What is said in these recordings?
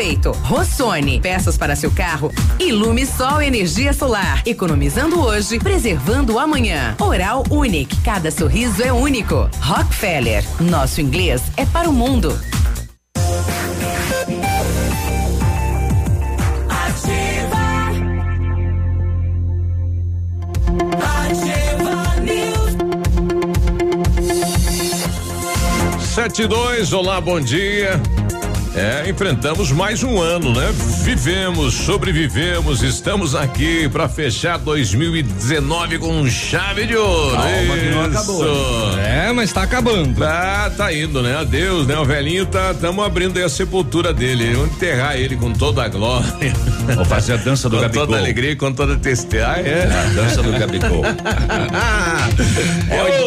respeito. Rossoni, peças para seu carro. Ilume Sol Energia Solar. Economizando hoje, preservando amanhã. Oral Unique, cada sorriso é único. Rockefeller, nosso inglês é para o mundo. Sete dois, olá, bom dia. É, enfrentamos mais um ano, né? Vivemos, sobrevivemos, estamos aqui para fechar 2019 com chave de ouro. Calma que não acabou. É, mas tá acabando. Ah, tá indo, né? Adeus, né? O velhinho tá, tamo abrindo aí a sepultura dele, vamos enterrar ele com toda a glória. Vou fazer a dança do com Gabigol. Com toda alegria, com toda tristeza. Ah, é? A dança do Gabigol.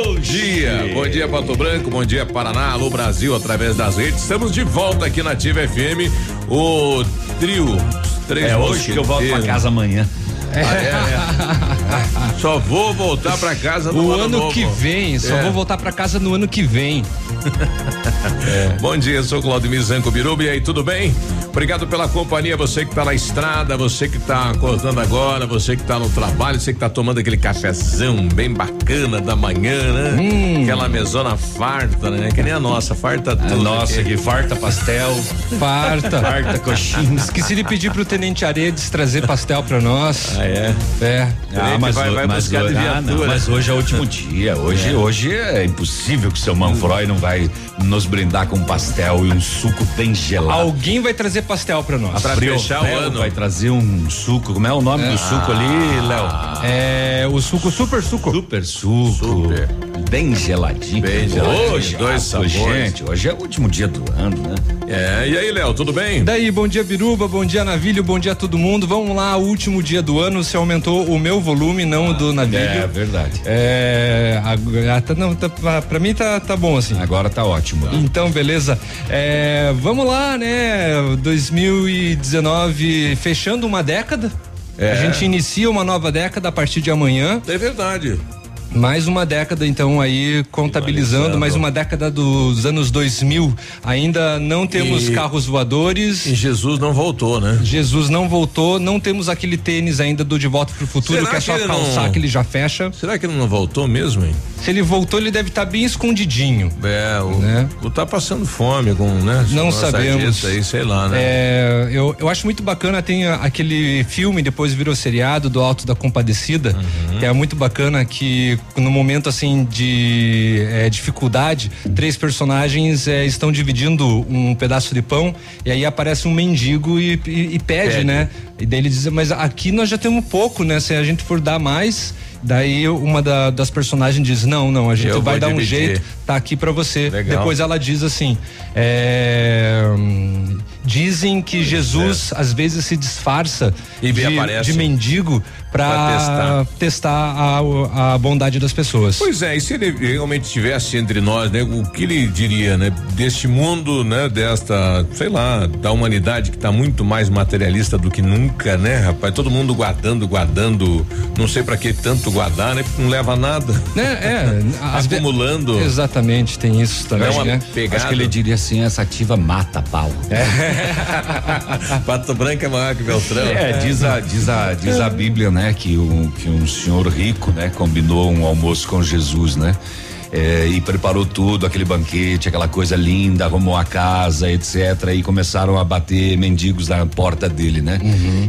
bom dia, bom dia Pato Branco, bom dia Paraná, alô Brasil, através das redes. Estamos de volta aqui na Ativa FM, o trio. Três é hoje que eu volto pra casa amanhã. É. Ah, é, é. Só vou voltar para casa no o ano, ano, novo. que vem. Só É. vou voltar pra casa no ano que vem. Bom dia, eu sou Claudio Zanco Biruba e aí, tudo bem? Obrigado pela companhia, você que tá na estrada, você que tá acordando agora, você que tá no trabalho, você que tá tomando aquele cafezão bem bacana da manhã, né? Hum. Aquela mesona farta, né? Que nem a nossa, farta tudo. nossa, aqui. que farta pastel. Farta. Farta coxinha. Esqueci de pedir pro Tenente Aredes trazer pastel pra nós. Ah, é? É. Ah, mas vai- vai mas, buscar de ah, não, mas hoje é o último dia. Hoje É. hoje é impossível que seu Manfroy não vai nos brindar com um pastel e um suco bem gelado. Alguém vai trazer pastel pra nós. Pra Frio fechar o ano. vai trazer um suco. Como é o nome do suco ali, Léo? É o suco super suco. Super suco. Super. Bem geladinho. Bem geladinho, Hoje, dois ah, sabores. Gente, hoje é o último dia do ano, né? É, e aí, Léo, tudo bem? Daí, bom dia Biruba, bom dia Navilho, bom dia a todo mundo. Vamos lá, último dia do ano, você aumentou o meu volume, não o do Navilho. É verdade. É, agora, tá, não, tá, pra, pra mim tá, tá bom assim. Agora tá ótimo. Então, beleza. É, vamos lá, né? 2019 fechando uma década. É. A gente inicia uma nova década a partir de amanhã. É verdade. Mais uma década, então, aí contabilizando, mais uma década dos anos 2000. Ainda não temos E- carros voadores. E Jesus não voltou, né? Jesus não voltou, não temos aquele tênis ainda do De Volta pro Futuro, Será que é que só ele calçar não- que ele já fecha. Será que ele não voltou mesmo, hein? Se ele voltou, ele deve estar bem escondidinho. É, o, Né? o tá passando fome com, né? Não sabemos. Aí, sei lá, né? É, eu, eu acho muito bacana, tem aquele filme, depois virou seriado do Alto da Compadecida, Uhum. que é muito bacana que no momento assim de é, dificuldade, três personagens é, estão dividindo um pedaço de pão e aí aparece um mendigo e, e- e pede, Pede. né? E daí ele diz, mas aqui nós já temos pouco, né? Se a gente for dar mais, daí uma da- das personagens diz, não, não, a gente Eu vai dar um dividir. jeito, tá aqui pra você. Legal. Depois ela diz assim, é, dizem que Jesus às vezes se disfarça E de, aparece. de mendigo Pra pra testar, a, a bondade das pessoas. Pois é, e se ele realmente estivesse entre nós, né? O que ele diria, né? Deste mundo, né? Desta, sei lá, da humanidade que tá muito mais materialista do que nunca, né, rapaz? Todo mundo guardando, guardando, não sei pra que tanto guardar, né? Porque não leva a nada. Né? É, Acumulando. Exatamente, tem isso também, É uma né? pegada. Acho que ele diria assim, essa ativa mata pau. Pato Branco é maior que Beltrão. É, diz a, diz a, diz a Bíblia, né, que um, que um senhor rico, né, combinou um almoço com Jesus, né? É, e preparou tudo, aquele banquete, aquela coisa linda, arrumou a casa, etc. E começaram a bater mendigos na porta dele, né?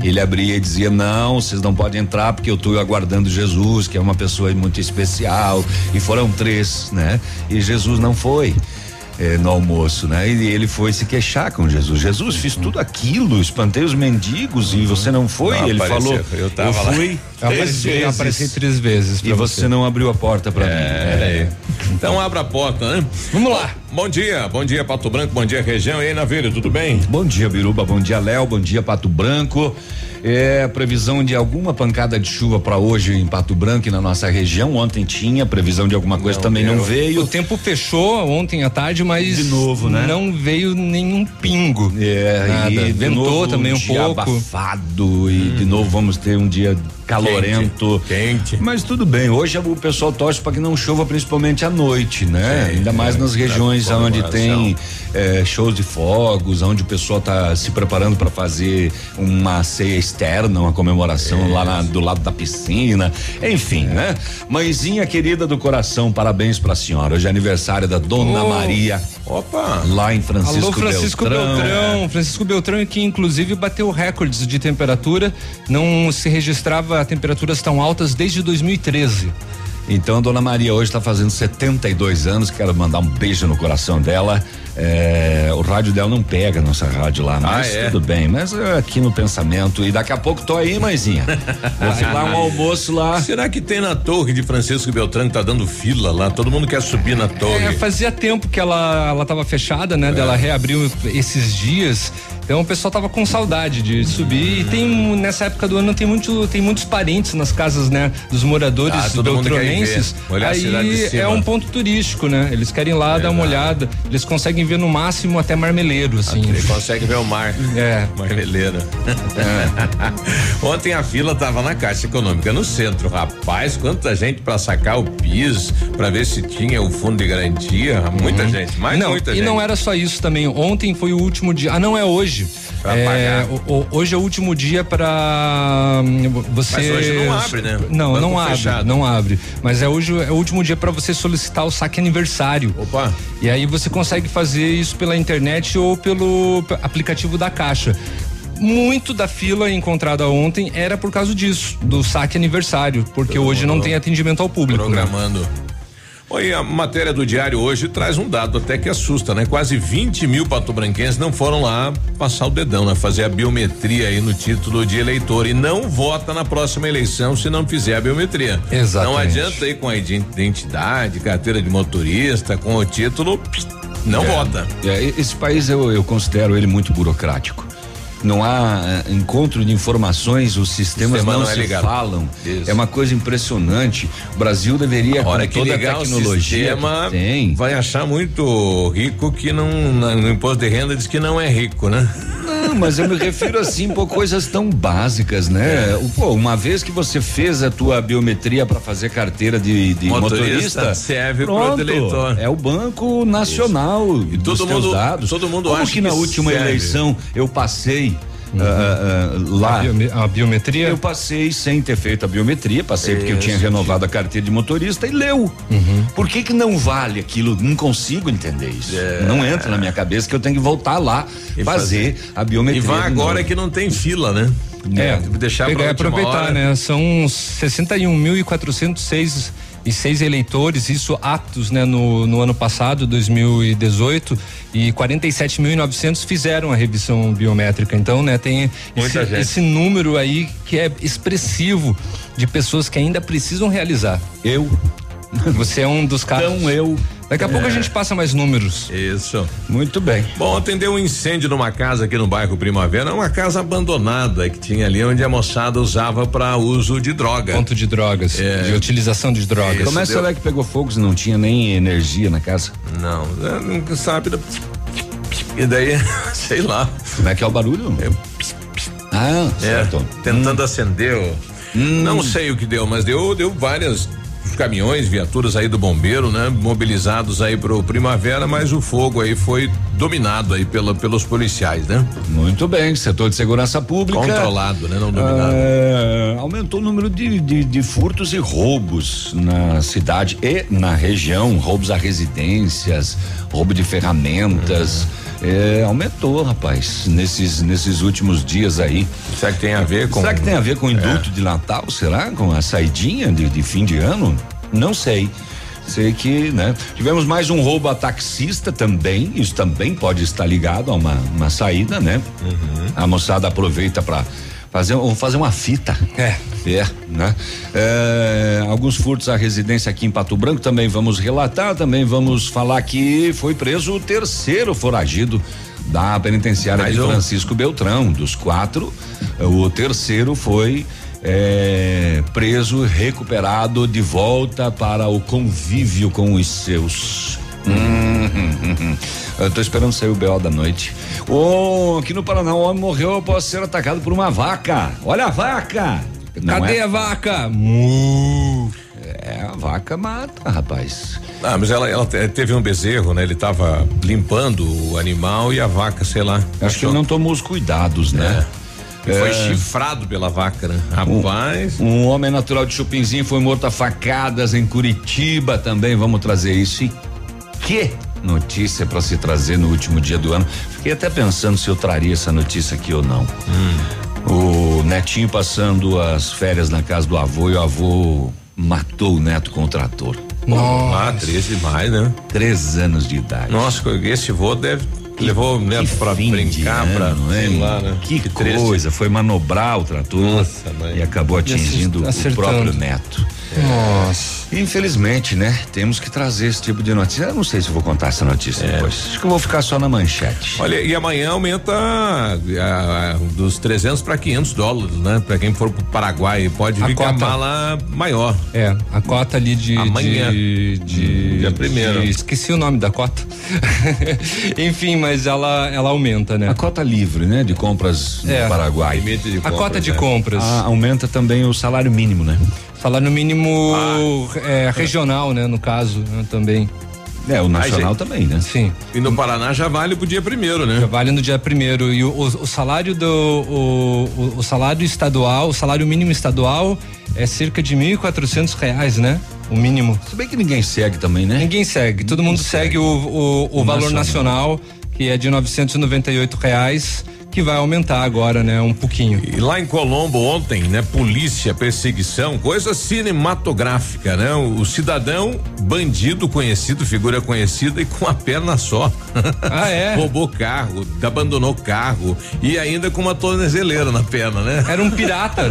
Ele abria e dizia: Não, vocês não podem entrar porque eu estou aguardando Jesus, que é uma pessoa muito especial. E foram três, né? E Jesus não foi. É, no almoço, né? E ele foi se queixar com Jesus. Jesus, fiz tudo aquilo, espantei os mendigos e você não foi. Não ele apareceu, falou, eu lá." fui Eu três eu vezes apareci três vezes e você não abriu a porta para mim. É, É. Então abra a porta, né? Vamos lá. Bom dia, bom dia Pato Branco, bom dia região. E aí, Naveiro, tudo bem? Bom dia, Biruba, bom dia, Léo, bom dia, Pato Branco. É previsão de alguma pancada de chuva para hoje em Pato Branco e na nossa região. Ontem tinha previsão de alguma coisa, Não também não veio. O tempo fechou ontem à tarde, mas De novo, né? não veio nenhum pingo. É, Nada. e ventou novo também um dia pouco. abafado e de novo vamos ter um dia calorento. Quente. Mas tudo bem, hoje o pessoal torce para que não chova principalmente à noite, né? Sim, Ainda mais é, nas regiões onde comemoração. tem eh, shows de fogos, onde o pessoal tá se preparando para fazer uma ceia externa, uma comemoração lá na- do lado da piscina, enfim, né? Mãezinha querida do coração, parabéns pra senhora. Hoje é aniversário da Dona Oh. Maria, Opa! lá em Francisco, Alô, Francisco Beltrão. Beltrão. Francisco Beltrão, que inclusive bateu recordes de temperatura. Não se registrava temperaturas tão altas desde 2013. Então, Dona Maria hoje está fazendo 72 anos. Quero mandar um beijo no coração dela. É, o rádio dela não pega a nossa rádio lá, mas Ah, é? tudo bem. Mas é aqui no pensamento. E daqui a pouco tô aí, mãezinha. Vou filar um almoço lá. Será que tem na torre de Francisco Beltrão que tá dando fila lá? Todo mundo quer subir na torre. É, fazia tempo que ela ela estava fechada, né? Dela reabriu esses dias. Então o pessoal tava com saudade de subir e tem nessa época do ano tem muito tem muitos parentes nas casas, né, dos moradores Ah, beltronenses. Aí é um ponto turístico, né? Eles querem ir lá dar uma olhada. Eles conseguem ver no máximo até Marmeleiro, assim. Ele consegue ver o mar. É. Marmeleira. Ontem a fila tava na Caixa Econômica no centro. Rapaz, quanta gente pra sacar o PIS, pra ver se tinha o fundo de garantia. Muita gente, mais não, muita e gente. não era só isso também. Ontem foi o último dia. Ah, não é hoje. Pra É, pagar. o- hoje é o último dia para você. Mas hoje não abre, né? Não, não abre, fechado. não abre. Mas é hoje é o último dia para você solicitar o saque aniversário. Opa. E aí você consegue fazer isso pela internet ou pelo aplicativo da Caixa. Muito da fila encontrada ontem era por causa disso, do saque aniversário, porque hoje não tem atendimento ao público. né? Programando. Oi, a matéria do diário hoje traz um dado até que assusta, né? Quase 20 mil patobranquenses não foram lá passar o dedão, né? Fazer a biometria aí no título de eleitor e não vota na próxima eleição se não fizer a biometria. Exatamente. Não adianta ir com a identidade, carteira de motorista, com o título, não É. vota. É, esse país eu, eu considero ele muito burocrático. Não há eh, encontro de informações, os sistemas Sistema não, não é se ligado. falam. Isso. É uma coisa impressionante. O Brasil deveria, A hora com que toda a ligar o tecnologia que tem. vai achar muito rico que não, na- no imposto de renda diz que não é rico, né? Não, mas eu me refiro assim por coisas tão básicas, né? O- Pô, uma vez que você fez a tua biometria para fazer carteira de, de Motorista, motorista, serve pro pronto, eleitor. É o Banco Nacional E dos todo mundo- dados. todo mundo Como acha que na que última serve. eleição eu passei ah, ah, ah, lá A, biome- a biometria. Eu passei sem ter feito a biometria, passei porque eu tinha renovado a carteira de motorista e leu. Uhum. Por que que não vale aquilo? Não consigo entender isso. É. Não entra na minha cabeça que eu tenho que voltar lá E fazer, a E biometria. vai de agora novo. que não tem fila, né? É, deixar pegar e aproveitar, hora. né? São 61.406 e seis eleitores, isso atos, né, no, no ano passado, 2018, e 47.900 fizeram a revisão biométrica. Então, né, tem esse, esse número aí que é expressivo de pessoas que ainda precisam realizar. Eu, Você é um dos casos. então eu. Daqui a pouco a gente passa mais números. Isso. Muito bem. Bom, ontem deu um incêndio numa casa aqui no bairro Primavera, uma casa abandonada que tinha ali onde a moçada usava para uso de droga. Ponto de drogas, É. de utilização de drogas. Isso Como é deu- que que pegou fogo se não tinha nem energia na casa? Não, é, nunca sabe. da- E daí, sei lá. Como é que é o barulho? Ah, É, certo. tentando acender. o- Não sei o que deu, mas deu, deu várias caminhões, viaturas aí do bombeiro, né? Mobilizados aí pro Primavera, mas o fogo aí foi dominado aí pela, pelos policiais, né? Muito bem, setor de segurança pública. Controlado, né? Não dominado. É, aumentou o número de, de, de furtos e roubos na cidade e na região, roubos a residências, roubo de ferramentas. É, aumentou, rapaz, nesses, nesses últimos dias aí. Será que tem a ver com. Será que tem a ver com o indulto de Natal? Será? Com a saidinha de, de fim de ano? Não sei. Sei que, né? Tivemos mais um roubo a taxista também. Isso também pode estar ligado a uma, uma saída, né? A moçada aproveita para Fazer, vamos fazer uma fita. É. É, né? É, alguns furtos à residência aqui em Pato Branco também vamos relatar, também vamos falar que foi preso o terceiro foragido da penitenciária Mais de um. Francisco Beltrão. Dos quatro, o terceiro foi é, preso, recuperado de volta para o convívio com os seus. Hum, hum, hum. Eu tô esperando sair o BO da noite. Oh, aqui no Paraná, um homem morreu após ser atacado por uma vaca. Olha a vaca! Não Cadê é- a vaca? Mu. É, a vaca mata, rapaz. Ah, mas ela, ela te- teve um bezerro, né? Ele tava limpando o animal e a vaca, sei lá. Acho que ele não tomou os cuidados, né? Foi É. chifrado pela vaca, né? Rapaz. Um homem natural de Chupinzinho foi morto a facadas em Curitiba também. Vamos trazer isso. E que notícia para se trazer no último dia do ano. Fiquei até pensando se eu traria essa notícia aqui ou não. O netinho passando as férias na casa do avô e o avô matou o neto com o trator. Ah, triste demais, né? Três anos de idade. Nossa, esse vô deve. levou o neto Que pra brincar, pra. ano, sei lá, né? Que, triste. coisa, foi manobrar o trator Nossa, e acabou atingindo o próprio neto. Nossa. Infelizmente, né? Temos que trazer esse tipo de notícia. Eu não sei se eu vou contar essa notícia depois. Acho que eu vou ficar só na manchete. É. Olha, e amanhã aumenta a- a- dos 300 para 500 dólares, né? Para quem for pro Paraguai, pode A vir com a cota. mala maior. É, a cota ali de. Amanhã. De, de, Dia primeiro. de- esqueci o nome da cota. Enfim, mas ela, ela aumenta, né? A cota livre, né? De compras É. no Paraguai. De A compras, cota de né? compras. Ah, aumenta também o salário mínimo, né? Salário mínimo Ah. é, regional, né? No caso, né, também. É, o nacional também, né? Sim. E no Paraná já vale pro dia primeiro, Já né? vale no dia primeiro. E o, o- o salário do. O, o- salário estadual, o salário mínimo estadual é cerca de 1.400 reais, né? O mínimo. Se bem que ninguém segue também, né? Ninguém segue. Todo mundo segue, segue. o, o, o O valor nacional. nacional. que é de 998 reais, que vai aumentar agora, né? Um pouquinho. E lá em Colombo ontem, né? Polícia, perseguição, coisa cinematográfica, né? O, o cidadão, bandido conhecido, figura conhecida e com a perna só. Ah, é? Roubou carro, abandonou carro e ainda com uma tornezeleira na perna, né? Era um pirata,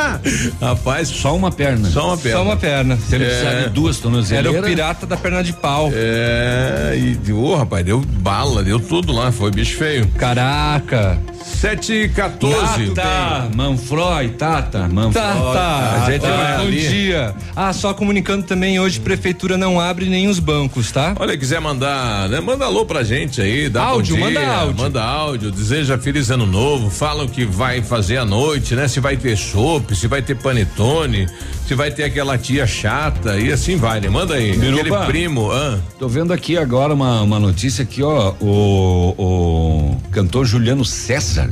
Rapaz, Só uma perna. só uma perna. só uma perna. Se ele precisar de duas Era tornozeleiras. o pirata da perna de pau. É, e, ô, rapaz, deu bala, deu tudo lá, foi bicho feio. Caraca. 7 e 14. Tata, Manfroy, Tata, Manfroy. Tá, tá. A gente vai bom ali. dia. Ah, só comunicando também, hoje prefeitura não abre nem os bancos, tá? Olha, quiser mandar, né? Manda alô pra gente aí, dá Áudio, dia, manda áudio. Manda áudio, deseja feliz ano novo, fala o que vai fazer à noite, né? Se vai ter chopp, se vai ter panetone, se vai ter aquela tia chata e assim vai, né? Manda aí, Biruba. aquele primo, ah, Tô vendo aqui agora uma, uma notícia aqui, ó. O, o cantor Juliano César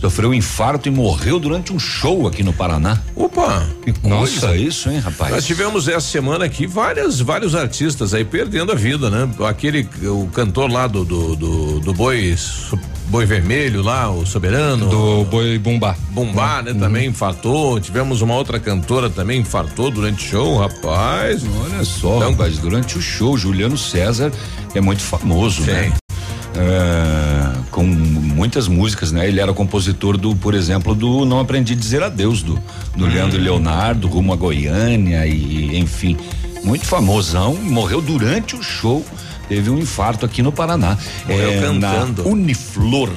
sofreu um infarto e morreu durante um show aqui no Paraná. opa, Que coisa isso, hein, rapaz? Nós tivemos essa semana aqui várias, vários artistas aí perdendo a vida, né? Aquele, o cantor lá do, do, do, do boi, boi vermelho lá, o soberano. Do Boi Bumbá. Bumbá, né? Também infartou. Tivemos uma outra cantora também infartou durante o show, rapaz. Olha só, Então- rapaz, durante o show, Juliano César é muito famoso, Sim. né? É, com muitas músicas, né? Ele era compositor do, por exemplo, do Não Aprendi a Dizer Adeus, do, do Leandro Leonardo, Rumo a Goiânia e, enfim, muito famosão, morreu durante o show, teve um infarto aqui no Paraná. Morreu é, cantando. Na Uniflor.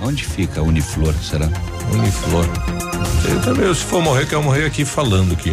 Onde fica a Uniflor, será? Uniflor. Eu também, se for morrer, quero morrer aqui falando aqui.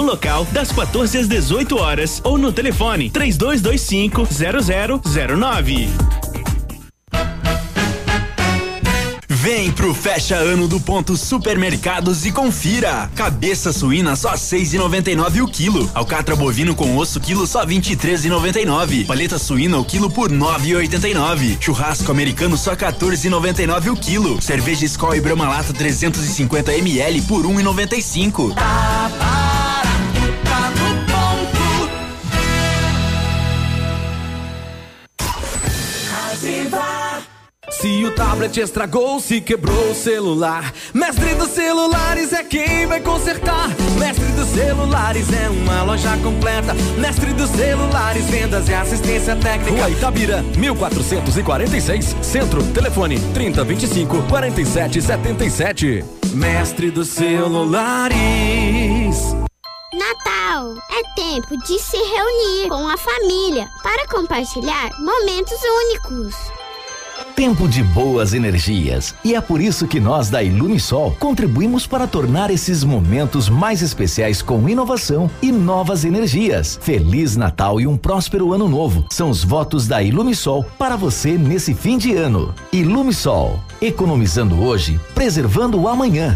local das 14 às 18 horas ou no telefone 3225 0009. Vem pro Fecha Ano do Ponto Supermercados e confira. Cabeça suína só seis e noventa e nove o quilo. Alcatra bovino com osso quilo só vinte e três e noventa e nove. Paleta suína o quilo por nove e oitenta e nove. Churrasco americano só 14 e noventa e nove o quilo. Cerveja Skol e Brahma Lata 350 ml por um e noventa e cinco. Tá Se o tablet estragou, se quebrou o celular, Mestre dos Celulares é quem vai consertar. Mestre dos Celulares é uma loja completa. Mestre dos Celulares, vendas e assistência técnica. Rua Itabira, 1446, Centro, telefone 3025 4777. Mestre dos Celulares. Natal é tempo de se reunir com a família para compartilhar momentos únicos. Tempo de boas energias. E é por isso que nós da Ilumisol contribuímos para tornar esses momentos mais especiais com inovação e novas energias. Feliz Natal e um próspero ano novo. São os votos da Ilumisol para você nesse fim de ano. Ilumisol, economizando hoje, preservando o amanhã.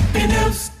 Pneus.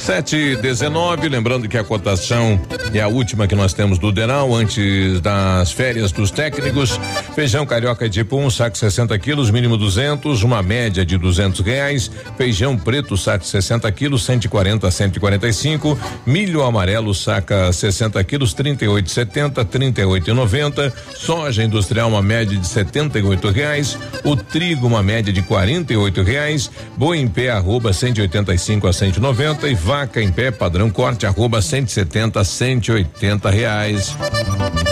Sete dezenove, lembrando que a cotação é a última que nós temos do Denal antes das férias dos técnicos. Feijão carioca tipo 1, um, saco 60 quilos, mínimo 200, uma média de 200 reais. Feijão preto, saco 60 quilos, 140 a 145. Milho amarelo, saca 60 quilos, 38,70, 38,90. Soja industrial, uma média de 78 reais. O trigo, uma média de 48 reais. Boi em pé, arroba 185 a 190 e vaca em pé padrão corte arroba 170 a 180 reais.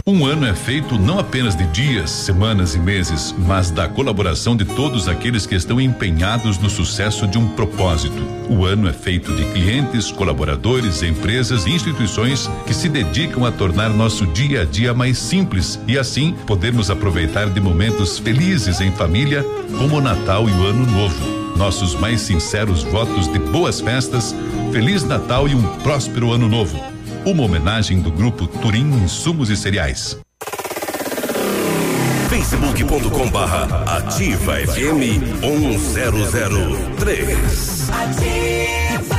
Um ano é feito não apenas de dias, semanas e meses, mas da colaboração de todos aqueles que estão empenhados no sucesso de um propósito. O ano é feito de clientes, colaboradores, empresas e instituições que se dedicam a tornar nosso dia a dia mais simples e assim podermos aproveitar de momentos felizes em família, como o Natal e o Ano Novo nossos mais sinceros votos de boas festas, Feliz Natal e um próspero Ano Novo. Uma homenagem do grupo Turim Insumos e Cereais. facebook.com barra ativa FM 1003. Ativa.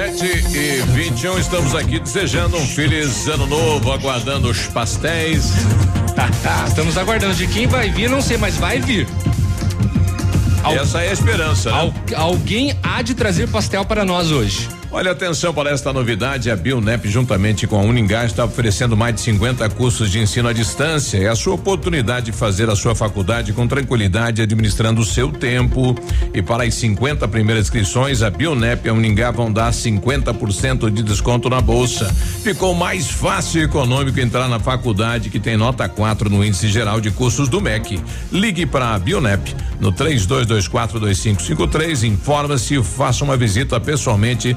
Sete e vinte e um, estamos aqui desejando um feliz ano novo, aguardando os pastéis. Estamos aguardando de quem vai vir, não sei, mas vai vir. Essa é a esperança. Né? Al, alguém há de trazer pastel para nós hoje. Olha, atenção para esta novidade. A Bionep, juntamente com a Uningá, está oferecendo mais de 50 cursos de ensino à distância. É a sua oportunidade de fazer a sua faculdade com tranquilidade, administrando o seu tempo. E para as 50 primeiras inscrições, a Bionep e a Uningá vão dar 50% de desconto na bolsa. Ficou mais fácil e econômico entrar na faculdade que tem nota 4 no índice geral de cursos do MEC. Ligue para a Bionep no 32242553, informa-se e faça uma visita pessoalmente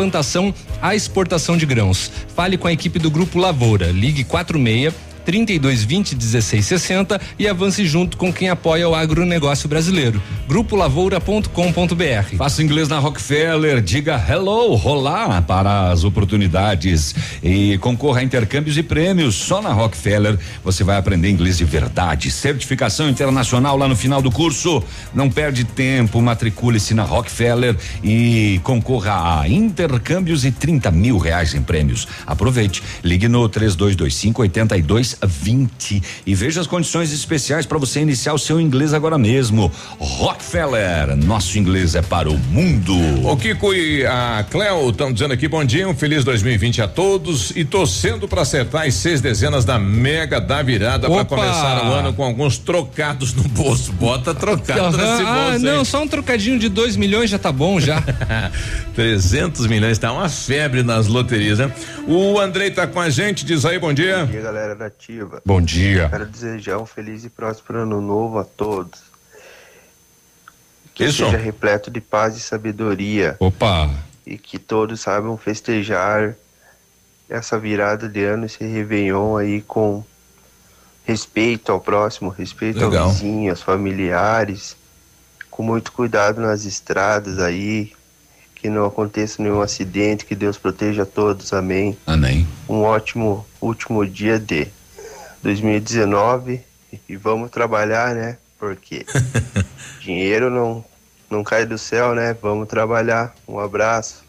plantação à exportação de grãos. Fale com a equipe do Grupo Lavoura. Ligue 46 3220 1660 e avance junto com quem apoia o agronegócio brasileiro. Grupolavoura.com.br. Faça inglês na Rockefeller, diga hello, rolar para as oportunidades e concorra a intercâmbios e prêmios. Só na Rockefeller você vai aprender inglês de verdade. Certificação internacional lá no final do curso. Não perde tempo, matricule-se na Rockefeller e concorra a intercâmbios e 30 mil reais em prêmios. Aproveite, ligue no 3225 8220 e veja as condições especiais para você iniciar o seu inglês agora mesmo. Rockefeller, nosso inglês é para o mundo. O Kiko e a Cleo estão dizendo aqui bom dia, um feliz 2020 a todos e torcendo para acertar as seis dezenas da Mega da Virada para começar o ano com alguns trocados no bolso. Bota trocado nesse ah, bolso. não, hein? só um trocadinho de 2 milhões já tá bom já. 300 milhões, tá uma febre nas loterias, né? O Andrei tá com a gente, diz aí bom dia. Bom dia, galera da Ativa. Bom dia. Quero desejar um feliz e próspero ano novo a todos. Que Isso. seja repleto de paz e sabedoria. Opa. E que todos saibam festejar essa virada de ano, esse Réveillon aí com respeito ao próximo, respeito Legal. ao vizinho, aos familiares, com muito cuidado nas estradas aí, que não aconteça nenhum acidente, que Deus proteja a todos, amém. Amém. Um ótimo último dia de 2019 e vamos trabalhar, né? Porque dinheiro não, não cai do céu, né? Vamos trabalhar. Um abraço.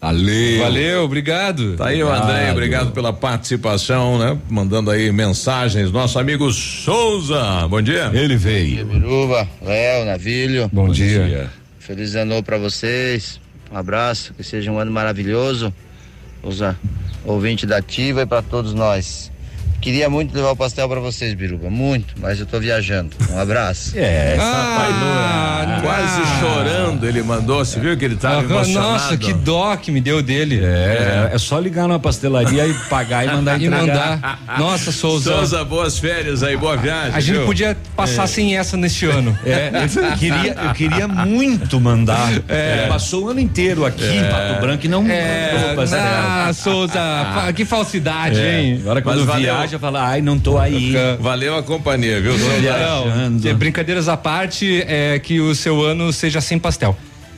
Valeu. Valeu, obrigado. Tá aí o André, obrigado pela participação, né? Mandando aí mensagens. Nosso amigo Souza, bom dia. Ele veio. Biruba, Léo, Navilho. Bom, dia. Feliz ano novo pra vocês. Um abraço, que seja um ano maravilhoso. Os ah, ouvintes da Ativa e pra todos nós. Queria muito levar o pastel pra vocês, Biruba, muito, mas eu tô viajando. Um abraço. É, Ah, Quase ah. chorando, ele mandou. Você viu que ele tava Aham, emocionado? Nossa, que dó que me deu dele. É, é só ligar na pastelaria e pagar e mandar E mandar. Nossa, Souza. Souza, boas férias aí, boa viagem. A gente viu? podia passar sem essa neste ano. É, eu queria, eu queria muito mandar. É, passou o ano inteiro aqui em Pato Branco e não É, mandou pastel. ah, Souza, que falsidade, É, hein? Agora quando Mas valeu. Viaja, fala, ai, não tô aí. Valeu a companhia, viu, Souza? Não, é, brincadeiras à parte, é que o seu ano seja sem pastel.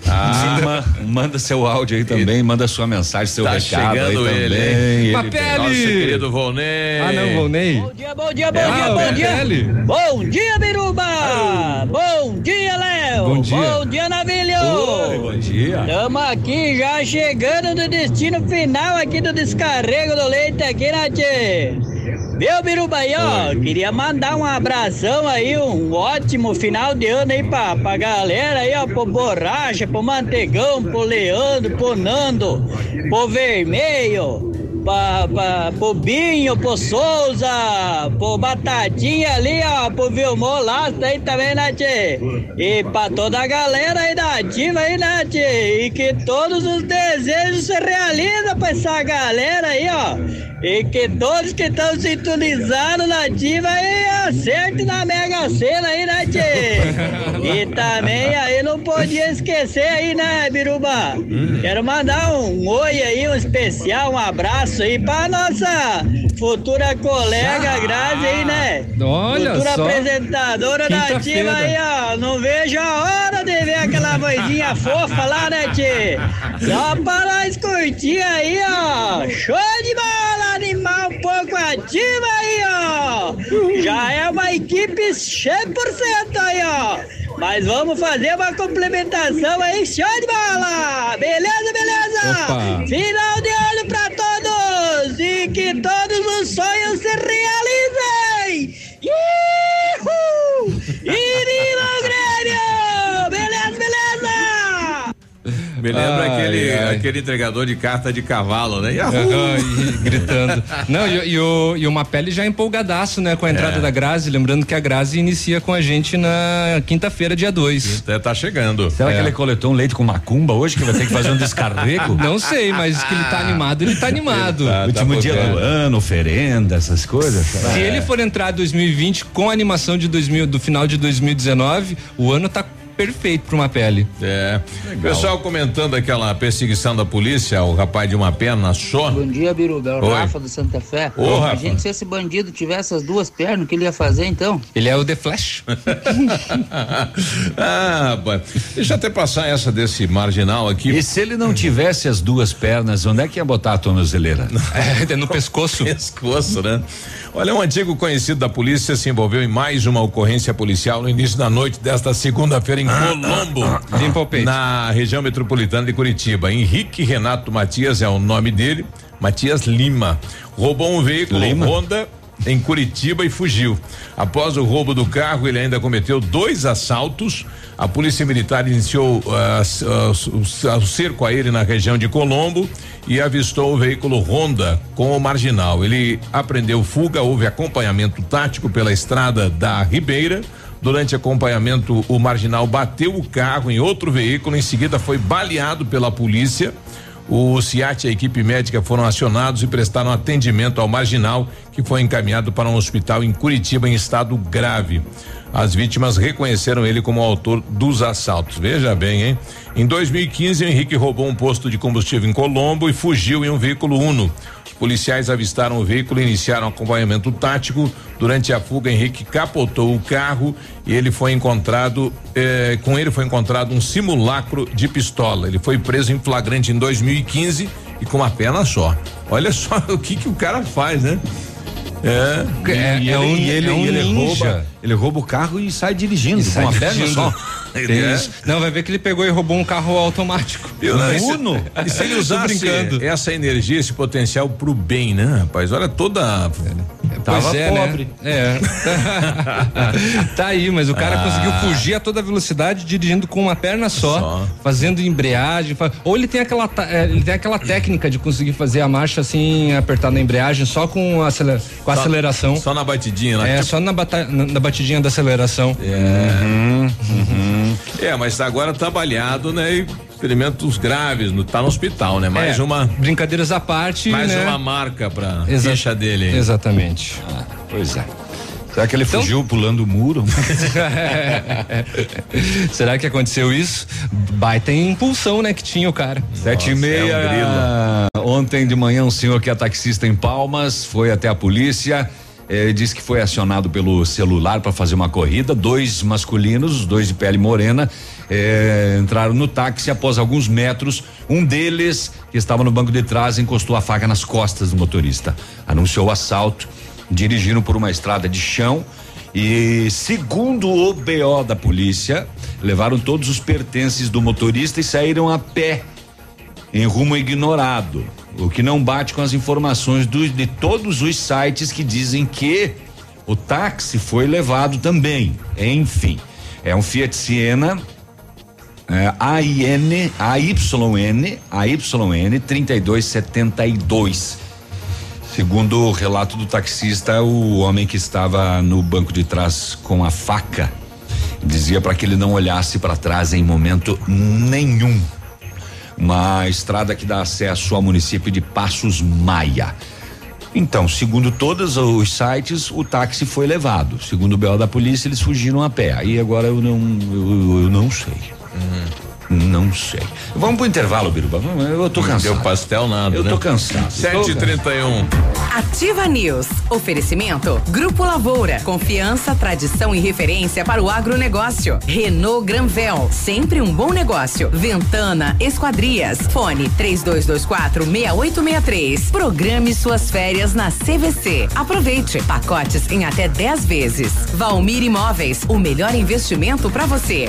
Ah, manda, manda seu áudio aí também, manda sua mensagem, seu Tá recado aí chegando também. ele, hein? Ele Papel! Nosso querido Volney. Ah, não, Volney. Bom dia, bom dia, bom Ah, dia, bom dia. Bom dia, Biruba. Bom dia, Léo. Bom dia. Bom dia, Navilho. Bom dia. Estamos aqui já chegando no destino final aqui do descarrego do leite aqui, tchê? Meu Biruba aí, ó, queria mandar um abração aí, um ótimo final de ano aí pra, pra galera aí, ó, pro Borracha, pro Mantegão, pro Leandro, pro Nando, pro Vermelho, pra, pra, pro Binho, pro Souza, pro Batatinha ali, ó, pro Vilmor Lasta aí também, né, tchê? E pra toda a galera aí da ativa aí, né, tchê? E que todos os desejos se realizam pra essa galera aí, ó. E que todos que estão sintonizados na ativa aí acertem na Mega Sena aí, né, tchê? E também aí não podia esquecer aí, né, Biruba? Quero mandar um oi aí, um especial, um abraço aí pra nossa futura colega Grazi aí, né? Olha Futura só. apresentadora da ativa aí, ó. Não vejo a hora de ver aquela vozinha fofa lá, né, tchê? Só para nós curtir aí, ó. Show de bola, um pouco ativa aí, ó. Já é uma equipe 100% aí, ó. Mas vamos fazer uma complementação aí, show de bola! Beleza, beleza? Opa. Final de ano pra todos! E que todos os sonhos se realizem! Ihu! E viva o Grêmio! Beleza, beleza? Me lembra Ai, aquele, ai. aquele entregador de carta de cavalo, né? E gritando. Não, e, e o, e o Mapelli já empolgadaço, né, com a entrada É. da Grazi. Lembrando que a Grazi inicia com a gente na quinta-feira, dia 2. Até tá chegando. Será que ele coletou um leite com macumba hoje que vai ter que fazer um descarrego? Não sei, mas que ele tá animado, ele tá animado. Ele tá- Último dia botando. do ano, oferenda, essas coisas. Se ele for entrar em 2020 com a animação de 2000, do final de 2019, o ano tá perfeito pra uma pele. É. Pessoal comentando aquela perseguição da polícia, o rapaz de uma perna só. Bom dia, Biruba. É o Oi. Rafa do Santa Fé. Ô, Rafa. Imagina se esse bandido tivesse as duas pernas, o que ele ia fazer então? Ele é o The Flash. ah, rapaz. Deixa eu até passar essa desse marginal aqui. E se ele não tivesse as duas pernas, onde é que ia botar a tornozeleira? É, no pescoço. Pescoço, né? Olha, um antigo conhecido da polícia se envolveu em mais uma ocorrência policial no início da noite desta segunda-feira em Colombo, Limpa o peito. na região metropolitana de Curitiba. Henrique Renato Matias é o nome dele, Matias Lima. Roubou um veículo Lima? Honda em Curitiba e fugiu. Após o roubo do carro, ele ainda cometeu dois assaltos. A polícia militar iniciou ah, ah, s- o cerco a ele na região de Colombo e avistou o veículo Honda com o marginal. Ele apreendeu fuga, houve acompanhamento tático pela estrada da Ribeira. Durante acompanhamento, o marginal bateu o carro em outro veículo, em seguida foi baleado pela polícia. O CIAT e a equipe médica foram acionados e prestaram atendimento ao marginal, foi encaminhado para um hospital em Curitiba em estado grave. As vítimas reconheceram ele como autor dos assaltos. Veja bem, hein? Em 2015, o Henrique roubou um posto de combustível em Colombo e fugiu em um veículo Uno. Os policiais avistaram o veículo e iniciaram acompanhamento tático. Durante a fuga, Henrique capotou o carro e ele foi encontrado. eh, com ele foi encontrado um simulacro de pistola. Ele foi preso em flagrante em 2015 e com uma perna só. Olha só o que que o cara faz, né? É. É, e é ele, um- e ele, é um e ele rouba, ele rouba o carro e sai dirigindo E com sai uma perna só. É. Não, vai ver que ele pegou e roubou um carro automático. Eu não, e se- Uno? E se ele usasse brincando. essa energia, esse potencial pro bem, né, rapaz? Olha toda. Tava é, pobre. né? É. tá aí, mas o cara Ah. conseguiu fugir a toda velocidade dirigindo com uma perna só, Só. fazendo embreagem. Ou ele tem aquela é, ele tem aquela técnica de conseguir fazer a marcha assim, apertar na embreagem só com, acelera- com a Só- aceleração. Só na batidinha, né? É, só na, bata- na, na batidinha da aceleração. É, mas agora baleado, né? E ferimentos graves, no, tá no hospital, né? Mais É, uma. Brincadeiras à parte. Mais né? uma marca pra Exa- ficha dele. Exatamente. Pois é. Será que ele Então- fugiu pulando o muro? Será que aconteceu isso? Baita impulsão, né, que tinha o cara. Sete e meia. Ontem de manhã, um senhor que é taxista em Palmas foi até a polícia. eh, disse que foi acionado pelo celular para fazer uma corrida. Dois masculinos, os dois de pele morena, eh, entraram no táxi após alguns metros. Um deles, que estava no banco de trás, encostou a faca nas costas do motorista. Anunciou o assalto, dirigiram por uma estrada de chão e, segundo o BO da polícia, levaram todos os pertences do motorista e saíram a pé em rumo ignorado, o que não bate com as informações do, de todos os sites que dizem que o táxi foi levado também. Enfim, é um Fiat Siena é, AIN, AYN, AYN 3272. Segundo o relato do taxista, o homem que estava no banco de trás com a faca dizia para que ele não olhasse para trás em momento nenhum. Uma estrada que dá acesso ao município de Passos Maia. Então, segundo todos os sites, o táxi foi levado. Segundo o BO da polícia, eles fugiram a pé. Aí agora eu não, eu, eu não sei. Não sei. Vamos pro intervalo, Biruba. Eu tô cansado. Deu pastel nada, Eu né? tô cansado. 7h31. Ativa News. Oferecimento. Grupo Lavoura. Confiança, tradição e referência para o agronegócio. Renault Granvel. Sempre um bom negócio. Ventana Esquadrias. Fone 3224 6863. Programe suas férias na CVC. Aproveite. Pacotes em até 10 vezes. Valmir Imóveis. O melhor investimento para você.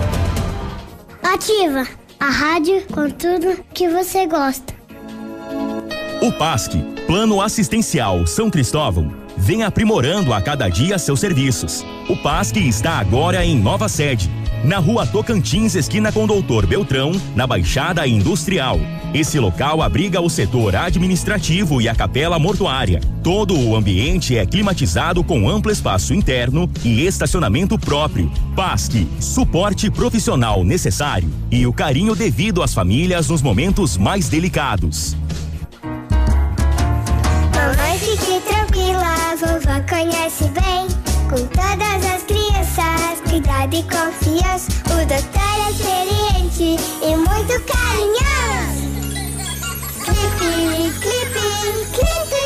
Ativa a rádio com tudo que você gosta. O PASC, Plano Assistencial São Cristóvão, vem aprimorando a cada dia seus serviços. O PASC está agora em nova sede, na rua Tocantins, esquina com Doutor Beltrão, na Baixada Industrial. Esse local abriga o setor administrativo e a capela mortuária. Todo o ambiente é climatizado com amplo espaço interno e estacionamento próprio. PASC, suporte profissional necessário e o carinho devido às famílias nos momentos mais delicados. Mamãe, fique tranquila, vovó conhece bem. Com todas as crianças, cuidado e confiança. O doutor é experiente e muito carinhoso. Clipe, clipe, clipe.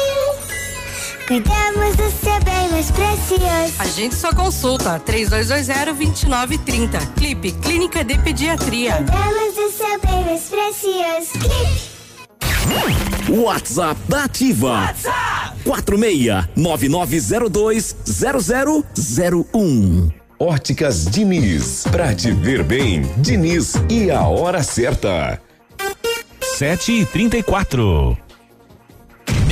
Cuidamos do seu bem mais precioso. A gente só consulta 3220-2930. Clipe Clínica de Pediatria. Cuidamos do seu bem mais precioso. Clipe. WhatsApp da Ativa. WhatsApp 46-9902-0001. Óticas Diniz. Pra te ver bem, Diniz e a hora certa. 7 e 34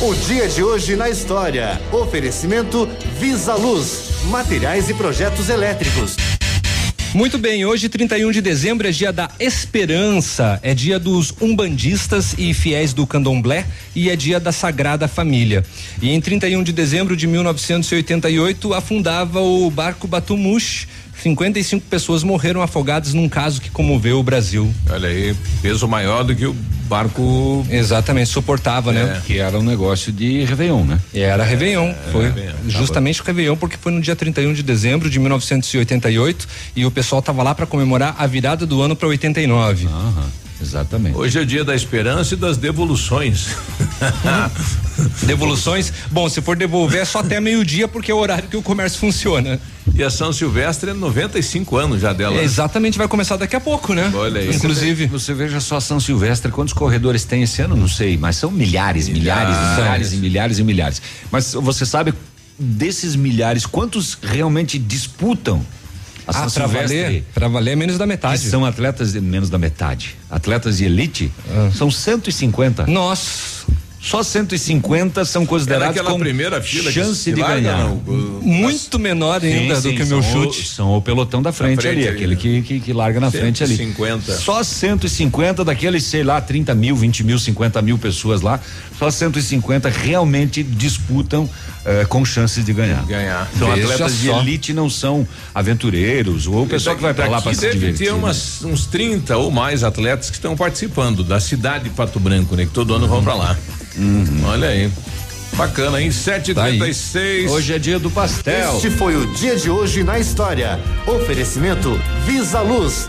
O dia de hoje na história. Oferecimento Visa Luz, materiais e projetos elétricos. Muito bem, hoje, 31 de dezembro, é dia da esperança, é dia dos umbandistas e fiéis do candomblé e é dia da Sagrada Família. E em 31 de dezembro de 1988, afundava o barco Batumush. 55 pessoas morreram afogadas num caso que comoveu o Brasil. Olha aí, peso maior do que o barco. Exatamente, suportava, né? Que era um negócio de Réveillon, né? E era Réveillon. foi Réveillon, justamente o Réveillon, porque foi no dia 31 de dezembro de 1988 e o pessoal tava lá para comemorar a virada do ano para 89. Aham, exatamente. Hoje é o dia da esperança e das devoluções. Devoluções, bom, se for devolver é só até meio-dia porque é o horário que o comércio funciona. E a São Silvestre é 95 anos já dela. É, exatamente, vai começar daqui a pouco, né? Olha aí. Inclusive. Você veja só São Silvestre, quantos corredores tem esse ano? Não sei, mas são milhares, milhares, Milhares. milhares, e milhares e milhares. Mas você sabe desses milhares, quantos realmente disputam a São Ah, pra valer, pra valer é menos da metade. Que são atletas de menos da metade. Atletas de elite são 150. Nossa. Só 150 são considerados como primeira fila chance de ganhar. não? O- Muito menor ainda Sim, do sim, que o meu chute. O, são o pelotão da frente, frente ali, ali, aquele né? que, que, que larga na frente ali. 150. Só 150 daqueles, sei lá, 30 mil, 20 mil, 50 mil pessoas lá, só 150 realmente disputam eh, com chances de ganhar. Ganhar. São Veja atletas de só. elite, não são aventureiros, ou o pessoal que vai pra lá pra se deve divertir. ter né? umas, uns 30 ou mais atletas que estão participando da cidade de Pato Branco, né? Que todo ano vão pra lá. Olha aí. Bacana, hein? 7h36. Hoje é dia do pastel. Este foi o dia de hoje na história. Oferecimento Visa Luz.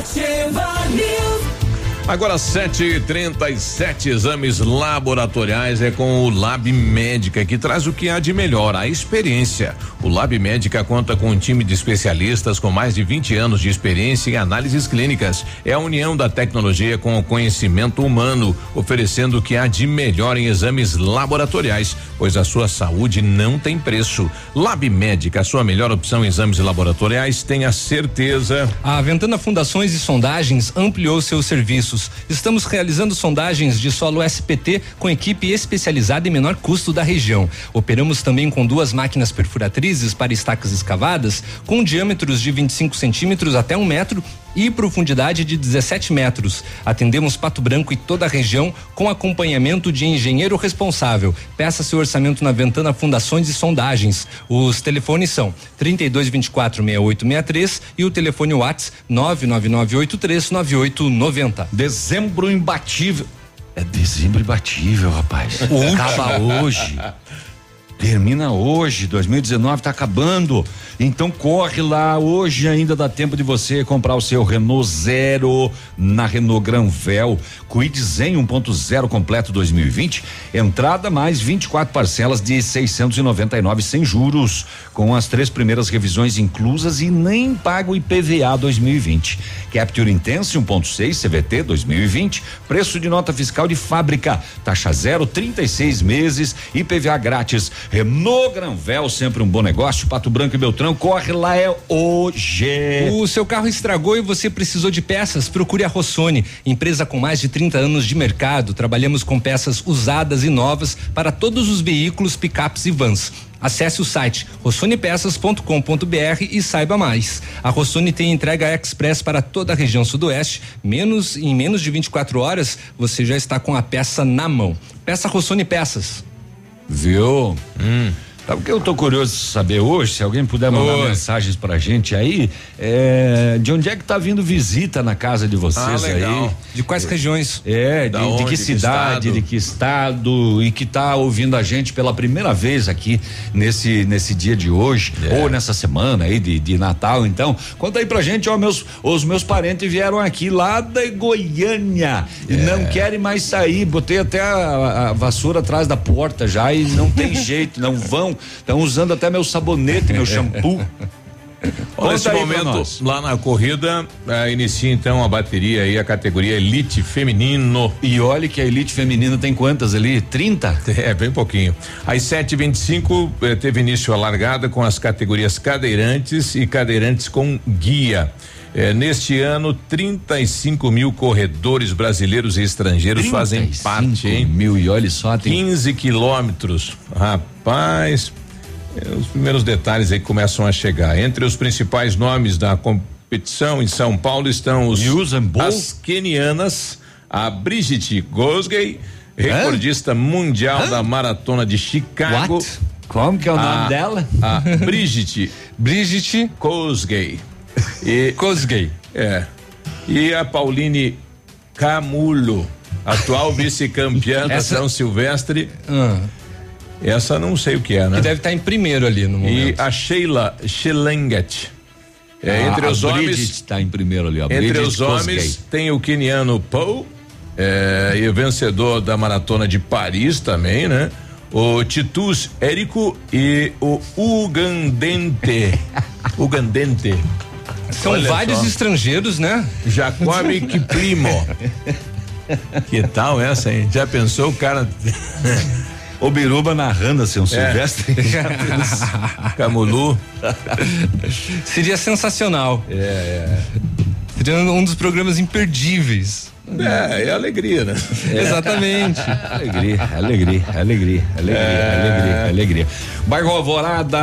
Ativa News. Agora 7h37 exames laboratoriais é com o Lab Médica, que traz o que há de melhor, a experiência. O Lab Médica conta com um time de especialistas com mais de 20 anos de experiência em análises clínicas. É a união da tecnologia com o conhecimento humano, oferecendo o que há de melhor em exames laboratoriais, pois a sua saúde não tem preço. Lab Médica, a sua melhor opção em exames laboratoriais, tenha certeza. A Ventana Fundações e Sondagens ampliou seus serviços. Estamos realizando sondagens de solo SPT com equipe especializada e menor custo da região. Operamos também com duas máquinas perfuratrizes para estacas escavadas com diâmetros de 25 centímetros até um metro e profundidade de 17 metros. Atendemos Pato Branco e toda a região com acompanhamento de engenheiro responsável. Peça seu orçamento na Ventana Fundações e Sondagens. Os telefones são 32 24 6863 e o telefone Whats 99983 9890. Dezembro imbatível. É dezembro imbatível, rapaz. Acaba hoje. Termina hoje, 2019 tá acabando. Então corre lá, hoje ainda dá tempo de você comprar o seu Renault Zero na Renault Granvel. Quid Zen 1.0 completo 2020. Entrada mais 24 parcelas de 699 sem juros, com as três primeiras revisões inclusas e nem paga IPVA 2020. Capture Intense 1.6 CVT 2020. Preço de nota fiscal de fábrica. Taxa zero, 36 meses, IPVA grátis. Renault Granvel, sempre um bom negócio. Pato Branco e Beltrão, corre lá é hoje. O seu carro estragou e você precisou de peças? Procure a Rossoni, empresa com mais de 30 anos de mercado. Trabalhamos com peças usadas e novas para todos os veículos, picapes e vans. Acesse o site rossonepeças.com.br e saiba mais. A Rossoni tem entrega express para toda a região sudoeste. Menos em menos de 24 horas você já está com a peça na mão. Peça Rossoni Peças. Viu? Hum. Sabe o que eu tô curioso de saber hoje? Se alguém puder mandar Oi. mensagens pra gente aí, é, de onde é que tá vindo visita na casa de vocês Ah, aí? De quais regiões? É, de, Da de onde? que Que cidade, estado? de que estado e que tá ouvindo a gente pela primeira vez aqui nesse nesse dia de hoje É. ou nessa semana aí de, de Natal. Então, conta aí pra gente, ó, meus os meus parentes vieram aqui lá da Goiânia e É. não querem mais sair. Botei até a, a vassoura atrás da porta já e não tem jeito, não vão. Estão usando até meu sabonete, meu shampoo. Olha, nesse momento, lá na corrida, eh, inicia então a bateria aí, a categoria Elite Feminino. E olha que a Elite Feminina tem quantas ali? 30? É, bem pouquinho. Às 7h25 eh, teve início a largada com as categorias cadeirantes e cadeirantes com guia. Eh, neste ano, 35 mil corredores brasileiros e estrangeiros fazem 35 parte, hein? mil e olha só, tem 15 quilômetros. Rapaz, eh, os primeiros detalhes aí começam a chegar. Entre os principais nomes da competição em São Paulo estão os as quenianas, a Brigitte Gosgay, recordista mundial da maratona de Chicago. What? Como que é o nome A- dela? A Brigitte. Brigitte Kosgei. E Kosgei. É. E a Pauline Camulo, atual vice-campeã da Essa- São Silvestre. Ah. Essa não sei o que é, né? Que deve estar em primeiro ali no E momento. a Sheila Schlanget. É, Ah, entre a os homens. Bridget tá em primeiro ali, ó. Entre Bridget os homens Kosgei. tem o queniano Paul, é, e o vencedor da maratona de Paris também, né? O Titus Érico e o Ugandente. Ugandente. São Olha vários só. estrangeiros, né? Jacob Kiprimo. que tal essa, hein? Já pensou o cara. O Biruba narrando assim, um Silvestre. Camulu. Seria sensacional. É, é. Seria um dos programas imperdíveis. É, é alegria, né? Exatamente. Alegria, alegria, alegria, alegria, É. alegria, alegria. Bairro Alvorada,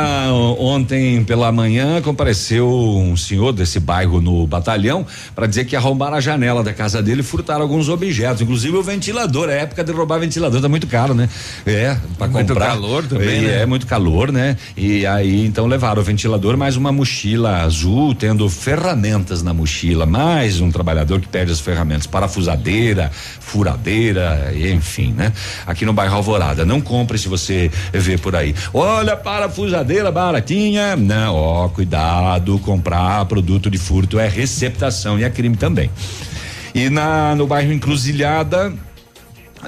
ontem pela manhã compareceu um senhor desse bairro no batalhão para dizer que arrombaram a janela da casa dele e furtaram alguns objetos, inclusive o ventilador. É época de roubar ventilador, tá muito caro, né? É, para Muito comprar. calor também, né? É muito calor, né? E aí então levaram o ventilador, mais uma mochila azul, tendo ferramentas na mochila, mais um trabalhador que perde as ferramentas, parafusadeira, furadeira, enfim, né? Aqui no bairro Alvorada, não compre se você vê por aí. Olha, parafusadeira baratinha, não, ó, cuidado, comprar produto de furto é receptação e é crime também. E na no bairro Encruzilhada,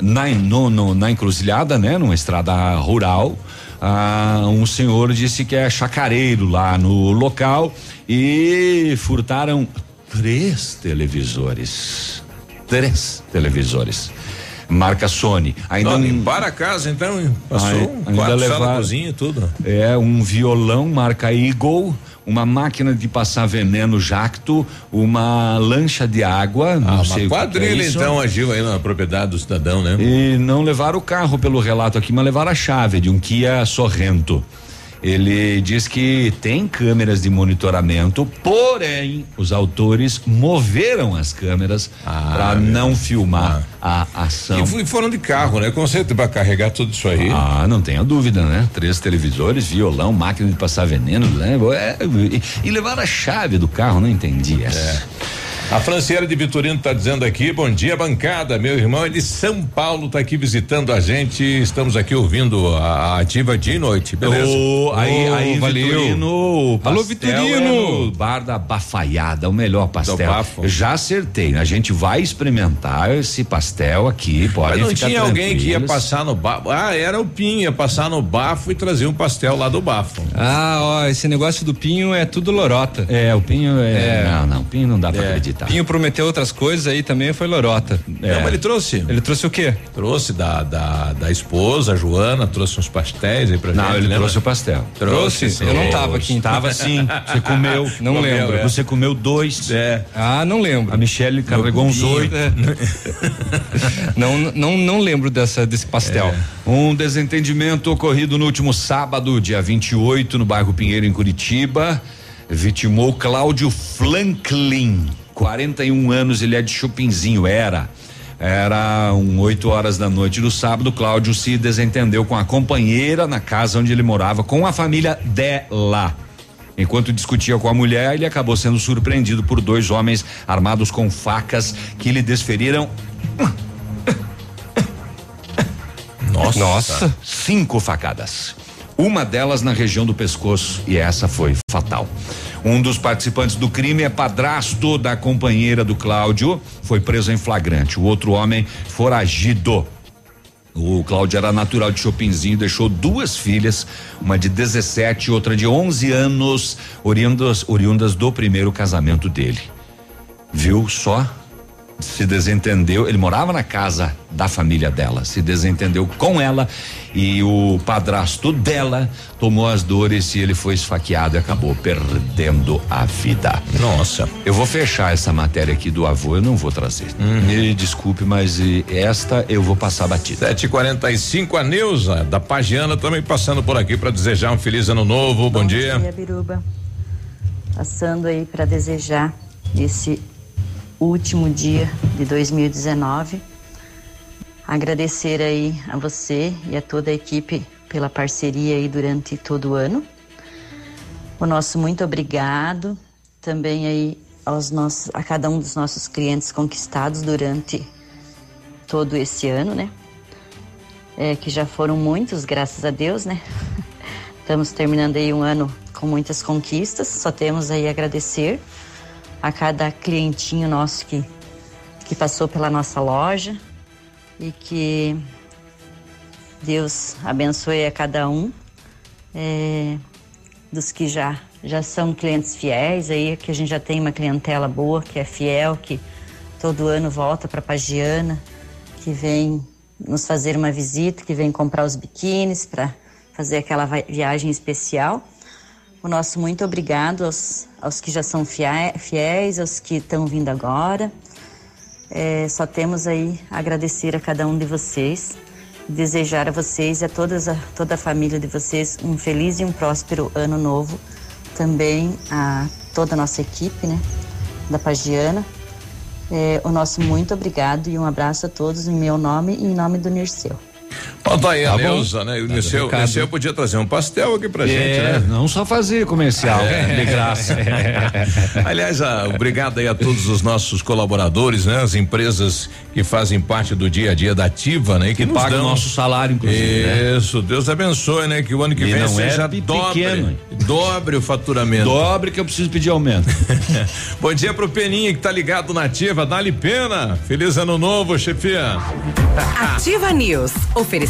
na, no, no- na encruzilhada, né, numa estrada rural, ah, um senhor disse que é chacareiro lá no local e furtaram três televisores. Três televisores. Marca Sony. Ainda Não, a casa, então, passou Ai- um ainda levaram- cozinha e tudo. É, um violão marca Eagle, uma máquina de passar veneno Jacto, uma lancha de água, não Ah, sei uma o que é quadrilha então agiu aí na propriedade do cidadão, né? E não levaram o carro pelo relato aqui, mas levaram a chave de um Kia Sorrento. Ele diz que tem câmeras de monitoramento, porém os autores moveram as câmeras para não filmar a ação. E foram de carro, né? Com certeza para carregar tudo isso aí. Ah, não tenha dúvida, né? Três televisores, violão, máquina de passar veneno, né? É, e, levaram a chave do carro, não entendi essa. A Franciele de Vitorino está dizendo aqui, bom dia bancada, meu irmão é de São Paulo, está aqui visitando a gente, estamos aqui ouvindo a, a ativa de noite, beleza? Ô, aí, Ô, aí, valeu. Vitorino, o Alô, pastel Vitorino. é no bar da Bafaiada, o melhor pastel. Já acertei, a gente vai experimentar esse pastel aqui, Mas pode não ficar tinha alguém que ia passar no bafo. Ah, era o Pinho, ia passar no bafo e trazer um pastel lá do bafo. Ah, ó, esse negócio do Pinho é tudo lorota. É, o Pinho é. É. Não, não, Pinho não dá pra acreditar. Pinho prometeu outras coisas aí também, foi lorota. Não, mas ele trouxe. Ele trouxe o quê? Trouxe da, da, da esposa, a Joana, trouxe uns pastéis aí pra Não, gente. ele lembra? trouxe o pastel. Trouxe? sim. Eu não tava aqui. então. Tava sim, você comeu. Não Comeu, lembro. é. Você comeu dois. É. Ah, não lembro. A Michelle carregou uns oito. é. não, não, não lembro dessa, desse pastel. Um desentendimento ocorrido no último sábado, dia 28, no bairro Pinheiro, em Curitiba, vitimou Cláudio Franklin, 41 anos, ele é de Chupinzinho, era. Era um 8 horas da noite do sábado. Cláudio se desentendeu com a companheira na casa onde ele morava, com a família dela. Enquanto discutia com a mulher, ele acabou sendo surpreendido por dois homens armados com facas que lhe desferiram. Nossa. Nossa. Cinco facadas. Uma delas na região do pescoço e essa foi fatal. Um dos participantes do crime é padrasto da companheira do Cláudio, foi preso em flagrante. O outro homem foragido. O Cláudio era natural de Chopinzinho, deixou duas filhas, uma de 17 e outra de 11 anos, oriundas, oriundas do primeiro casamento dele. Viu só? Se desentendeu, ele morava na casa da família dela, se desentendeu com ela e o padrasto dela tomou as dores e ele foi esfaqueado e acabou perdendo a vida. Nossa. Eu vou fechar essa matéria aqui do avô, eu não vou trazer. Me desculpe, mas e, esta eu vou passar batida. 745 a Neuza, da Pagiana, também passando por aqui para desejar um feliz ano novo. Bom, dia. dia, Biruba. Passando aí para desejar esse último dia de 2019. Agradecer aí a você e a toda a equipe pela parceria aí durante todo o ano. O nosso muito obrigado também aí aos nossos, a cada um dos nossos clientes conquistados durante todo esse ano, né? É, que já foram muitos, graças a Deus, né? Estamos terminando aí um ano com muitas conquistas, só temos aí a agradecer a cada clientinho nosso que, que passou pela nossa loja. E que Deus abençoe a cada um é, dos que já já são clientes fiéis aí que a gente já tem uma clientela boa que é fiel que todo ano volta para Pagiana que vem nos fazer uma visita que vem comprar os biquínis para fazer aquela viagem especial. O nosso muito obrigado aos, aos que já são fiéis, aos que estão vindo agora. É, só temos aí agradecer a cada um de vocês, desejar a vocês e a, todas, a toda a família de vocês um feliz e um próspero ano novo. Também a toda a nossa equipe, né, da Pagiana. É, o nosso muito obrigado e um abraço a todos em meu nome e em nome do Nirceu. Ó, tá aí a Tá bom. Neuza, né? O Tá Liceu. Liceu podia trazer um pastel aqui pra É, gente, né? não só fazer comercial, de graça. Aliás, ah, obrigado aí a todos os nossos colaboradores, né? As empresas que fazem parte do dia a dia da Ativa, né? E que, Que pagam dão- nosso salário, inclusive, né? Isso, Deus abençoe, né? Que o ano que E vem não é seja pe- dobre, pequeno, dobre o faturamento. Dobre que eu preciso pedir aumento. Bom dia pro Peninha que tá ligado na Ativa, dá-lhe pena. Feliz ano novo, chefia. Ativa News. Oferecimento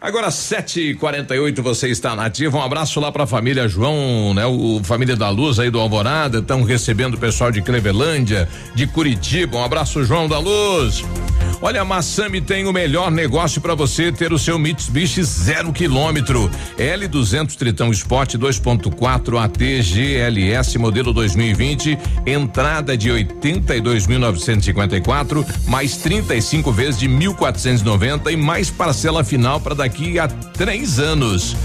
Agora, 7h48, você está na ativa. Um abraço lá pra família João, né? O família da Luz aí do Alvorada. Estão recebendo o pessoal de Clevelândia, de Curitiba. Um abraço, João da Luz. Olha, a Massami tem o melhor negócio para você ter o seu Mitsubishi zero quilômetro. L200 Tritão Sport 2.4 AT GLS modelo 2020. Entrada de 82.954 mais 35 vezes de 1.490 e mais parcela final para daqui a três anos.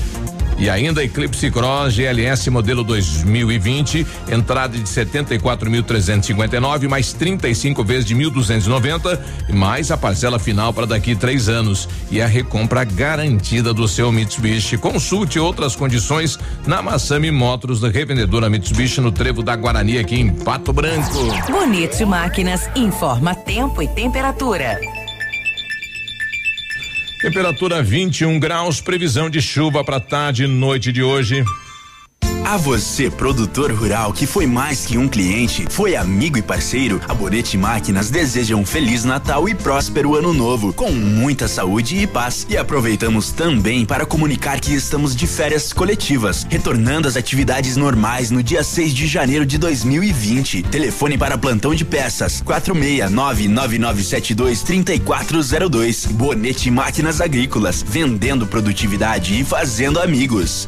E ainda Eclipse Cross GLS modelo 2020, entrada de 74.359 mais 35 vezes de 1.290 e mais a parcela final para daqui três anos e a recompra garantida do seu Mitsubishi. Consulte outras condições na Massami Motors, da revendedora Mitsubishi no Trevo da Guarani aqui em Pato Branco. Bonito Máquinas informa tempo e temperatura. Temperatura 21 graus, previsão de chuva para tarde e noite de hoje. A você, produtor rural que foi mais que um cliente, foi amigo e parceiro, a Bonete Máquinas deseja um feliz Natal e próspero ano novo, com muita saúde e paz. E aproveitamos também para comunicar que estamos de férias coletivas, retornando às atividades normais no dia 6 de janeiro de 2020. Telefone para plantão de peças: 469-9972-3402. Bonete Máquinas Agrícolas, vendendo produtividade e fazendo amigos.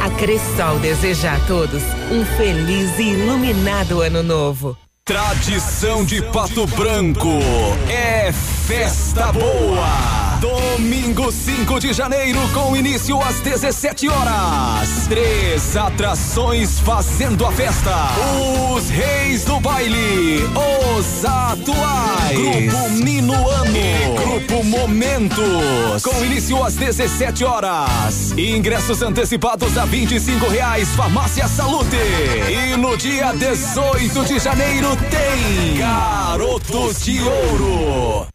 A Cressol deseja a todos um feliz e iluminado ano novo. Tradição de Pato Branco é festa boa. Domingo 5 de janeiro, com início às 17 horas. Três atrações fazendo a festa. Os Reis do Baile, os atuais. Grupo Minuano. E Grupo Momentos. Com início às 17 horas. Ingressos antecipados a 25 reais. Farmácia Salute. E no dia 18 de janeiro tem Garotos de Ouro.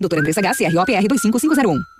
Doutora Andressa H, CROPR 25501.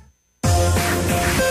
Música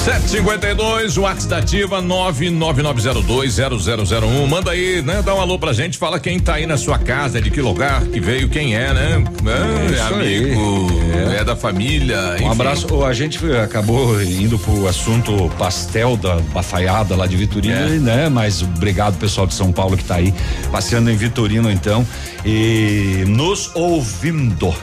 752, o WhatsApp da Ativa 999020001. Manda aí, né? Dá um alô pra gente, fala quem tá aí na sua casa, de que lugar que veio, quem é, né? É, é amigo, é. é. da família. Um abraço. A gente acabou indo pro assunto pastel da bafaiada lá de Vitorino, é. né? Mas obrigado pessoal de São Paulo que tá aí passeando em Vitorino então e nos ouvindo.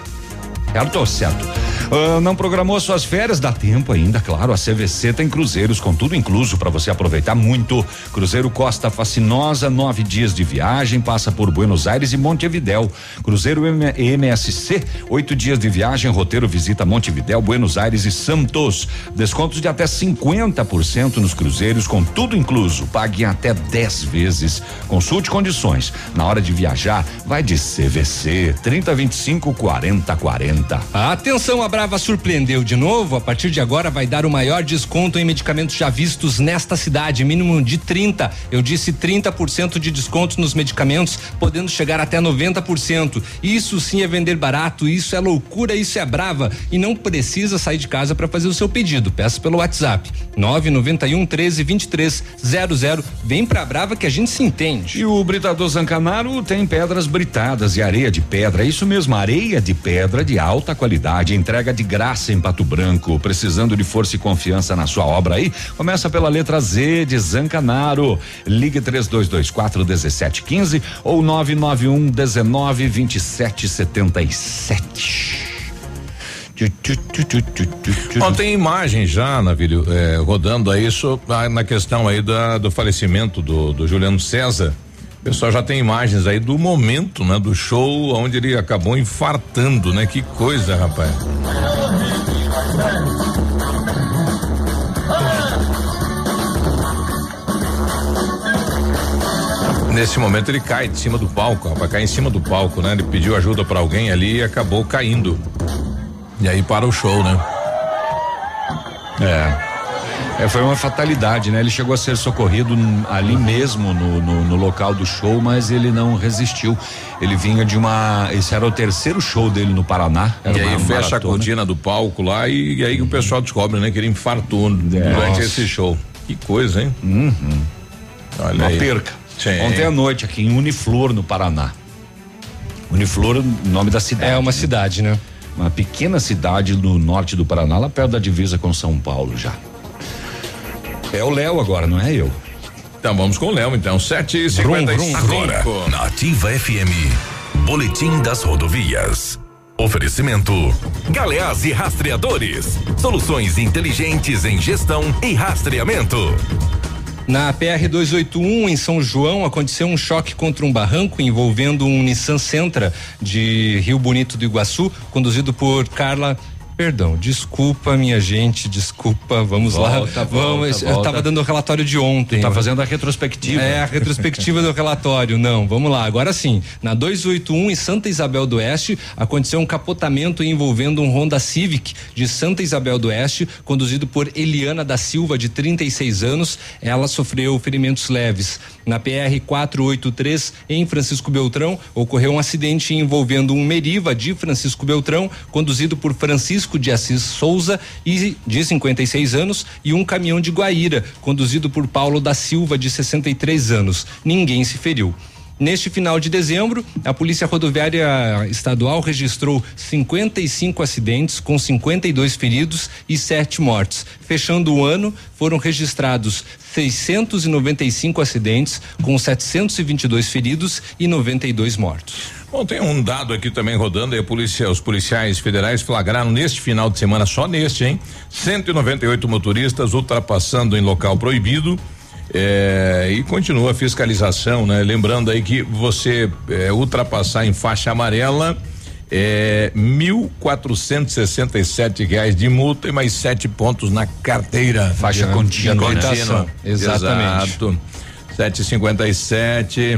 Certo certo? Uh, não programou suas férias? Dá tempo ainda, claro. A CVC tem cruzeiros com tudo incluso para você aproveitar muito. Cruzeiro Costa Fascinosa, nove dias de viagem, passa por Buenos Aires e Montevidéu. Cruzeiro M MSC, oito dias de viagem, roteiro visita Montevidéu, Buenos Aires e Santos. Descontos de até 50% nos cruzeiros com tudo incluso. Pague até 10 vezes. Consulte condições. Na hora de viajar, vai de CVC 3025 40 40. Atenção, abraço Brava surpreendeu de novo. A partir de agora vai dar o maior desconto em medicamentos já vistos nesta cidade, mínimo de 30. Eu disse 30% de desconto nos medicamentos, podendo chegar até 90%. Isso sim é vender barato, isso é loucura, isso é brava e não precisa sair de casa para fazer o seu pedido. Peça pelo WhatsApp 991 13 23 00. Vem pra Brava que a gente se entende. E o Britador Zancanaro tem pedras britadas e areia de pedra. Isso mesmo, areia de pedra de alta qualidade. Entrega de graça em Pato Branco. Precisando de força e confiança na sua obra aí? Começa pela letra Z de Zancanaro. Ligue 3224 1715 ou 991 19 27 77. Bom, tem imagem já, Navírio, é, rodando aí so, ah, na questão aí da, do falecimento do, do Juliano César. Pessoal já tem imagens aí do momento, né? Do show onde ele acabou infartando, né? Que coisa, rapaz. Nesse momento ele cai de cima do palco, vai cair em cima do palco, né? Ele pediu ajuda para alguém ali e acabou caindo. E aí para o show, né? É. É, foi uma fatalidade, né? Ele chegou a ser socorrido ali mesmo no, no, no, local do show, mas ele não resistiu. Ele vinha de uma. Esse era o terceiro show dele no Paraná. e aí fecha maratona. a cortina do palco lá e, e aí o pessoal descobre, né, que ele infartou é. durante Nossa. esse show. Que coisa, hein? Uhum. Olha uma aí. perca. Sim. Ontem à noite, aqui em Uniflor, no Paraná. Uniflor, nome da cidade. É uma né? cidade, né? Uma pequena cidade no norte do Paraná, lá perto da divisa com São Paulo já. É o Léo agora, não é eu. Então vamos com o Léo, então. 7 e 55 Agora, na Ativa FM. Boletim das rodovias. Oferecimento: Galeás e Rastreadores. Soluções inteligentes em gestão e rastreamento. Na PR 281 em São João aconteceu um choque contra um barranco envolvendo um Nissan Sentra de Rio Bonito do Iguaçu, conduzido por Carla Perdão, desculpa, minha gente, desculpa, vamos volta, lá. Volta, vamos, volta. eu estava dando o relatório de ontem. Tá fazendo a retrospectiva. É, a retrospectiva do relatório. Não, vamos lá. Agora sim, na 281 em Santa Isabel do Oeste, aconteceu um capotamento envolvendo um Honda Civic de Santa Isabel do Oeste, conduzido por Eliana da Silva, de 36 anos. Ela sofreu ferimentos leves. Na PR 483 em Francisco Beltrão, ocorreu um acidente envolvendo um Meriva de Francisco Beltrão, conduzido por Francisco Francisco de Assis Souza, de 56 anos, e um caminhão de Guaíra, conduzido por Paulo da Silva, de 63 anos. Ninguém se feriu. Neste final de dezembro, a Polícia Rodoviária Estadual registrou 55 acidentes, com 52 feridos e sete mortes. Fechando o ano, foram registrados 695 acidentes, com 722 feridos e 92 mortos. Bom, tem um dado aqui também rodando e a polícia, os policiais federais flagraram neste final de semana, só neste, hein? 198 motoristas ultrapassando em local proibido. É, e continua a fiscalização, né? Lembrando aí que você é, ultrapassar em faixa amarela é mil quatrocentos sessenta e sete reais de multa e mais sete pontos na carteira. Faixa contínua. De Exatamente. Exato. Sete cinquenta e sete.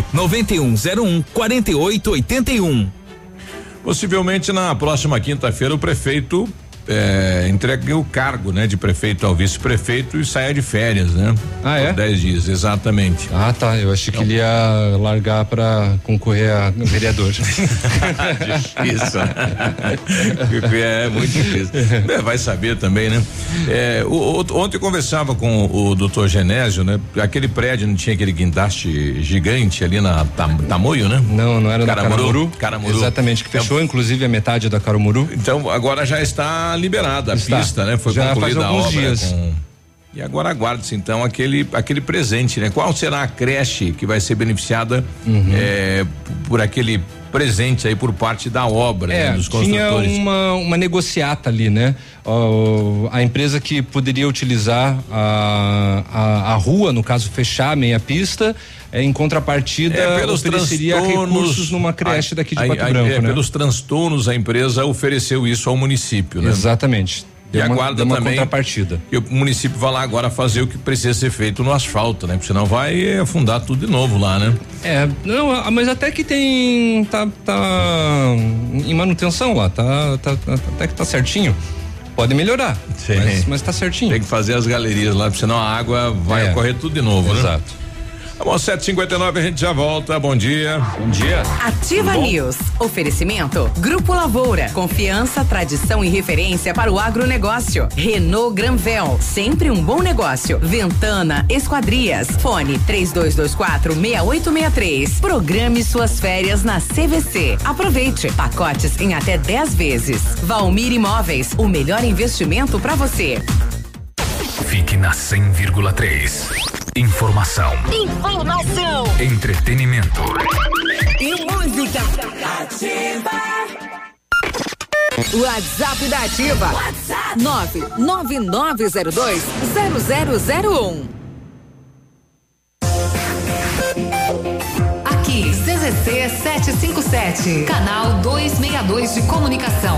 9101 4881. Possivelmente na próxima quinta-feira o prefeito é, entregue o cargo, né, de prefeito ao vice-prefeito e saia de férias, né? Ah, é? Dez dias, exatamente. Ah, tá. Eu achei que ele ia largar para concorrer a vereador. difícil. é muito difícil. É, vai saber também, né? É, o, o, ontem eu conversava com o doutor Genésio, né? Aquele prédio não tinha aquele guindaste gigante ali na Tam, Tamoio, né? Não, não era Caramuru, na Caramuru. Caramuru. Exatamente, que fechou então, inclusive a metade da Caramuru. Então agora já está liberada a Está. pista, né? Foi Já concluída a obra. Dias. Com... E agora aguarde-se então aquele aquele presente, né? Qual será a creche que vai ser beneficiada uhum. é, por aquele presente aí por parte da obra, é, né, dos construtores? Tinha uma, uma negociata ali, né? Uh, a empresa que poderia utilizar a, a, a rua, no caso fechar a meia pista, é, em contrapartida é, ofereceria recursos numa creche a, daqui de Pato a, Branco, é, né? Pelos transtornos a empresa ofereceu isso ao município, né? Exatamente. Deu e uma, aguarda uma também contrapartida. que o município vá lá agora fazer o que precisa ser feito no asfalto, né? Porque senão vai afundar tudo de novo lá, né? É, não, mas até que tem tá, tá em manutenção lá, tá, tá, tá até que tá certinho. Pode melhorar, Sim. Mas, mas tá certinho. Tem que fazer as galerias lá, porque senão a água vai é. ocorrer tudo de novo, Exato. né? Exato. Tá bom, 759 a gente já volta. Bom dia. Bom dia. Ativa bom. News. Oferecimento. Grupo Lavoura. Confiança, tradição e referência para o agronegócio. Renault Granvel. Sempre um bom negócio. Ventana Esquadrias. Fone 3224 6863. Programe suas férias na CVC. Aproveite. Pacotes em até 10 vezes. Valmir Imóveis. O melhor investimento para você. Fique na 100,3. Informação. Informação. Entretenimento. E música. Ativa. WhatsApp da Ativa. WhatsApp 999020001. Aqui, CZC 757, canal 262 de comunicação.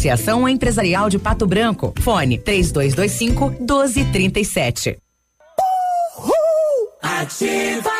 Associação Empresarial de Pato Branco. Fone 3225 1237. Ativa.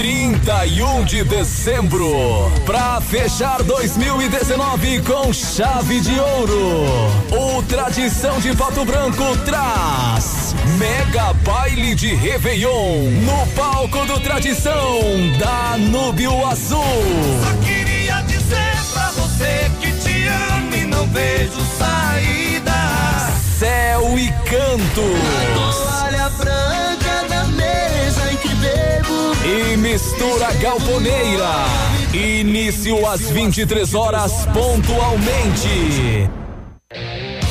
31 de dezembro, pra fechar 2019 com chave de ouro. O Tradição de Pato Branco traz Mega Baile de Réveillon no palco do Tradição da Núbio Azul. Só queria dizer pra você que te amo e não vejo saída. Céu e cantos. Toalha branca E mistura galponeira. Início às 23 horas pontualmente.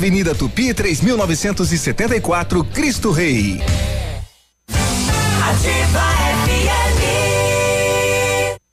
Avenida Tupi 3974, Cristo Rei.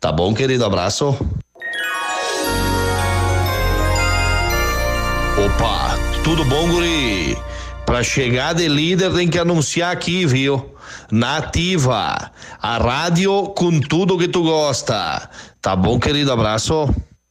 Tá bom, querido? Abraço. Opa, tudo bom, guri? Pra chegar de líder tem que anunciar aqui, viu? Nativa, a rádio com tudo que tu gosta. Tá bom, querido? Abraço.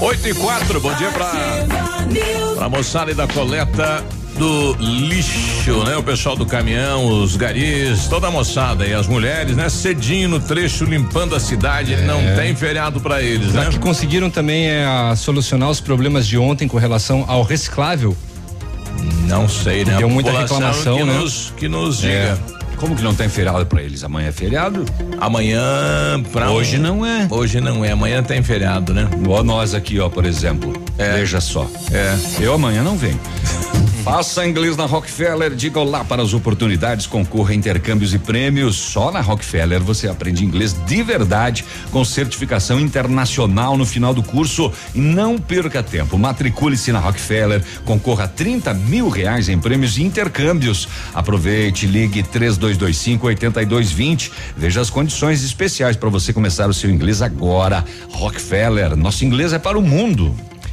8 e 4, bom dia pra, pra moçada e da coleta do lixo, né? O pessoal do caminhão, os garis, toda a moçada e as mulheres, né? Cedinho no trecho limpando a cidade, É. não tem feriado pra eles, Já né? que conseguiram também é, a solucionar os problemas de ontem com relação ao reciclável? Não sei, né? Deu muita reclamação, que né? nos- que nos É. Como que não tem feriado pra eles? Amanhã é feriado? Amanhã pra Hoje não é. Hoje não é, amanhã tem feriado, né? Ó, nós aqui, ó, por exemplo. Veja só. É. Eu amanhã não venho. Faça inglês na Rockefeller, diga olá para as oportunidades, concorra a intercâmbios e prêmios. Só na Rockefeller você aprende inglês de verdade, com certificação internacional no final do curso. Não perca tempo. Matricule-se na Rockefeller, concorra a 30 mil reais em prêmios e intercâmbios. Aproveite, ligue 3225 8220. Veja as condições especiais para você começar o seu inglês agora. Rockefeller, nosso inglês é para o mundo.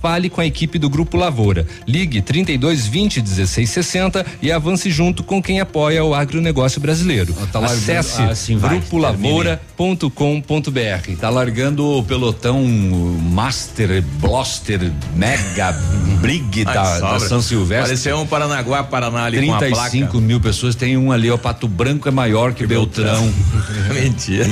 Fale com a equipe do Grupo Lavoura. Ligue 32 20 16 60 e avance junto com quem apoia o agronegócio brasileiro. tá Acesse Ah, grupolavoura.com.br. Tá largando o pelotão Master, Bloster, Mega, Brig da, da. São Silvestre. Parecia um Paranaguá, Paraná ali com a placa. 35 mil pessoas, tem um ali, o Pato Branco é maior que, Beltrão. Mentira.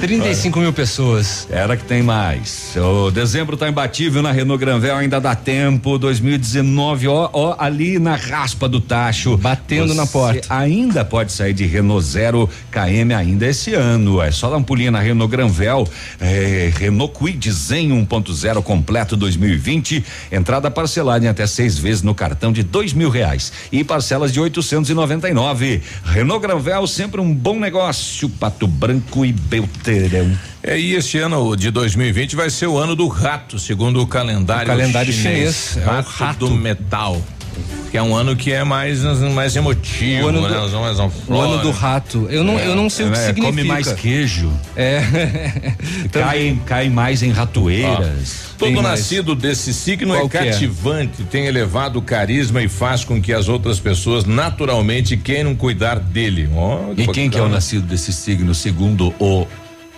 35 mil pessoas. Era que tem mais. O dezembro tá imbatível na Renault Granvel, ainda dá tempo. 2019, ó, ó, ali na raspa do tacho. Batendo na porta. Ainda pode sair de Renault Zero KM ainda esse ano. É só dar um pulinho na Renault Granvel. É, Renault Kwid Zen 1.0 completo 2020. Entrada parcelada em até seis vezes no cartão de dois mil reais e parcelas de 899. Renault Granvel sempre um bom negócio. Pato Branco e Belterão. É, e este ano de 2020 vai ser o ano do rato, segundo o calendário, O calendário chinês, é o Rato, rato. do metal. Que é um ano que é mais, mais emotivo, O ano né? do- mais O ano do rato. Eu não, eu não sei o que É, significa. Come mais queijo. É. Cai, cai mais em ratoeiras. Todo nascido desse signo Qual é que é? cativante, tem elevado carisma e faz com que as outras pessoas naturalmente queiram cuidar dele. Ó, E quem que é o nascido desse signo, segundo o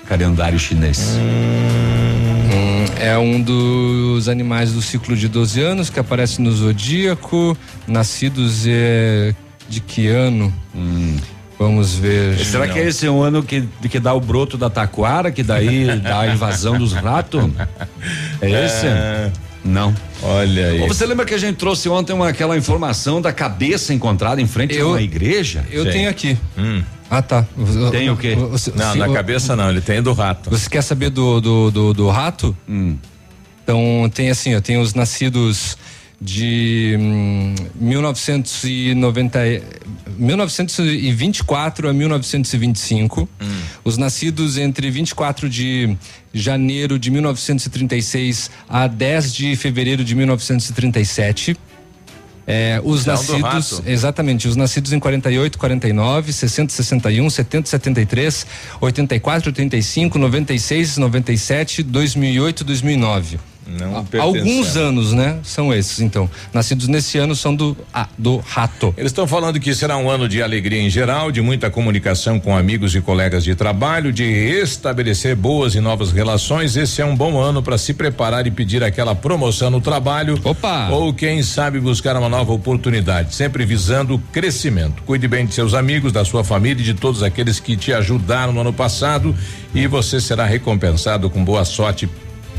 calendário chinês? Hum, é um dos animais do ciclo de 12 anos que aparece no zodíaco. Nascidos é de que ano? Vamos ver. Será que esse é o ano que, que dá o broto da taquara, que daí dá a invasão dos ratos? É esse? É. Não. Olha aí. Você lembra que a gente trouxe ontem uma, aquela informação da cabeça encontrada em frente a Eu- uma igreja? Eu Sim. tenho aqui. Hum. Ah, tá. Tem o quê? Você- Não, se- na o- cabeça não, ele tem do rato. Você quer saber do, do, do, do rato? Hum. Então tem assim, ó, tem os nascidos de hum, 1990, e- 1924 a 1925, os nascidos entre 24 de janeiro de 1936 a 10 de fevereiro de 1937. É, os Então, do nascidos, exatamente, os nascidos em 48, 49, 60, 61, 70, 73, 84, 85, 96, 97, 2008, 2009. Não pertencemos. Alguns anos, né? São esses, então. Nascidos nesse ano são do, ah, do rato. Eles estão falando que será um ano de alegria em geral, de muita comunicação com amigos e colegas de trabalho, de estabelecer boas e novas relações. Esse é um bom ano para se preparar e pedir aquela promoção no trabalho. Opa! Ou quem sabe buscar uma nova oportunidade, sempre visando o crescimento. Cuide bem de seus amigos, da sua família e de todos aqueles que te ajudaram no ano passado e você será recompensado com boa sorte.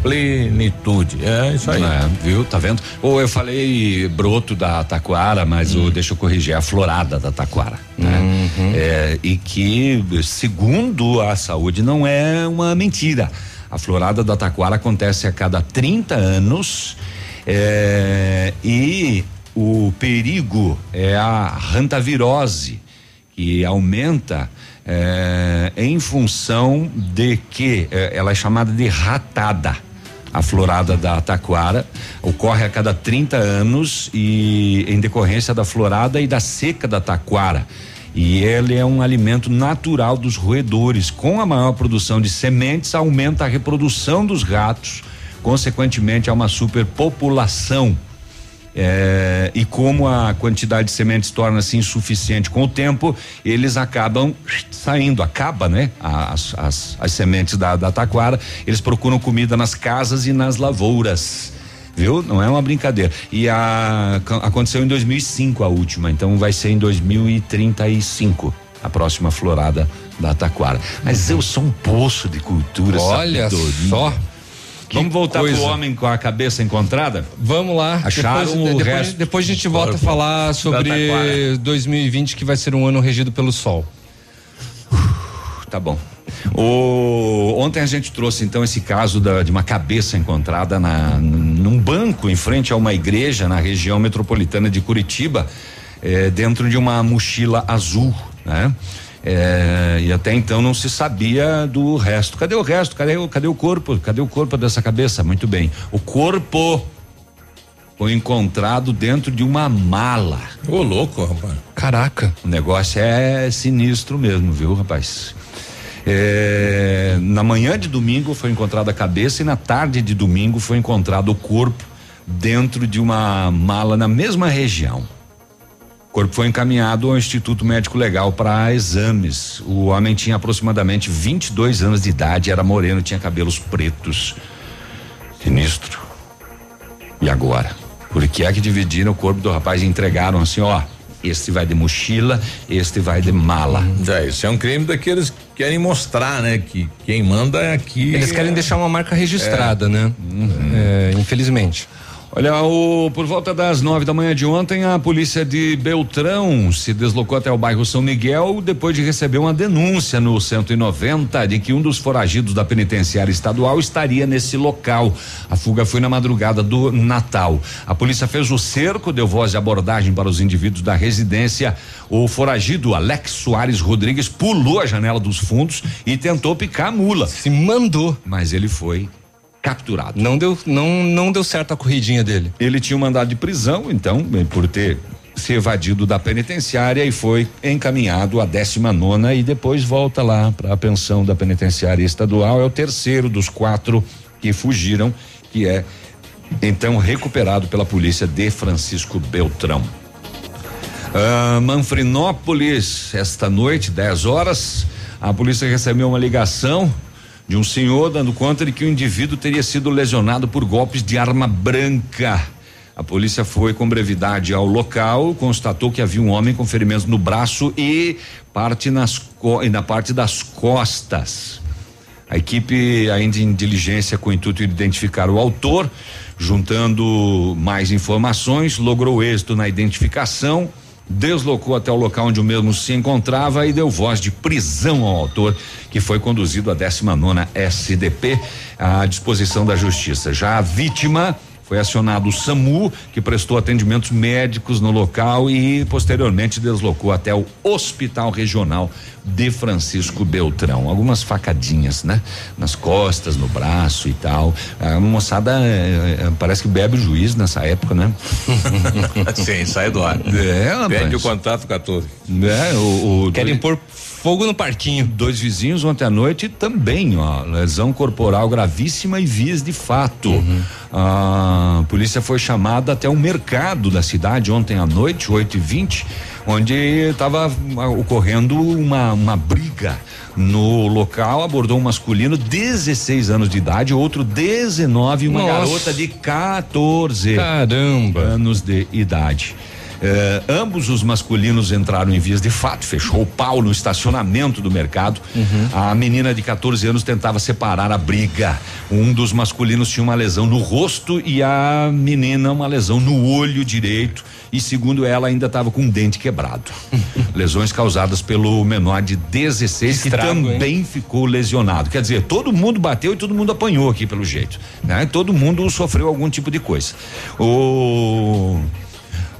Plenitude. É isso aí. É, viu? Tá vendo? Ou eu falei broto da taquara, mas o, deixa eu corrigir, é a florada da taquara. Né? É, e que, segundo a saúde, não é uma mentira. A florada da taquara acontece a cada 30 anos é, e o perigo é a hantavirose, que aumenta é, em função de que é, ela é chamada de ratada. A florada da taquara ocorre a cada 30 anos e em decorrência da florada e da seca da taquara. E ele é um alimento natural dos roedores. Com a maior produção de sementes, aumenta a reprodução dos ratos. Consequentemente, há uma superpopulação. É, e como a quantidade de sementes torna-se insuficiente com o tempo, eles acabam saindo, acaba, né? As, as, as sementes da, da taquara, eles procuram comida nas casas e nas lavouras viu? Não é uma brincadeira. E a, aconteceu em 2005 a última, então vai ser em 2035 a próxima florada da taquara. Mas eu sou um poço de cultura. Olha sabedoria. só. Vamos voltar coisa. pro homem com a cabeça encontrada? Vamos lá. Acharam depois, o depois, resto. depois a gente volta a falar sobre 2020 que vai ser um ano regido pelo sol. Tá bom. O, ontem a gente trouxe então esse caso da- de uma cabeça encontrada na, num banco em frente a uma igreja na região metropolitana de Curitiba, eh, dentro de uma mochila azul, né? Eh, e até então não se sabia do resto. Cadê o resto? Cadê, o- cadê o corpo? Cadê o corpo dessa cabeça? Muito bem. O corpo foi encontrado dentro de uma mala. Ô, louco, rapaz. Caraca. O negócio é sinistro mesmo, viu, rapaz? É, na manhã de domingo foi encontrada a cabeça e na tarde de domingo foi encontrado o corpo dentro de uma mala na mesma região. O corpo foi encaminhado ao Instituto Médico Legal para exames. O homem tinha aproximadamente 22 anos de idade, era moreno, tinha cabelos pretos. Sinistro. E agora? Por que é que dividiram o corpo do rapaz e entregaram assim, ó? Este vai de mochila, este vai de mala. É, isso é um crime daqueles que querem mostrar, né? Que quem manda é aqui. Eles querem deixar uma marca registrada, né? É, infelizmente. Olha, o, por volta das nove da manhã de ontem, a polícia de Beltrão se deslocou até o bairro São Miguel depois de receber uma denúncia no 190 de que um dos foragidos da penitenciária estadual estaria nesse local. A fuga foi na madrugada do Natal. A polícia fez o cerco, deu voz de abordagem para os indivíduos da residência. O foragido Alex Soares Rodrigues pulou a janela dos fundos e tentou picar a mula. Se mandou. Mas ele foi capturado. Não deu, não, não deu certo a corridinha dele. Ele tinha um mandado de prisão, então, eh, por ter se evadido da penitenciária e foi encaminhado à 19 nona e depois volta lá para a pensão da penitenciária estadual. É o terceiro dos quatro que fugiram, que é então recuperado pela polícia de Francisco Beltrão. Ah, Manfrinópolis, esta noite, 10 horas, a polícia recebeu uma ligação de um senhor dando conta de que o indivíduo teria sido lesionado por golpes de arma branca. A polícia foi com brevidade ao local, constatou que havia um homem com ferimentos no braço e parte nas e na parte das costas. A equipe ainda em diligência com o intuito de identificar o autor, juntando mais informações, logrou êxito na identificação, deslocou até o local onde o mesmo se encontrava e deu voz de prisão ao autor, que foi conduzido à 19 nona SDP à disposição da justiça. Já a vítima foi acionado o SAMU, que prestou atendimentos médicos no local e posteriormente deslocou até o Hospital Regional de Francisco Beltrão. Algumas facadinhas, né? Nas costas, no braço e tal. A moçada eh, eh, parece que bebe o juiz nessa época, né? Sim, sai do ar. É, rapaz. Pede o contato 14. É, o, o Querem pôr fogo no parquinho. Dois vizinhos ontem à noite também, ó, lesão corporal gravíssima e vias de fato. Uhum. A polícia foi chamada até o mercado da cidade ontem à noite, 8 e 20 onde estava ocorrendo uma, uma briga no local, abordou um masculino, 16 anos de idade, outro 19 e uma Nossa. garota de 14 Caramba. anos de idade. Eh, ambos os masculinos entraram em vias de fato, fechou o pau no estacionamento do mercado. A menina de 14 anos tentava separar a briga. Um dos masculinos tinha uma lesão no rosto e a menina uma lesão no olho direito. E segundo ela, ainda estava com um dente quebrado. Lesões causadas pelo menor de 16, que hein? também ficou lesionado. Quer dizer, todo mundo bateu e todo mundo apanhou aqui pelo jeito. Né? Todo mundo sofreu algum tipo de coisa. O.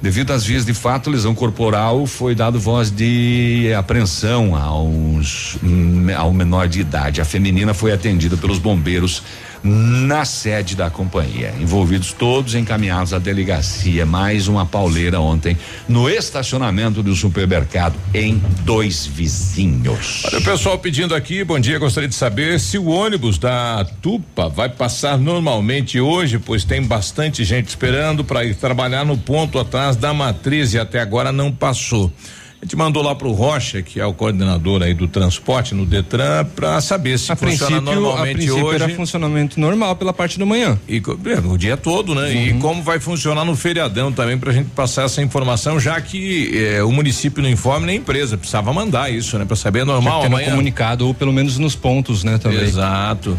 Devido às vias de fato, lesão corporal, foi dado voz de apreensão aos, hum, ao menor de idade. A feminina foi atendida pelos bombeiros na sede da companhia. Envolvidos todos encaminhados à delegacia. Mais uma pauleira ontem no estacionamento do supermercado em dois vizinhos. Olha o pessoal pedindo aqui, bom dia, gostaria de saber se o ônibus da Tupa vai passar normalmente hoje, pois tem bastante gente esperando para ir trabalhar no ponto atrás da matriz e até agora não passou. A gente mandou lá pro Rocha, que é o coordenador aí do transporte no Detran, para saber se a funciona princípio, normalmente a princípio hoje. era funcionamento normal pela parte da manhã. E é, o dia todo, né? E Uhum. como vai funcionar no feriadão também pra gente passar essa informação, já que eh, o município não informa nem a empresa, precisava mandar isso, né? Pra saber é normal amanhã. comunicado, ou pelo menos nos pontos, né, também. Exato.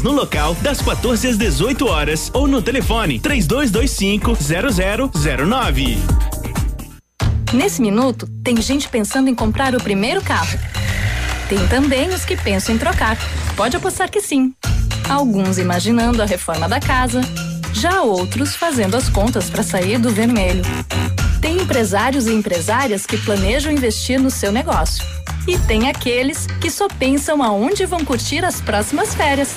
no local das 14 às 18 horas ou no telefone 3225 0009. Nesse minuto, tem gente pensando em comprar o primeiro carro. Tem também os que pensam em trocar. Pode apostar que sim. Alguns imaginando a reforma da casa, já outros fazendo as contas para sair do vermelho. Tem empresários e empresárias que planejam investir no seu negócio. E tem aqueles que só pensam aonde vão curtir as próximas férias.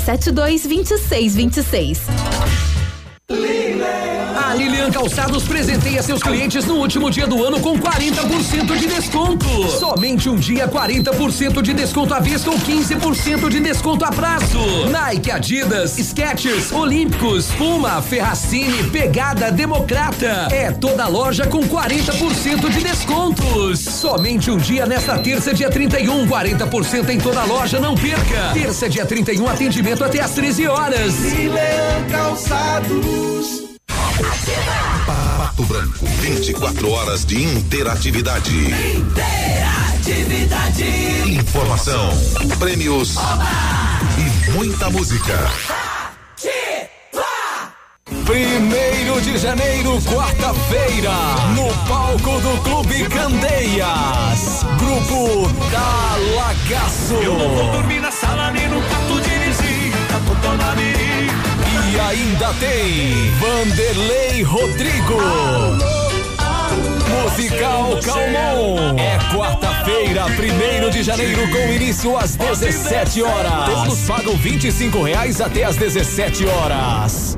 3272 2626. Lilian Calçados presenteia seus clientes no último dia do ano com 40% de desconto. Somente um dia, 40% de desconto à vista ou 15% de desconto a prazo. Nike, Adidas, Skechers, Olímpicos, Puma, Ferracini, Pegada, Democrata. É toda loja com 40% de descontos. Somente um dia nesta terça, dia 31, 40% em toda loja, não perca. Terça, dia 31, atendimento até às 13 horas. Lilian Calçados. Pato Branco, 24 horas de interatividade. Interatividade. Informação, prêmios e muita música. Primeiro de janeiro, quarta-feira, no palco do Clube Candeias. Grupo Talagaço. Eu não vou dormir na sala nem no quarto de. Vou tomar E ainda tem Vanderlei Rodrigo. Musical Calmon. É quarta-feira, primeiro de janeiro, com início às 17 horas. Todos pagam 25 reais até às 17 horas.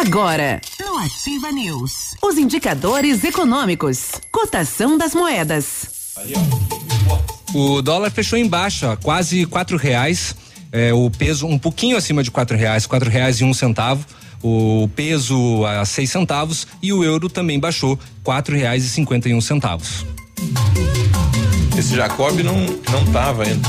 Agora, no Ativa News, os indicadores econômicos, cotação das moedas. O dólar fechou em baixa, quase quatro reais. É, o peso um pouquinho acima de quatro reais, quatro reais e um centavo. O peso a seis centavos e o euro também baixou quatro reais e cinquenta e um centavos. Esse Jacob não não tava ainda.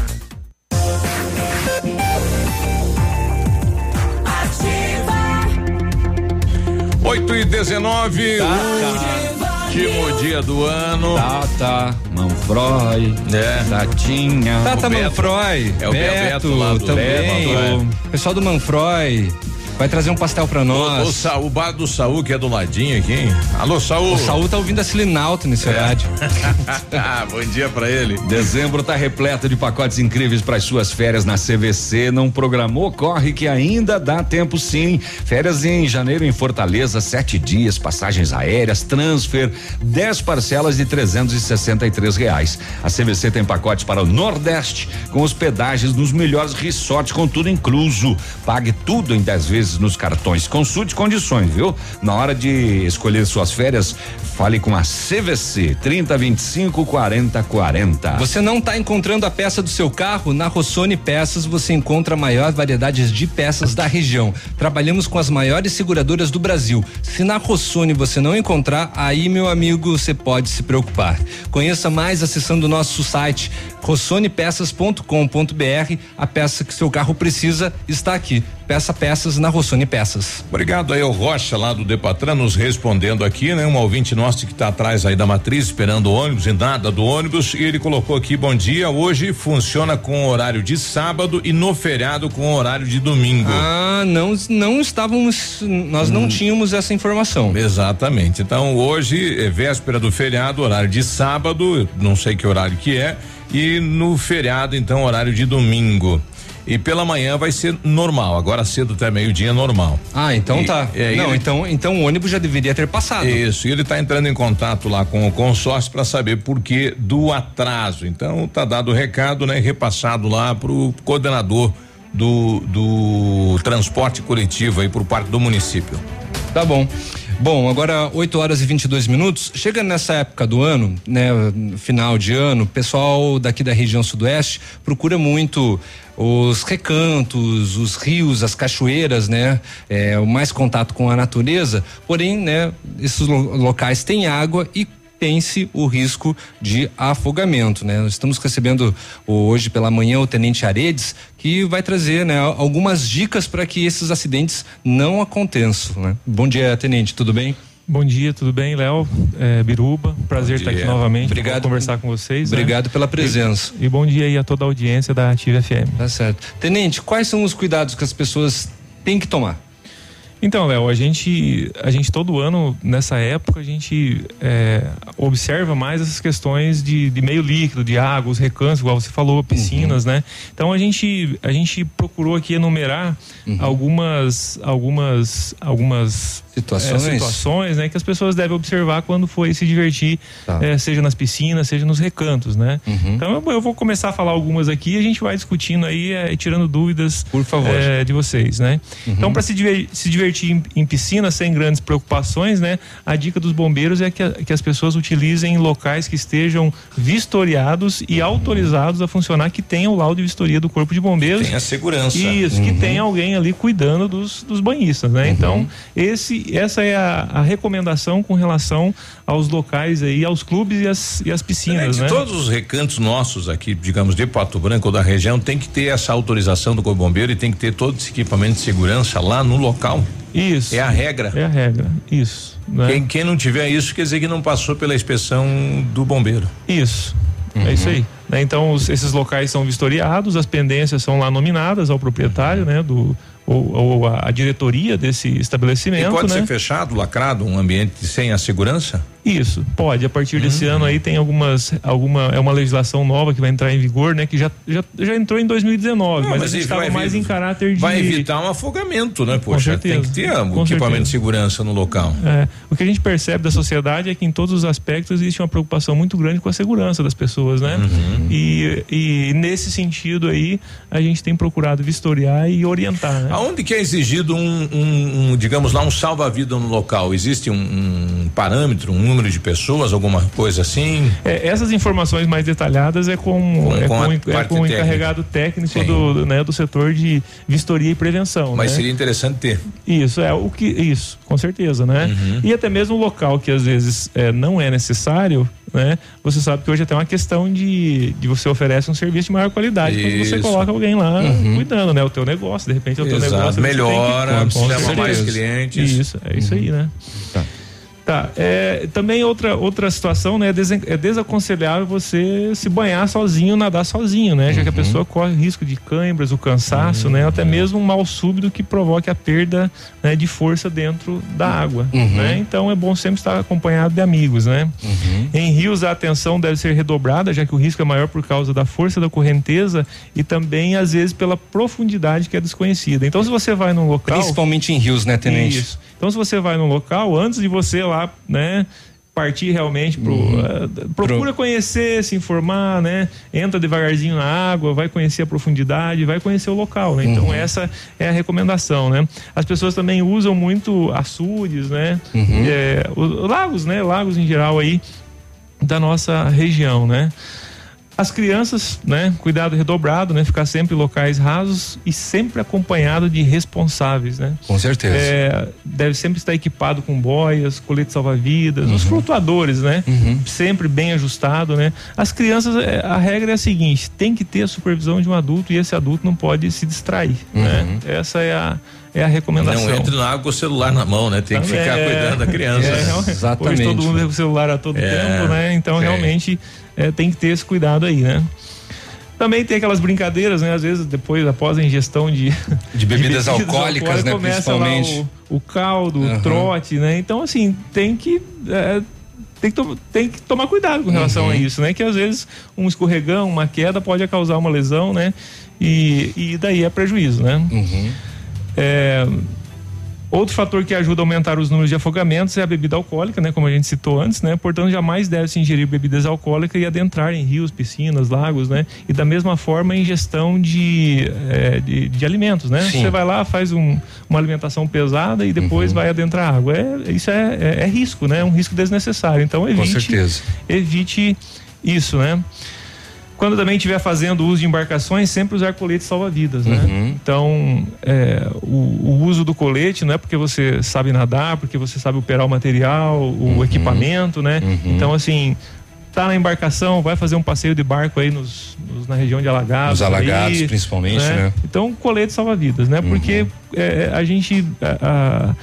8 e 19 último dia do ano. Tata, Manfroy, é. Tatinha. Tata Beto. Manfroy, É o Beto, Beto lá do também, Beto, o pessoal do Manfroy vai trazer um pastel pra O, o, nós. Sa- o bar do Saul, que é do ladinho aqui. hein? Alô, Saul. O Saúl tá ouvindo a Silinalto nesse É. horário. Bom dia pra ele. Dezembro tá repleto de pacotes incríveis para as suas férias na CVC. Não programou? Corre que ainda dá tempo sim. Férias em janeiro em Fortaleza, sete dias, passagens aéreas, transfer, 10 parcelas de 363 reais. A CVC tem pacotes para o Nordeste com hospedagens nos melhores resorts com tudo incluso. Pague tudo em 10 vezes nos cartões. Consulte condições, viu? Na hora de escolher suas férias, fale com a CVC 30 25 40 40. Você não está encontrando a peça do seu carro? Na Rossoni Peças você encontra a maior variedade de peças da região. Trabalhamos com as maiores seguradoras do Brasil. Se na Rossoni você não encontrar, aí meu amigo, você pode se preocupar. Conheça mais acessando o nosso site rossonepeças.com.br. A peça que seu carro precisa está aqui. Peça peças na Rossoni Peças. Obrigado aí ao Rocha lá do Depatran nos respondendo aqui, né? Um ouvinte nosso que está atrás aí da matriz esperando o ônibus e nada do ônibus e ele colocou aqui bom dia, hoje funciona com horário de sábado e no feriado com horário de domingo. Ah, não, não estávamos, nós não tínhamos essa informação. Exatamente. Então hoje é véspera do feriado, horário de sábado, não sei que horário que é, e no feriado então horário de domingo. E pela manhã vai ser normal, agora cedo até meio-dia normal. Ah, então E- tá. é, não, ele- então, então o ônibus já deveria ter passado. Isso, e ele está entrando em contato lá com o consórcio para saber por que do atraso. Então tá dado o recado, né? Repassado lá pro coordenador do, do transporte coletivo aí por parte do município. Tá bom. Bom, agora 8 horas e 22 minutos. Chega nessa época do ano, né, final de ano, o pessoal daqui da região sudoeste procura muito os recantos, os rios, as cachoeiras, né? É, o mais contato com a natureza. Porém, né, esses lo- locais têm água e tem-se o risco de afogamento, né? Nós estamos recebendo hoje pela manhã o Tenente Aredes, que vai trazer, né, algumas dicas para que esses acidentes não aconteçam, né? Bom dia, Tenente, tudo bem? Bom dia, tudo bem, Léo? É, Biruba, prazer estar aqui novamente. Obrigado. Conversar com vocês. né? Obrigado pela presença. E, e bom dia aí a toda a audiência da Ativa FM. Tá certo. Tenente, quais são os cuidados que as pessoas têm que tomar? Então, Léo, a gente, a gente todo ano, nessa época, a gente é, observa mais essas questões de, de meio líquido, de água, os recantos, igual você falou, piscinas, né? Então a gente, a gente procurou aqui enumerar algumas, algumas, algumas Situações? é, situações, né, que as pessoas devem observar quando for se divertir, Tá. é, seja nas piscinas, seja nos recantos, né? Então eu, eu vou começar a falar algumas aqui e a gente vai discutindo aí, é, e tirando dúvidas Por favor. é, de vocês, né? Uhum. Então para se, diver- se divertir em, em piscina sem grandes preocupações, né? A dica dos bombeiros é que, a- que as pessoas utilizem locais que estejam vistoriados e autorizados a funcionar, que tenham o laudo de vistoria do corpo de bombeiros. Tem a segurança. Isso, que Uhum. tem alguém ali cuidando dos, dos banhistas, né? Então, esse, essa é a, a recomendação com relação aos locais aí, aos clubes e as, e as piscinas, De né? todos os recantos nossos aqui, digamos, de Pato Branco ou da região, tem que ter essa autorização do Corpo Bombeiro e tem que ter todo esse equipamento de segurança lá no local. Isso. É a regra. É a regra, isso. né? Quem, quem não tiver isso quer dizer que não passou pela inspeção do bombeiro. Isso. Uhum. É isso aí. né? Então, os- esses locais são vistoriados, as pendências são lá nominadas ao proprietário, né? Do, ou, ou a, a diretoria desse estabelecimento. E pode né? ser fechado, lacrado, um ambiente sem a segurança? Isso, pode. A partir desse Uhum. ano aí tem algumas, alguma, é uma legislação nova que vai entrar em vigor, né? Que já, já, já entrou em 2019, Não, mas, mas a gente ele estava mais em caráter de. Vai evitar um afogamento, né? Poxa, tem que ter um equipamento certeza. de segurança no local. É, o que a gente percebe da sociedade é que em todos os aspectos existe uma preocupação muito grande com a segurança das pessoas, né? Uhum. E, e nesse sentido aí a gente tem procurado vistoriar e orientar, né? Aonde que é exigido um, um- um, digamos lá, um salva-vida no local? Existe um, um parâmetro, um número de pessoas, alguma coisa assim? É, essas informações mais detalhadas é com, Com- é com com, é com o técnica. encarregado técnico Sim. do, do, né, do setor de vistoria e prevenção. Mas né? seria interessante ter. Isso, é o que. Isso, com certeza, né? Uhum. E até mesmo o local que às vezes é, não é necessário, né? Você sabe que hoje até é uma questão de, de você oferece um serviço de maior qualidade quando você coloca alguém lá Uhum. cuidando, né? O teu negócio, de repente é o teu Exato, negócio. você tem que- melhora, com leva certeza. mais clientes. Isso, é isso aí, né? Tá. É, também outra, outra situação, né? É, é desaconselhável você se banhar sozinho, nadar sozinho, né? Já que a pessoa corre risco de câimbras, o cansaço, né? Até mesmo um mal súbito que provoque a perda né, de força dentro da água, né? Então é bom sempre estar acompanhado de amigos, né? Em rios a atenção deve ser redobrada, já que o risco é maior por causa da força da correnteza e também às vezes pela profundidade que é desconhecida. Então se você vai num local Principalmente em rios, né, Tenente? isso. Então, se você vai num local, antes de você lá, né? Partir realmente pro. eh, procura conhecer, se informar, né? Entra devagarzinho na água, vai conhecer a profundidade, vai conhecer o local, né? Então, Uhum. essa é a recomendação, né? As pessoas também usam muito açudes, né? Uhum. Eh, os lagos, né? Lagos em geral aí da nossa região, né? As crianças, né? Cuidado redobrado, né? Ficar sempre em locais rasos e sempre acompanhado de responsáveis, né? Com certeza. É, deve sempre estar equipado com boias, colete salva-vidas, os flutuadores, né? Sempre bem ajustado, né? As crianças, é, a regra é a seguinte: tem que ter a supervisão de um adulto e esse adulto não pode se distrair, né? Essa é a é a recomendação. Não entre na água com o celular na mão, né? Tem que ficar é. cuidando da criança. É, realmente. Hoje todo mundo tem o celular a todo É, tempo, né? Então sim. realmente é, tem que ter esse cuidado aí, né? Também tem aquelas brincadeiras, né? Às vezes, depois, após a ingestão de, De bebidas alcoólicas, né, começa lá principalmente. o, o caldo, Aham. o trote, né? Então, assim, tem que. é, tem que, to- tem que tomar cuidado com relação Uhum. a isso, né? Que às vezes um escorregão, uma queda pode causar uma lesão, né? E, e daí é prejuízo, né? Uhum. É, Outro fator que ajuda a aumentar os números de afogamentos é a bebida alcoólica, né? Como a gente citou antes, né? Portanto, jamais deve se ingerir bebidas alcoólicas e adentrar em rios, piscinas, lagos, né? E da mesma forma a ingestão de, eh, de, de alimentos, né? Sim. Você vai lá, faz um- uma alimentação pesada e depois vai adentrar água. É, isso é, é- é risco, né? É um risco desnecessário. Então, evite, certeza. evite isso, né? Quando também estiver fazendo uso de embarcações, sempre usar colete salva-vidas, né? Uhum. Então, é, o, o uso do colete não é porque você sabe nadar, porque você sabe operar o material, o Uhum. equipamento, né? Então, assim, tá na embarcação, vai fazer um passeio de barco aí nos, nos- na região de Alagados. Nos Alagados, aí, principalmente, né? Então, colete salva-vidas, né? Porque Uhum. é, a gente. A, a-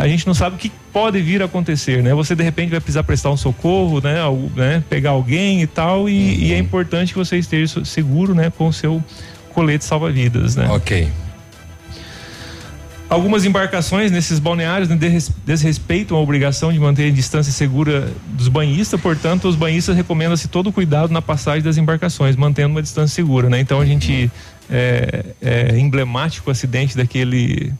a gente não sabe o que pode vir a acontecer, né? Você de repente vai precisar prestar um socorro, né? Al- né? Pegar alguém e tal, e, e é importante que você esteja seguro, né? Com o seu colete salva-vidas, né? Ok. Algumas embarcações nesses balneários né, desres- desrespeitam a obrigação de manter a distância segura dos banhistas, portanto, os banhistas recomendam-se todo o cuidado na passagem das embarcações, mantendo uma distância segura, né? Então a gente é, é emblemático o acidente daquele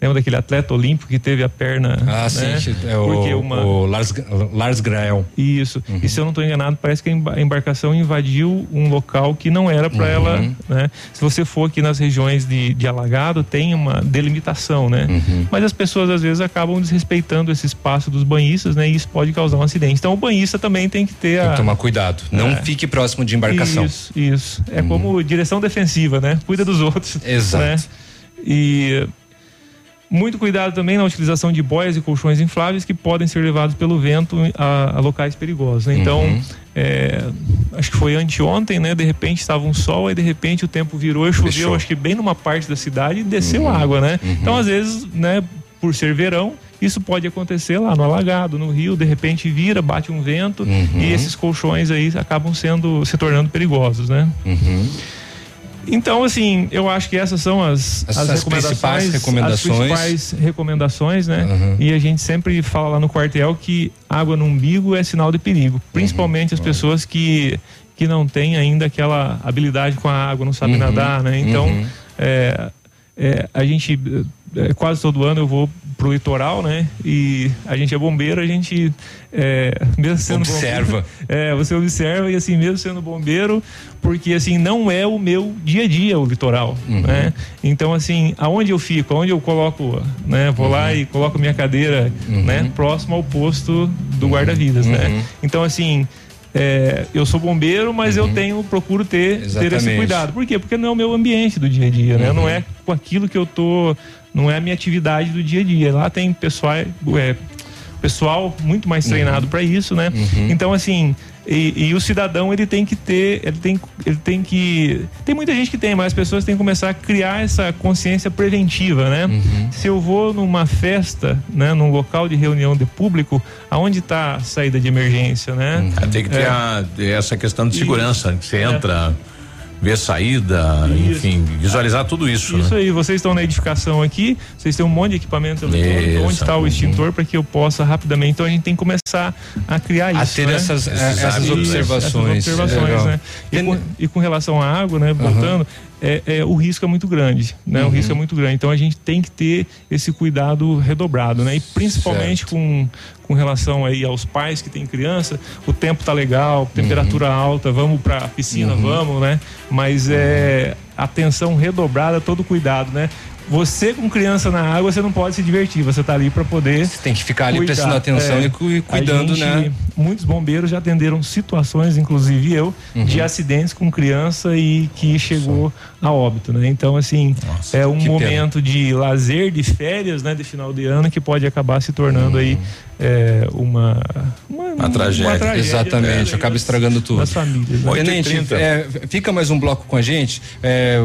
lembra daquele atleta olímpico que teve a perna Ah, né? sim. É Porque o, uma o Lars, Lars Grael. isso. E se eu não estou enganado, parece que a emba- a embarcação invadiu um local que não era para Uhum. ela. Né? Se você for aqui nas regiões de, de alagado, tem uma delimitação, né? Uhum. Mas as pessoas às vezes acabam desrespeitando esse espaço dos banhistas, né? E isso pode causar um acidente. Então o banhista também tem que ter Tem a. que tomar cuidado. Não É. fique próximo de embarcação. Isso, isso. É como direção defensiva, né? Cuida dos outros. Exato. né? E muito cuidado também na utilização de boias e colchões infláveis que podem ser levados pelo vento a, a locais perigosos. né? Então, Uhum. é, acho que foi anteontem, né? De repente estava um sol e de repente o tempo virou e choveu, Fechou. acho que bem numa parte da cidade e desceu Uhum. água, né? Uhum. Então, às vezes, né? Por ser verão, isso pode acontecer lá no alagado, no rio, de repente vira, bate um vento Uhum. e esses colchões aí acabam sendo se tornando perigosos, né? Uhum. Então, assim, eu acho que essas são as, As- as, principais recomendações. As principais recomendações, né? Uhum. E a gente sempre fala lá no quartel que água no umbigo é sinal de perigo. Principalmente as pessoas que, que não têm ainda aquela habilidade com a água, não sabem Uhum. nadar, né? Então, Uhum. é, é, a gente é, quase todo ano eu vou pro litoral, né? E a gente é bombeiro, a gente é, mesmo sendo Observa. bombeiro, é, você observa e assim mesmo sendo bombeiro, porque assim não é o meu dia a dia o litoral, Uhum. né? Então assim, aonde eu fico, aonde eu coloco, né? Vou lá Uhum. e coloco minha cadeira, né? Próximo ao posto do guarda-vidas, né? Uhum. Então assim é, eu sou bombeiro, mas eu tenho, procuro ter, ter esse Uhum. Cuidado. Por quê? Porque não é o meu ambiente do dia a dia, né? Uhum. Não é com aquilo que eu tô, não é a minha atividade do dia a dia. Lá tem pessoal, é, pessoal muito mais treinado para isso, né? Então assim, e, e o cidadão ele tem que ter, ele tem, ele tem que, tem muita gente que tem, mas as pessoas têm que começar a criar essa consciência preventiva, né? Se eu vou numa festa, né, num local de reunião de público, aonde está a saída de emergência, né? Ah, Tem que ter É. a- essa questão de Isso. segurança, que você É. vê saída, enfim, visualizar tudo isso. Isso né? aí, vocês estão na edificação aqui, vocês têm um monte de equipamento eletrônico, Isso. onde está o extintor para que eu possa rapidamente. Então a gente tem que começar a criar A isso. ter né? essas- Esses essas hábitos, observações. Essas observações, Legal. né? E com, e com relação à água, né, voltando, é, é, o risco é muito grande, né? O Uhum. risco é muito grande. Então a gente tem que ter esse cuidado redobrado, né? E principalmente com, com relação aí aos pais que têm criança, o tempo tá legal, temperatura alta, vamos pra piscina, Uhum. vamos, né? Mas é atenção redobrada, todo cuidado, né? Você com criança na água, você não pode se divertir, você tá ali para poder. Você tem que ficar ali prestando atenção e cu- cuidando, né? Muitos bombeiros já atenderam situações, inclusive eu, Uhum. de acidentes com criança e que chegou a óbito, né? Então, assim, é um que pena. momento de lazer, de férias, né, de final de ano que pode acabar se tornando aí é, uma, uma, Uma tragédia. Exatamente, né, acaba estragando tudo. das famílias. né? Tenente, é, fica mais um bloco com a gente. É,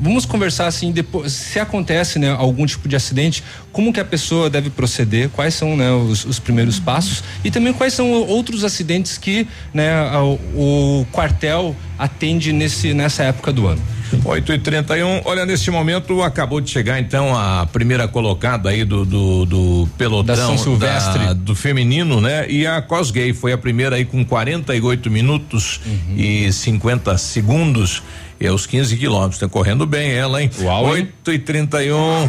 vamos conversar assim depois. Se acontece, né, algum tipo de acidente, como que a pessoa deve proceder? Quais são, né, os, os primeiros passos? E também quais são outros acidentes que, né, a- o quartel atende nesse nessa época do ano? 8 e 31 olha, neste momento acabou de chegar então a primeira colocada aí do, do, do pelotão Da São Silvestre. da- do feminino, né? E a Cosgay foi a primeira aí com 48 minutos Uhum. e 50 segundos e aos 15 quilômetros. Tá correndo bem ela, hein? Uau, hein? 8 e 31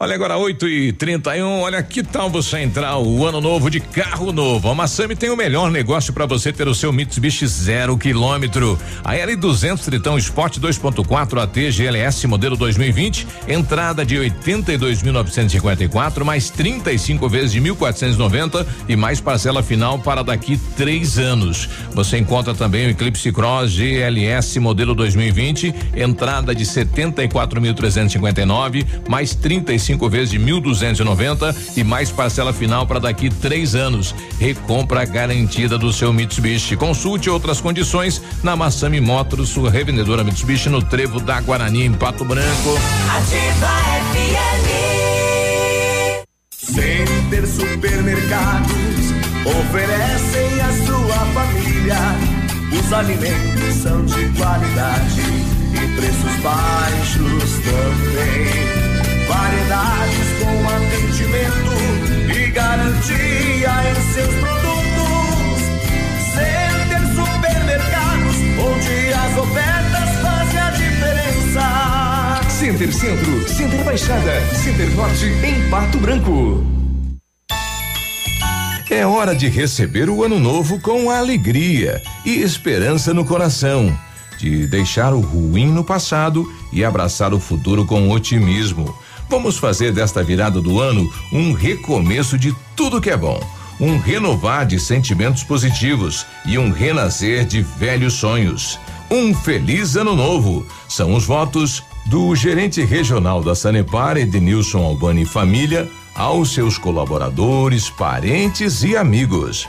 Olha agora 8 e 31 olha que tal você entrar o ano novo de carro novo? A Massami tem o melhor negócio para você ter o seu Mitsubishi zero quilômetro. A L200 Tritão Sport 2.4 AT GLS modelo 2020, entrada de 82.954 mais 35 vezes de 1.490 e mais parcela final para daqui três anos. Você encontra também o Eclipse Cross GLS modelo 2020, entrada de 74.359 mais 35 vezes de 1.290 e mais parcela final para daqui três anos. Recompra garantida do seu Mitsubishi. Consulte outras condições na Massami Motors, sua revendedora Mitsubishi no Trevo da Guarani em Pato Branco. Ativa Center Supermercados oferecem à sua família. Os alimentos são de qualidade e preços baixos também. Variedades com atendimento e garantia em seus produtos. Center Supermercados, onde as ofertas fazem a diferença. Center Centro, Center Baixada, Center Norte em Pato Branco. É hora de receber o ano novo com alegria e esperança no coração, de deixar o ruim no passado e abraçar o futuro com otimismo. Vamos fazer desta virada do ano um recomeço de tudo que é bom, um renovar de sentimentos positivos e um renascer de velhos sonhos. Um feliz ano novo. São os votos do gerente regional da Sanepar, Edenilson Albani Família, aos seus colaboradores, parentes e amigos.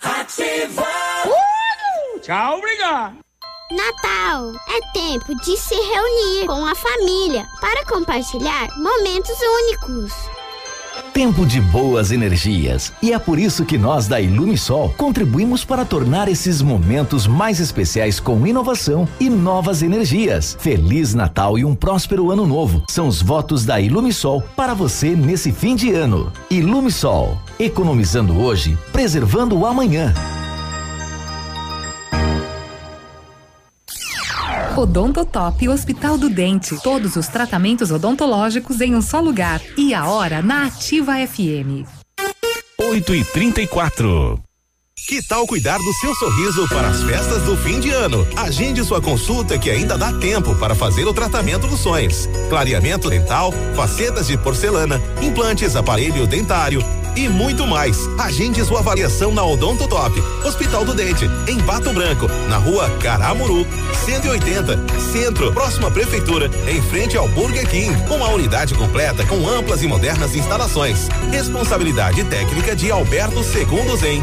Ativa! Tchau, obrigado! Natal é tempo de se reunir com a família para compartilhar momentos únicos. Tempo de boas energias. E é por isso que nós da Ilumisol contribuímos para tornar esses momentos mais especiais com inovação e novas energias. Feliz Natal e um próspero ano novo. São os votos da Ilumisol para você nesse fim de ano. Ilumisol, economizando hoje, preservando o amanhã. Odontotop Hospital do Dente. Todos os tratamentos odontológicos em um só lugar. E a hora na Ativa FM. 8 e 34 Que tal cuidar do seu sorriso para as festas do fim de ano? Agende sua consulta que ainda dá tempo para fazer o tratamento dos sonhos. Clareamento dental, facetas de porcelana, implantes, aparelho dentário e muito mais. Agende sua avaliação na Odonto Top, Hospital do Dente, em Pato Branco, na rua Caramuru, 180, Centro, próxima prefeitura, em frente ao Burger King. Uma unidade completa com amplas e modernas instalações. Responsabilidade técnica de Alberto Segundo Zen,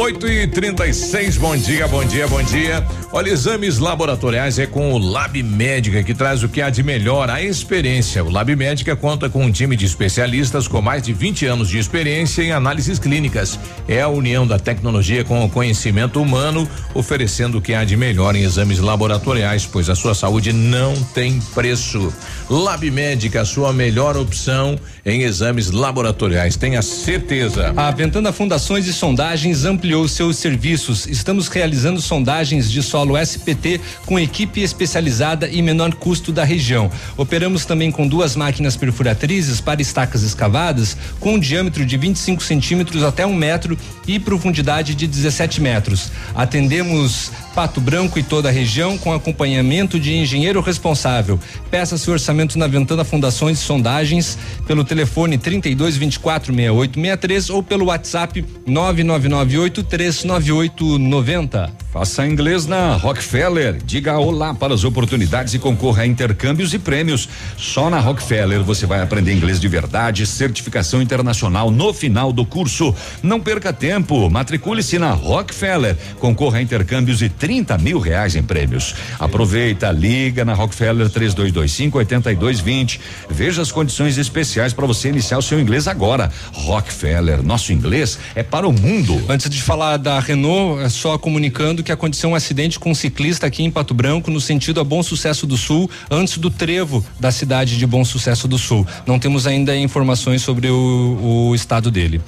8 e 36 bom dia, bom dia, bom dia. Olha, exames laboratoriais é com o Lab Médica, que traz o que há de melhor, a experiência. O Lab Médica conta com um time de especialistas com mais de 20 anos de experiência em análises clínicas. É a união da tecnologia com o conhecimento humano, oferecendo o que há de melhor em exames laboratoriais, pois a sua saúde não tem preço. Lab Médica, sua melhor opção em exames laboratoriais, tenha certeza. A Ventana Fundações e Sondagens ampliou seus serviços. Estamos realizando sondagens de solo SPT com equipe especializada e menor custo da região. Operamos também com duas máquinas perfuratrizes para estacas escavadas com um diâmetro de 25 centímetros até um metro e profundidade de 17 metros. Atendemos Pato Branco e toda a região com acompanhamento de engenheiro responsável. Peça seu orçamento na Ventana Fundações e Sondagens pelo telefone 32 24 68 63 ou pelo WhatsApp 999839890. Faça inglês na Rockefeller. Diga olá para as oportunidades e concorra a intercâmbios e prêmios. Só na Rockefeller você vai aprender inglês de verdade, certificação internacional no final do curso. Não perca tempo. Matricule-se na Rockefeller. Concorra a intercâmbios e 30 mil reais em prêmios. Aproveita, liga na Rockefeller 3225 8220. Veja as condições especiais para você iniciar o seu inglês agora. Rockefeller, nosso inglês é para o mundo. Antes de falar da Renault, é só comunicando que aconteceu um acidente com um ciclista aqui em Pato Branco, no sentido a Bom Sucesso do Sul, antes do trevo da cidade de Bom Sucesso do Sul. Não temos ainda informações sobre o, o estado dele.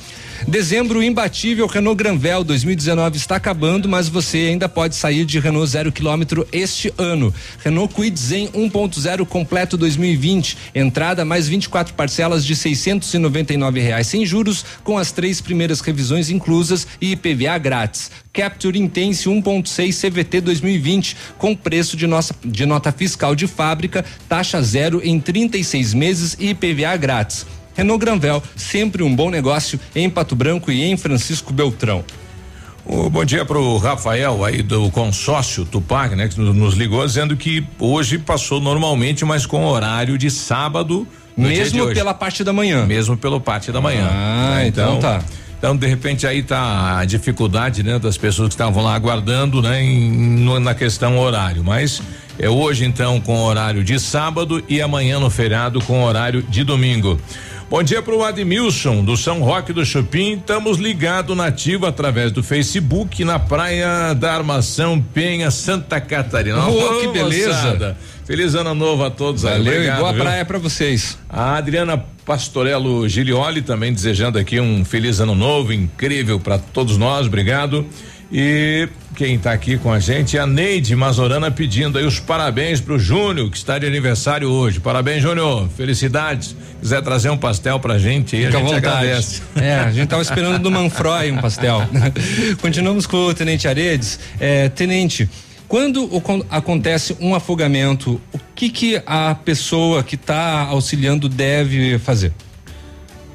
Dezembro imbatível Renault Granvel 2019 está acabando, mas você ainda pode sair de Renault zero quilômetro este ano. Renault Kwid Zen 1.0 completo 2020, entrada mais 24 parcelas de 699 reais sem juros, com as três primeiras revisões inclusas e IPVA grátis. Capture Intense 1.6 CVT 2020 com preço de nossa de nota fiscal de fábrica, taxa zero em 36 meses e IPVA grátis. Renault Granvel, sempre um bom negócio em Pato Branco e em Francisco Beltrão. O bom dia para o Rafael aí do consórcio Tupac, né? Que nos ligou dizendo que hoje passou normalmente, mas com horário de sábado. Mesmo pela parte da manhã. Mesmo pela parte da manhã. Ah, né? então, então tá. Então, de repente, aí tá a dificuldade, né, das pessoas que estavam lá aguardando, né, em, no- na questão horário. Mas é hoje, então, com horário de sábado e amanhã no feriado com horário de domingo. Bom dia para o Admilson, do São Roque do Chupim. Estamos ligados na ativa através do Facebook na Praia da Armação Penha, Santa Catarina. Oh, que beleza. moçada. Feliz ano novo a todos. Valeu Obrigado, e boa viu? praia pra vocês. A Adriana Pastorello Gilioli também desejando aqui um feliz ano novo, incrível para todos nós, obrigado. E quem está aqui com a gente é a Neide Mazorana pedindo aí os parabéns pro Júnior, que está de aniversário hoje. Parabéns, Júnior. Felicidades. Quiser trazer um pastel pra gente aí, Fica a gente vontade. agradece. É, a gente tava esperando do Manfroy um pastel. Continuamos com o Tenente Aredes. É, tenente, quando o con- acontece um afogamento, o que que a pessoa que está auxiliando deve fazer?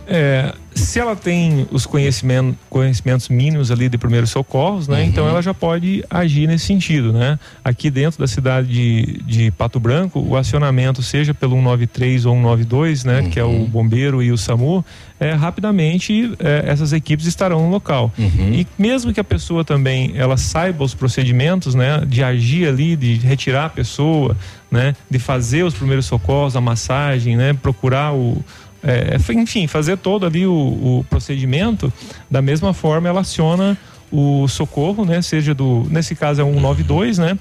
É, se ela tem os conhecimentos, conhecimentos mínimos ali de primeiros socorros, né? Uhum. Então ela já pode agir nesse sentido, né? Aqui dentro da cidade de, de Pato Branco, o acionamento, seja pelo 193 ou 192, né? Que é Uhum. o bombeiro e o SAMU, é, rapidamente é, essas equipes estarão no local. Uhum. E mesmo que a pessoa também ela saiba os procedimentos, né? De agir ali, de retirar a pessoa, né? De fazer os primeiros socorros, a massagem, né? Procurar o é, enfim, fazer todo ali o, o procedimento, da mesma forma ela aciona o socorro, né? Seja do, nesse caso é um 192, né?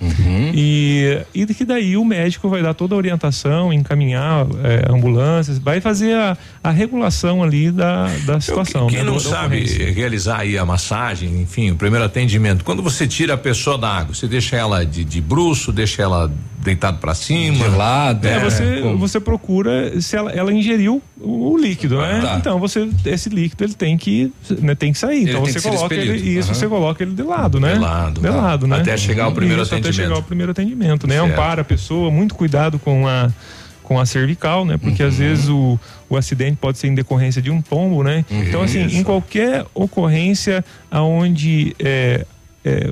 E, e que daí o médico vai dar toda a orientação, encaminhar é, ambulâncias, vai fazer a, a regulação ali da, da situação. Quem né, não da sabe realizar aí a massagem, enfim, o primeiro atendimento, quando você tira a pessoa da água, você deixa ela de, de bruço, deixa ela deitado para cima, gelado, É, você, você procura se ela, ela ingeriu o, o líquido, né? tá. Então você esse líquido ele tem que né, tem que sair. Ele então tem você coloca ele isso. Você coloca ele de lado, né? De lado, de tá. lado, né? Até chegar ao primeiro Isso, Até atendimento. chegar ao primeiro atendimento, né? Certo. Ampara a pessoa, muito cuidado com a com a cervical, né? Porque Uhum. às vezes o, o acidente pode ser em decorrência de um tombo, né? Então assim, Isso. em qualquer ocorrência aonde é, é,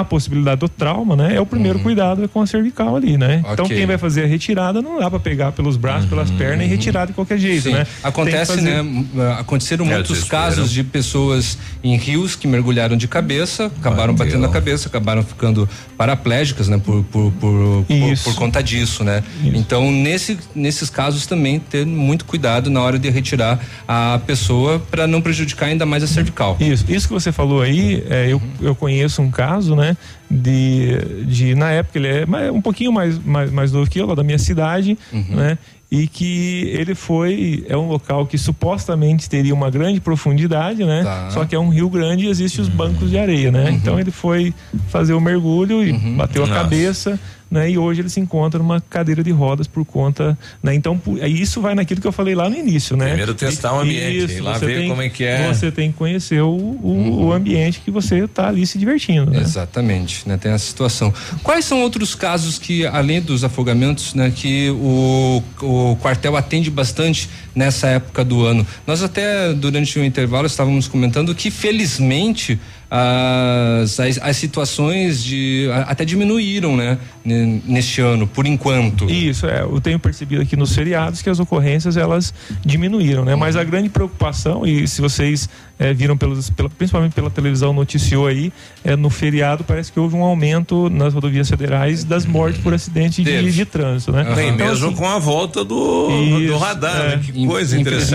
a possibilidade do trauma, né? É o primeiro cuidado é com a cervical ali, né? Então Ok. quem vai fazer a retirada não dá para pegar pelos braços, pelas pernas e retirar de qualquer jeito, Sim. né? Acontece, fazer- né? Aconteceram É, muitos casos de pessoas em rios que mergulharam de cabeça, acabaram batendo na cabeça, acabaram ficando paraplégicas, né? Por, por, por, por, Isso. por conta disso, né? Então, nesse, nesses casos também ter muito cuidado na hora de retirar a pessoa para não prejudicar ainda mais a cervical. Isso, isso que você falou aí, é, eu, eu conheço um caso, né? De, de na época ele é um pouquinho mais, mais, mais novo que eu, lá da minha cidade, né? E que ele foi, é um local que supostamente teria uma grande profundidade, né? Tá. Só que é um rio grande e existem os bancos de areia, né? Então ele foi fazer o mergulho e bateu a Nossa. cabeça, né? E hoje ele se encontra numa cadeira de rodas por conta, né? Então isso vai naquilo que eu falei lá no início, né? Primeiro testar o ambiente, ir lá ver como é que é. Você tem que conhecer o, o, o ambiente que você está ali se divertindo, né? Exatamente, né? Tem essa situação. Quais são outros casos que, além dos afogamentos, né, que o, o quartel atende bastante nessa época do ano? Nós até durante o intervalo estávamos comentando que felizmente as, as, as situações de até diminuíram, né, neste ano, por enquanto. Isso, é. Eu tenho percebido aqui nos feriados que as ocorrências elas diminuíram, né? Mas a grande preocupação, e se vocês eh, viram pelos, pela- principalmente pela televisão noticiou aí, é no feriado parece que houve um aumento nas rodovias federais das mortes por acidente de, de trânsito, né? Nem Então, mesmo assim, com a volta do, do Isso, radar, é. né? Que coisa interessante.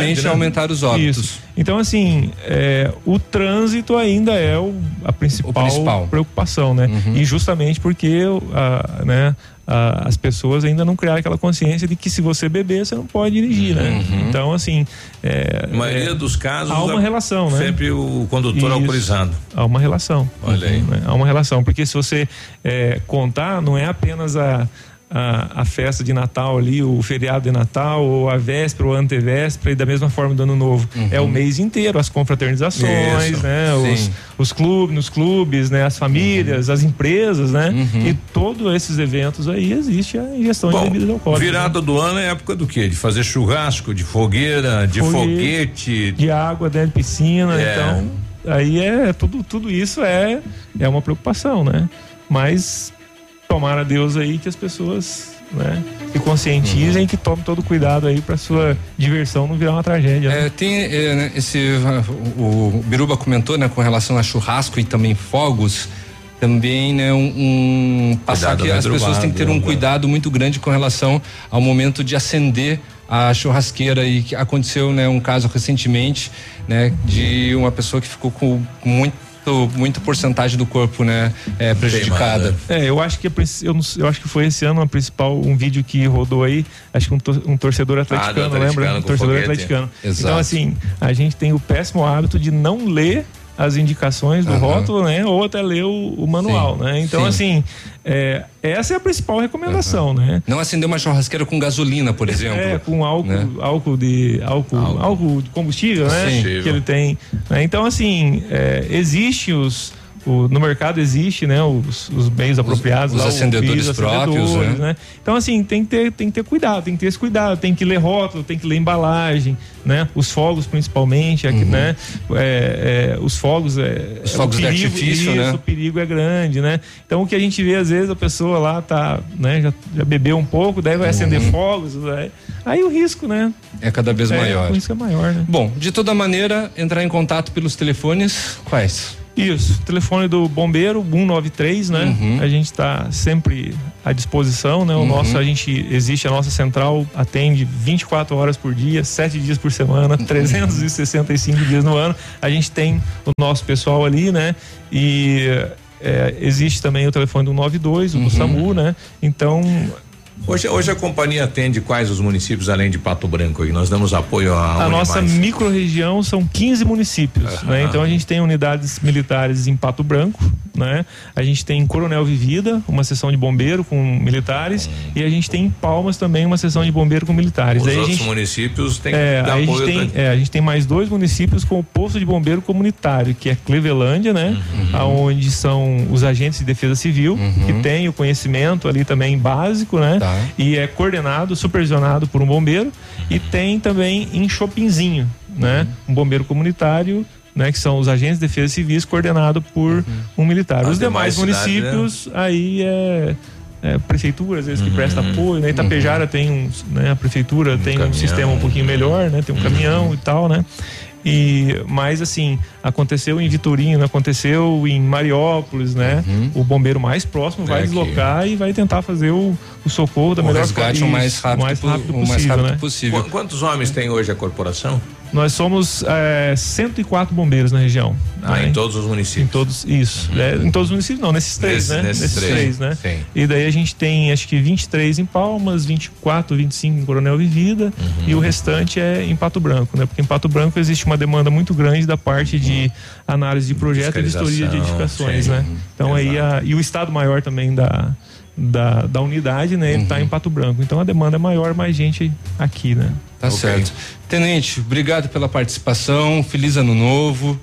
né? Isso. Então, assim, é, o trânsito ainda é o, a principal, principal. preocupação, né? E justamente porque a, né, as pessoas ainda não criaram aquela consciência de que se você beber, você não pode dirigir, né? Então, assim. É, A maioria é, dos casos. Há uma a- relação, né? Sempre o condutor Isso. alcoolizado. Há uma relação. Olha aí. Né? Há uma relação. Porque se você é, contar, não é apenas a, a, a festa de Natal ali, o feriado de Natal, ou a véspera ou a antevéspera, e da mesma forma do Ano Novo. É o mês inteiro, as confraternizações, Isso. né? Os, os clubes, nos clubes, né? As famílias, as empresas, né? E todos esses eventos aí existe a ingestão de bebidas alcoólicas. né? Virada do ano é época do quê? De fazer churrasco, de fogueira, de foguete. de água dentro de piscina, É. então aí é tudo tudo isso é é uma preocupação, né? Mas tomara a Deus aí que as pessoas né? Se conscientizem e que tomem todo cuidado aí para sua diversão não virar uma tragédia. né? É, tem é, né, esse o, o Biruba comentou, né, com relação a churrasco e também fogos, também né, um, um passar que na as pessoas têm que ter um cuidado muito grande com relação ao momento de acender a churrasqueira e que aconteceu né um caso recentemente né de uma pessoa que ficou com muito muito porcentagem do corpo né é, prejudicada É, eu acho que a eu, não eu acho que foi esse ano uma principal um vídeo que rodou aí, acho que um, tor- um torcedor atleticano, atleticano lembra? Um torcedor foguete. atleticano. Exato. Então assim, a gente tem o péssimo hábito de não ler as indicações do Aham. rótulo, né? Ou até ler o, o manual, Sim, né? Então sim. assim, é, essa é a principal recomendação, né? não acender uma churrasqueira com gasolina por exemplo É, com álcool, né? álcool de álcool, álcool. de combustível, né? Sim. Que ele tem. né? Então, assim, é, existe os. O- no mercado existe, né, os, os meios apropriados, os lá, o acendedores piso, próprios, acendedores, né? Então, assim, tem que, ter, tem que ter cuidado, tem que ter esse cuidado, tem que ler rótulo, tem que ler embalagem, né? Os fogos, principalmente, aqui, né? É, é, os fogos. É, Uhum. Os fogos o de artifício, isso, né? O perigo é grande, né? Então, o que a gente vê, às vezes, a pessoa lá tá, né, já, já bebeu um pouco, daí vai acender Uhum. fogos, né? aí o risco, né? é cada vez É, maior o risco é maior, né? bom de toda maneira entrar em contato pelos telefones quais Isso, telefone do bombeiro 193, né? Uhum. A gente está sempre à disposição, né? O Uhum. nosso a gente existe a nossa central atende 24 horas por dia, 7 dias por semana, 365 dias no ano. A gente tem o nosso pessoal ali, né? E é, existe também o telefone do 192, o do SAMU, né? Então, Hoje, hoje a companhia atende quais os municípios além de Pato Branco? aí? Nós damos apoio a, A nossa microrregião são 15 municípios, Aham. né? Então a gente tem unidades militares em Pato Branco, né? A gente tem em Coronel Vivida, uma seção de bombeiro com militares, e a gente tem em Palmas também uma seção de bombeiro com militares. Os Aí a outros gente municípios têm é, a gente, apoio. tem, né? é, a gente tem mais dois municípios com o posto de bombeiro comunitário, que é Clevelândia, né? Uhum. Onde são os agentes de defesa civil, que tem o conhecimento ali também básico, né? Tá. E é coordenado, supervisionado por um bombeiro. E tem também em Chopinzinho, né? Um bombeiro comunitário. Né, que são os agentes de defesa civis coordenado por um militar. As Os demais, demais cidades, né? municípios aí é, é prefeitura, às vezes que presta Uhum. apoio, né? Itapejara tem um, né? A prefeitura tem um caminhão. sistema um pouquinho melhor, né? Tem um caminhão e tal, né? E mas assim, aconteceu em Vitorino, aconteceu em Mariópolis, né? O bombeiro mais próximo vai É aqui. deslocar e vai tentar fazer o, o socorro da o melhor resgate forma- o mais rápido, mais rápido o mais possível, rápido né? possível Qu- Quantos homens tem hoje a corporação? Nós somos é, 104 bombeiros na região. Ah, em todos os Em municípios. todos, isso. É, em todos os municípios, não, nesses três, Nesse- né? nesses três, três, né? sim. E daí a gente tem, acho que 23 em Palmas, 24, 25 em Coronel Vivida Uhum. e o restante é em Pato Branco, né? Porque em Pato Branco existe uma demanda muito grande da parte de análise de projeto e vistoria de edificações, sim. né? Então aí a, e o estado maior também da da, da unidade, né? Ele Uhum. tá em Pato Branco. Então a demanda é maior, mais gente aqui, né? Tá certo. Tenente, obrigado pela participação. Feliz ano novo.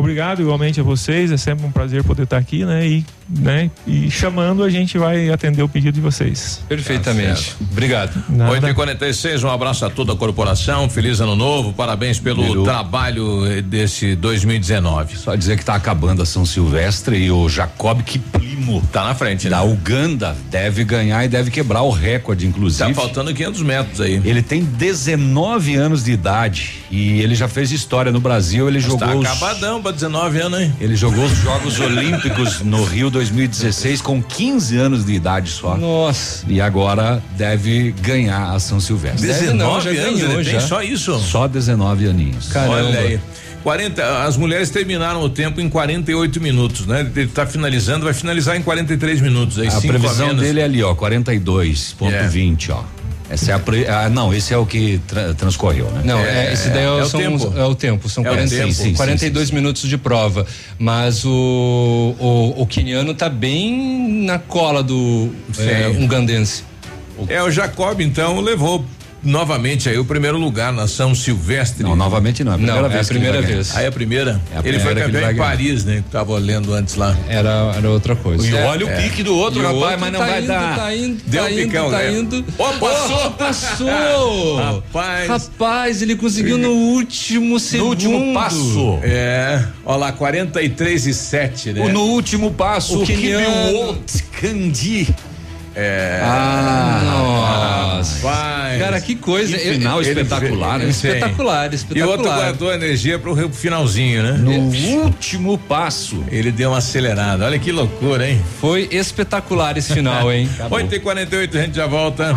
Obrigado igualmente a vocês, é sempre um prazer poder estar aqui, né? E, né? e chamando a gente vai atender o pedido de vocês. Perfeitamente. Obrigado. 8 e 46 um abraço a toda a corporação, feliz ano novo, parabéns pelo Biru. trabalho desse 2019. Só dizer que tá acabando a São Silvestre e o Jacob Kiplimo Tá na frente, né? da Uganda deve ganhar e deve quebrar o recorde, inclusive. Tá faltando 500 metros aí. Ele tem 19 anos de idade e ele já fez história no Brasil. Ele Mas jogou tá os, pra 19 anos, hein? ele jogou os Jogos Olímpicos no Rio 2016 com 15 anos de idade só. Nossa. E agora deve ganhar a São Silvestre. Deve não, 19 já anos ganhou, ele tem já. só isso? Só 19 aninhos. Caramba. Olha aí. 40, as mulheres terminaram o tempo em 48 minutos, né? Ele tá finalizando, vai finalizar em 43 minutos. Aí, A previsão menos. dele é ali, ó, 42.20, ó. Essa é a ah, não, esse é o que tra- transcorreu, né? Não, é, esse daí é, é o são, tempo. é o tempo, são É o 40, tempo. sim, Sim, sim, 42 minutos de prova. Mas o, o, o queniano tá bem na cola do é, Sim. ungandense. É, o Jacob, então, levou novamente aí o primeiro lugar na São Silvestre. Não, novamente não, é a primeira Não, é vez a que ele primeira vez. Aí a primeira. É a ele foi primeira ele campeão vai em. Paris, né? Que tava olhando antes lá. Era, era outra coisa. E É, olha o é. pique do outro, E rapaz, outro mas não tá vai indo, dar. Tá indo, Deu tá indo, picão, tá né? indo. Ó, passou! Oh, passou! Rapaz. Rapaz, ele conseguiu no último segundo. No último passo. É, ó lá, 43 e 7, né? O- No último passo, O o Kibiwot Kandi É. Ah, nossa. Vai. Cara, que coisa. Que final Ele- espetacular, né? ele- Espetacular, E espetacular. outro guardou energia pro finalzinho, né? No último passo. Ele deu uma acelerada. Olha que loucura, hein? Foi espetacular esse final, hein? 8 e 48 a gente já volta.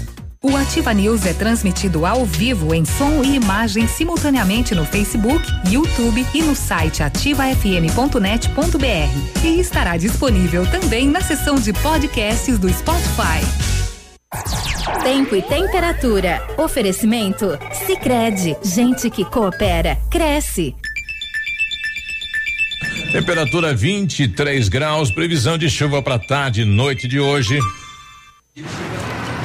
O Ativa News é transmitido ao vivo em som e imagem simultaneamente no Facebook, YouTube e no site ativafm.net.br. E estará disponível também na seção de podcasts do Spotify. Tempo e temperatura. Oferecimento? Sicredi Gente que coopera, cresce. Temperatura 23 graus, previsão de chuva para tarde e noite de hoje.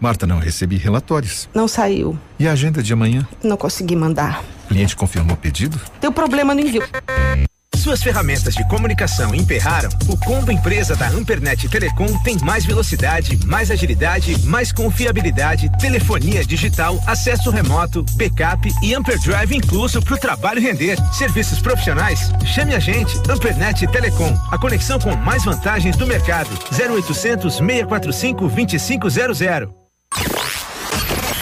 Marta, não recebi relatórios. Não saiu. E a agenda de amanhã? Não consegui mandar. O cliente confirmou o pedido? Deu problema no envio. Suas ferramentas de comunicação emperraram? O combo empresa da Ampernet Telecom tem mais velocidade, mais agilidade, mais confiabilidade, telefonia digital, acesso remoto, backup e Amperdrive incluso para o trabalho render. Serviços profissionais? Chame a gente, Ampernet Telecom, a conexão com mais vantagens do mercado. 0800 645 2500.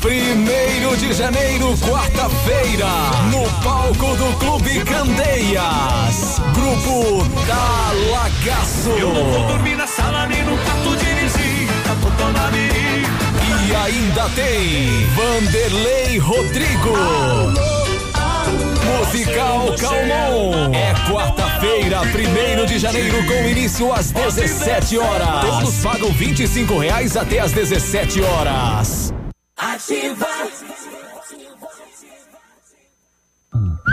Primeiro de janeiro, quarta-feira, no palco do Clube Candeias. Grupo Talagaço. Eu não vou dormir na sala nem no quarto de visita, vou tomar mirim. E ainda tem Vanderlei Rodrigo. Musical Calmon. É quarta-feira, primeiro de janeiro, com início às 17 horas. Todos pagam 25 reais até às 17 horas. Ativa.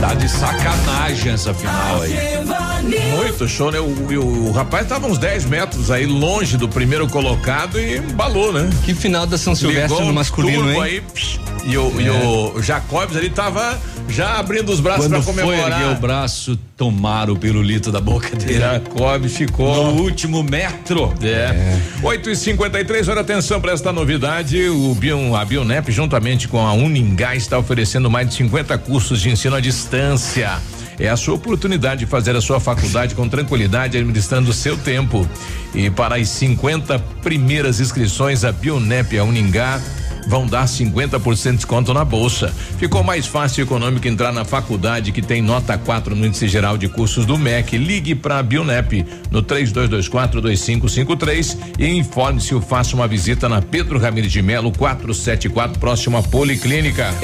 Tá de sacanagem essa final aí. Muito show, né? O, o, o rapaz tava uns 10 metros aí longe do primeiro colocado e embalou, né? Que final da São Silvestre Ligou no masculino, hein? Aí, psh, e, o, e o Jacobs ali tava já abrindo os braços foi comemorar. erguer o braço, tomaram o pirulito da boca dele. Jacob ficou. No último metro. É. 8 e 53 olha atenção para esta novidade. O Bion, a Bionep, juntamente com a Uningá, está oferecendo mais de 50 cursos de ensino à distância. É a sua oportunidade de fazer a sua faculdade com tranquilidade, administrando o seu tempo. E para as 50 primeiras inscrições, a Bionep a Uningá vão dar 50% de desconto na bolsa. Ficou mais fácil e econômico entrar na faculdade que tem nota 4 no índice geral de cursos do MEC. Ligue para a Bionep no 32242553 e informe-se ou faça uma visita na Pedro Ramirez de Melo 474 próximo à Policlínica.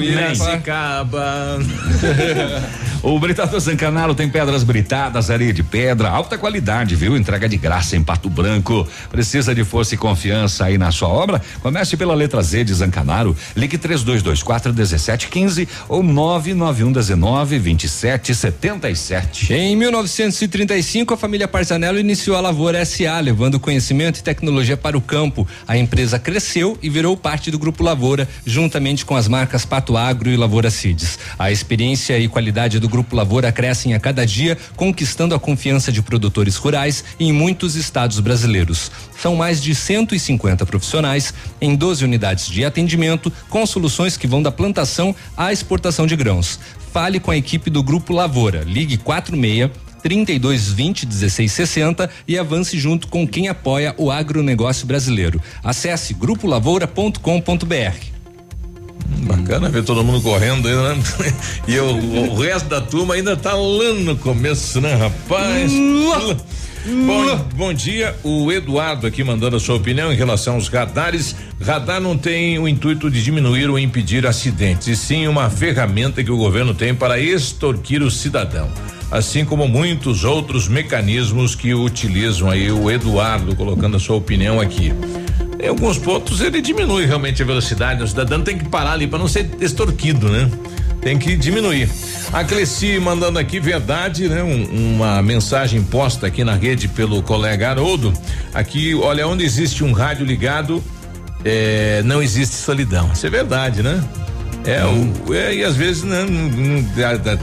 Piracicaba. O Britador Zancanaro tem pedras britadas, areia de pedra, alta qualidade, viu? Entrega de graça em Pato Branco. Precisa de força e confiança aí na sua obra? Comece pela letra Z de Zancanaro. Ligue 3224 1715 ou 99119 2777. Em 1935, a família Parzanello iniciou a Lavoura SA, levando conhecimento e tecnologia para o campo. A empresa cresceu e virou parte do Grupo Lavoura, juntamente com as marcas Pato Agro e Lavoura Seeds. A experiência e qualidade do Grupo Lavoura crescem a cada dia, conquistando a confiança de produtores rurais em muitos estados brasileiros. São mais de 150 profissionais em 12 unidades de atendimento, com soluções que vão da plantação à exportação de grãos. Fale com a equipe do Grupo Lavoura. Ligue 46 3220 1660 e avance junto com quem apoia o agronegócio brasileiro. Acesse grupolavoura.com.br. Bacana ver todo mundo correndo aí, né? E o, o resto da turma ainda tá lá no começo, né, rapaz? Bom, bom dia, o Eduardo aqui mandando a sua opinião em relação aos radares. Radar não tem o intuito de diminuir ou impedir acidentes, e sim uma ferramenta que o governo tem para extorquir o cidadão. Assim como muitos outros mecanismos que utilizam aí o Eduardo colocando a sua opinião aqui. Em alguns pontos ele diminui realmente a velocidade, o cidadão tem que parar ali para não ser extorquido, né? Tem que diminuir. A Cleci mandando aqui verdade, né? Um- uma mensagem posta aqui na rede pelo colega Haroldo. Aqui, olha, onde existe um rádio ligado, é, não existe solidão. Isso é verdade, né? É, o, é, e às vezes, né,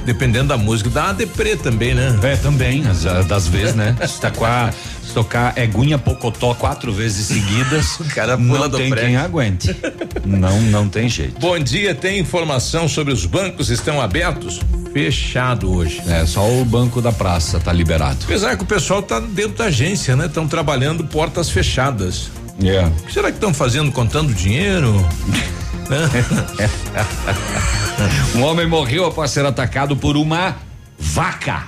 dependendo da música, dá uma deprê também, né? É, também, às- das vezes, né? Se tá com a- tocar Eguinha Pocotó quatro vezes seguidas, o cara pula não do tem prédio. quem aguente. Não, não tem jeito. Bom dia, tem informação sobre os bancos estão abertos? Fechado hoje. É, só o banco da praça tá liberado. Apesar que o pessoal tá dentro da agência, né? Estão trabalhando portas fechadas. É. O que será que estão fazendo contando dinheiro? Um homem morreu após ser atacado por uma vaca.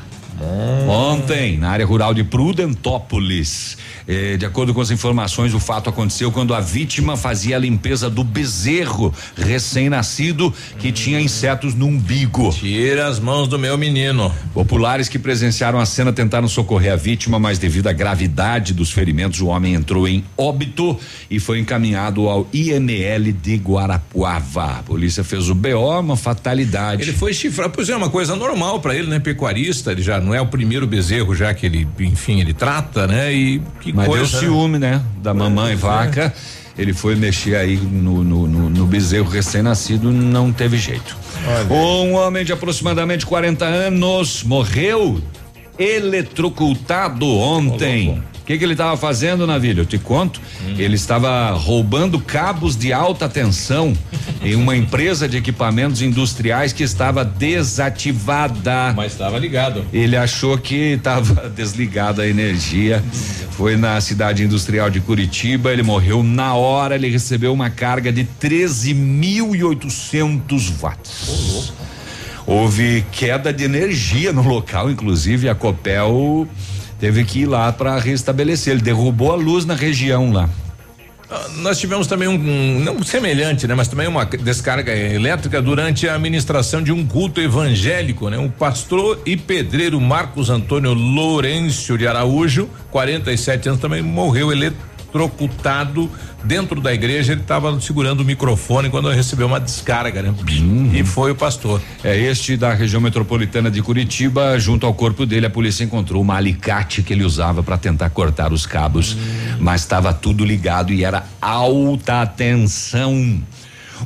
Ontem, na área rural de Prudentópolis. Eh, de acordo com as informações, o fato aconteceu quando a vítima fazia a limpeza do bezerro recém-nascido que tinha insetos no umbigo. Tira as mãos do meu menino. Populares que presenciaram a cena tentaram socorrer a vítima, mas devido à gravidade dos ferimentos, o homem entrou em óbito e foi encaminhado ao IML de Guarapuava. A polícia fez o BO, uma fatalidade. Ele foi chifrar, pois é uma coisa normal pra ele, né? Pecuarista, ele já não é o primeiro bezerro já que ele, enfim, ele trata, né? E que Mas coisa. deu ciúme, né? Da mamãe é. vaca. Ele foi mexer aí no, no, no- no bezerro recém-nascido, não teve jeito. Um homem de aproximadamente 40 anos morreu eletrocutado ontem. O que, que ele estava fazendo, Navilho? Eu te conto. Ele estava roubando cabos de alta tensão em uma empresa de equipamentos industriais que estava desativada. Mas estava ligado. Ele achou que estava desligada a energia. Foi na cidade industrial de Curitiba. Ele morreu na hora. Ele recebeu uma carga de 13.800 watts. Houve queda de energia no local, inclusive a Copel teve que ir lá para restabelecer. Ele derrubou a luz na região lá. Ah, Nós tivemos também um, um- não semelhante, né, mas também uma descarga elétrica durante a administração de um culto evangélico, né? Um pastor e pedreiro Marcos Antônio Lourenço de Araújo, 47 anos, também morreu ele, eletrocutado dentro da igreja. Ele estava segurando o microfone quando recebeu uma descarga, né? E foi o pastor. É este da região metropolitana de Curitiba. Junto ao corpo dele, a polícia encontrou uma alicate que ele usava para tentar cortar os cabos, mas estava tudo ligado e era alta tensão.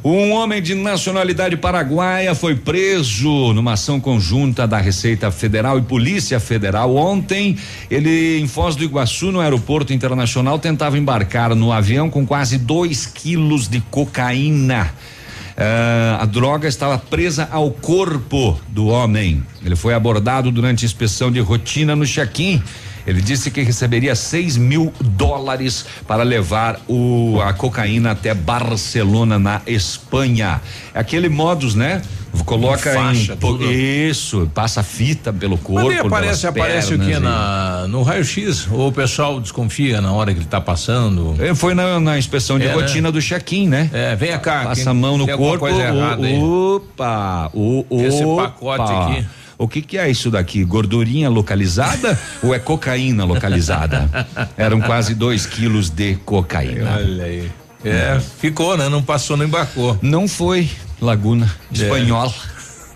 Um homem de nacionalidade paraguaia foi preso numa ação conjunta da Receita Federal e Polícia Federal ontem. Ele, em Foz do Iguaçu, no aeroporto internacional, tentava embarcar no avião com quase 2 quilos de cocaína. Ah, a droga estava presa ao corpo do homem. Ele foi abordado durante inspeção de rotina no check-in. Ele disse que receberia 6 mil dólares para levar o, a cocaína até Barcelona, na Espanha. É aquele modus, né? Coloca Faixa, em. tudo. Isso, passa fita pelo corpo. Mas aparece, aparece o que na, no raio-x? Ou o pessoal desconfia na hora que ele está passando? É, Foi na, na inspeção de É, né? rotina do check-in, né? É, vem cá. Passa a mão no corpo. coisa o- Opa! O, Esse opa. pacote aqui. O que que é isso daqui? Gordurinha localizada ou é cocaína localizada? Eram quase dois quilos de cocaína. Olha aí. É, ficou, né? Não passou, não embarcou. Não foi Laguna Espanhol.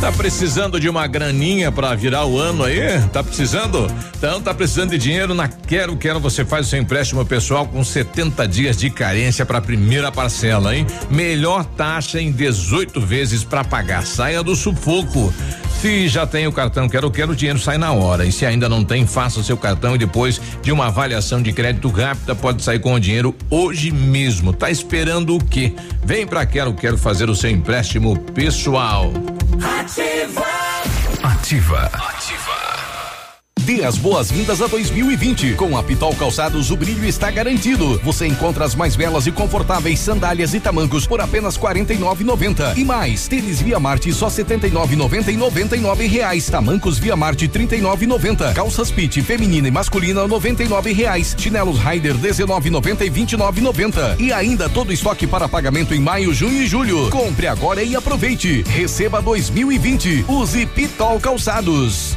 Tá precisando de uma graninha pra virar o ano aí? Tá precisando? Então tá precisando de dinheiro na Quero Quero você faz o seu empréstimo pessoal com 70 dias de carência pra primeira parcela, hein? Melhor taxa em 18 vezes pra pagar. Saia do sufoco. Se já tem o cartão Quero Quero, o dinheiro sai na hora. E se ainda não tem, faça o seu cartão e depois de uma avaliação de crédito rápida pode sair com o dinheiro hoje mesmo. Tá esperando o quê? Vem pra Quero Quero fazer o seu empréstimo pessoal. Ativa. Dê as boas-vindas a 2020. Com a Pitol Calçados, o brilho está garantido. Você encontra as mais belas e confortáveis sandálias e tamancos por apenas R$ 49,90. E mais, tênis Via Marte só R$ 79,90 e 99 reais. Tamancos Via Marte R$ 39,90. Calças Pit feminina e masculina 99 reais. Chinelos Rider R$ 19,90 e 29,90. E ainda todo estoque para pagamento em maio, junho e julho. Compre agora e aproveite. Receba 2020. Use Pitol Calçados.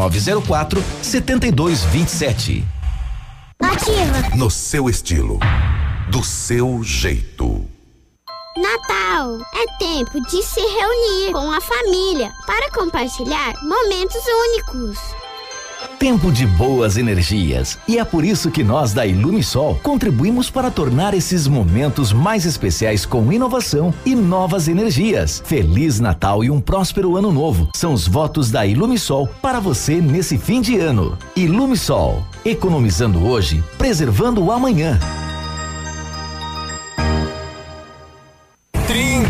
99904 7227. Ativa. No seu estilo. Do seu jeito. Natal é tempo de se reunir com a família para compartilhar momentos únicos. Tempo de boas energias. E é por isso que nós da Ilumisol contribuímos para tornar esses momentos mais especiais com inovação e novas energias. Feliz Natal e um próspero ano novo. São os votos da Ilumisol para você nesse fim de ano. Ilumisol, economizando hoje, preservando o amanhã.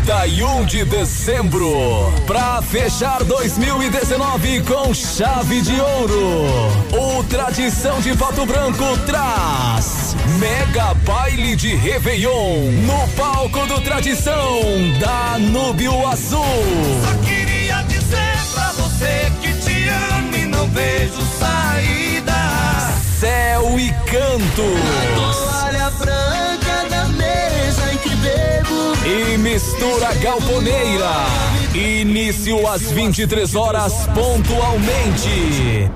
31 de dezembro, pra fechar 2019 com chave de ouro. O Tradição de Pato Branco traz Mega Baile de Réveillon no palco do Tradição da Núbio Azul. Só queria dizer pra você que te amo e não vejo saída. Céu e Cantos. Toalha branca E mistura galponeira. Início às 23 horas pontualmente.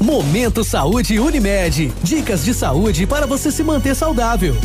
Momento Saúde Unimed. Dicas de saúde para você se manter saudável.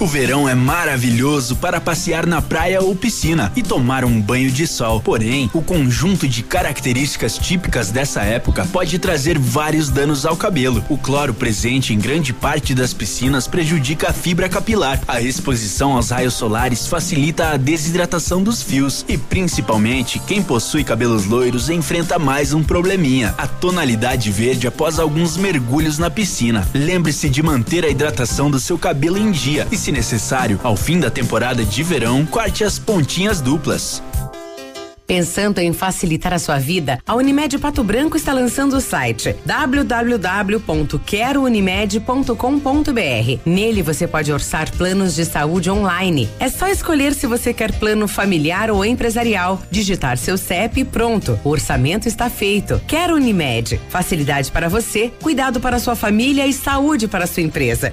O verão é maravilhoso para passear na praia ou piscina e tomar um banho de sol. Porém, o conjunto de características típicas dessa época pode trazer vários danos ao cabelo. O cloro presente em grande parte das piscinas prejudica a fibra capilar. A exposição aos raios solares facilita a desidratação dos fios e, principalmente, quem possui cabelos loiros enfrenta mais um probleminha: a tonalidade verde após alguns mergulhos na piscina. Lembre-se de manter a hidratação do seu cabelo em dia e, se necessário, ao fim da temporada de verão, corte as pontinhas duplas. Pensando em facilitar a sua vida, a Unimed Pato Branco está lançando o site www.querounimed.com.br. Nele você pode orçar planos de saúde online. É só escolher se você quer plano familiar ou empresarial, digitar seu CEP e pronto. O orçamento está feito. Quero Unimed. Facilidade para você, cuidado para sua família e saúde para sua empresa.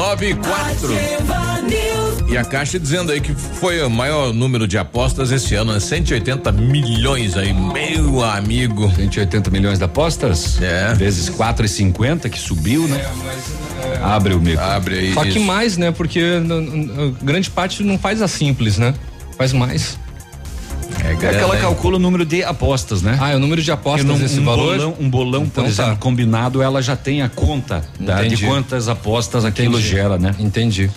Nove e quatro. E a Caixa dizendo aí que foi o maior número de apostas esse ano, né? 180 milhões aí, meu amigo. 180 milhões de apostas? É. Vezes 4,50 que subiu, né? Abre o micro. Abre aí. Só que isso. mais, né? Porque grande parte não faz a simples, né? Faz mais. É que ela calcula o número de apostas, né? Ah, é o número de apostas Porque num- esse um valor? Bolão, um bolão, Então por exemplo, tá. combinado, ela já tem a conta da- de quantas apostas aquilo Entendi. gera, né? Entendi.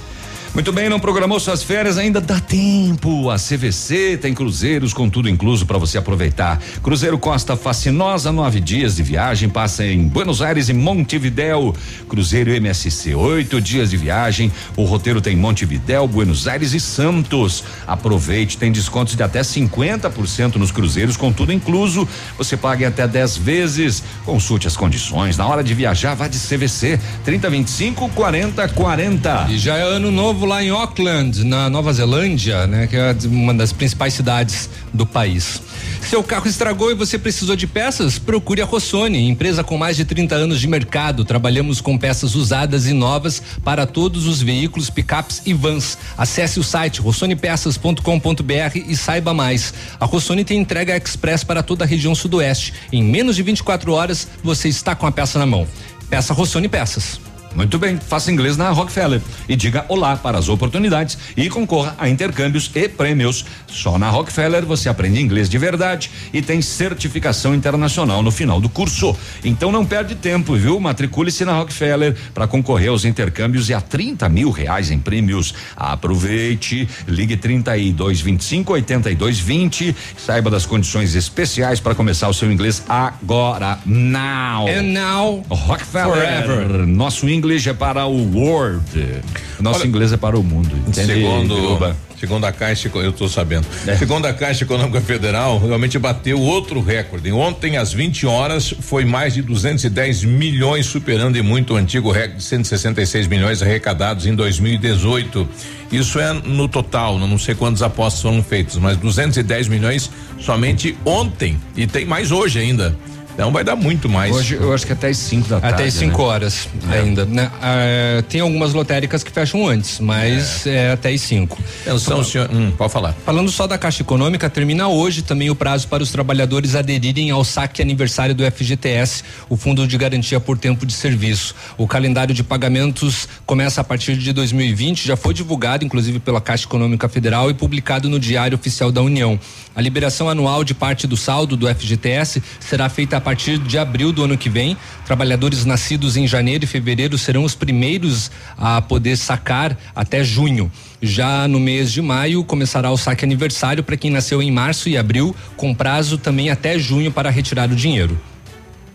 Muito bem, não programou suas férias? Ainda dá tempo. A CVC tem cruzeiros com tudo incluso para você aproveitar. Cruzeiro Costa Fascinosa, nove dias de viagem, passa em Buenos Aires e Montevidéu. Cruzeiro MSC, oito dias de viagem. O roteiro tem Montevidéu, Buenos Aires e Santos. Aproveite, tem descontos de até 50% nos cruzeiros com tudo incluso. Você paga em até 10 vezes. Consulte as condições. Na hora de viajar, vá de CVC 3025 40 40. E já é ano novo lá em Auckland, na Nova Zelândia, né? Que é uma das principais cidades do país. Seu carro estragou e você precisou de peças? Procure a Rossoni, empresa com mais de 30 anos de mercado. Trabalhamos com peças usadas e novas para todos os veículos, picapes e vans. Acesse o site rossonepeças.com.br e saiba mais. A Rossoni tem entrega express para toda a região sudoeste. Em menos de 24 horas, você está com a peça na mão. Peça Rossoni Peças. Muito bem, faça inglês na Rockefeller e diga olá para as oportunidades e concorra a intercâmbios e prêmios. Só na Rockefeller você aprende inglês de verdade e tem certificação internacional no final do curso. Então não perde tempo, viu? Matricule-se na Rockefeller para concorrer aos intercâmbios e a 30 mil reais em prêmios. Aproveite, ligue 32 25 82 20. Saiba das condições especiais para começar o seu inglês agora. Now. And now, Rockefeller. forever. Nosso inglês é para o world. Nosso Olha, inglês é para o mundo. Entende, Segundo, Biruba? segundo a Caixa, eu estou sabendo. É. Segundo a Caixa Econômica Federal, realmente bateu outro recorde. Ontem, às 20 horas, foi mais de 210 milhões, superando em muito o antigo recorde de 166 milhões arrecadados em 2018. Isso é no total, não sei quantas apostas foram feitas, mas 210 milhões somente ontem. E tem mais hoje ainda. Então vai dar muito mais. Hoje eu acho que até às 5 da tarde. Até às 5 né? horas ainda. né? Ah, tem algumas lotéricas que fecham antes, mas é, até às 5. Atenção, senhor. Hum, pode falar. Falando só da Caixa Econômica, termina hoje também o prazo para os trabalhadores aderirem ao saque aniversário do FGTS, o Fundo de Garantia por Tempo de Serviço. O calendário de pagamentos começa a partir de 2020, já foi divulgado, inclusive, pela Caixa Econômica Federal e publicado no Diário Oficial da União. A liberação anual de parte do saldo do FGTS será feita partir de abril do ano que vem. Trabalhadores nascidos em janeiro e fevereiro serão os primeiros a poder sacar até junho. Já no mês de maio começará o saque aniversário para quem nasceu em março e abril, com prazo também até junho para retirar o dinheiro.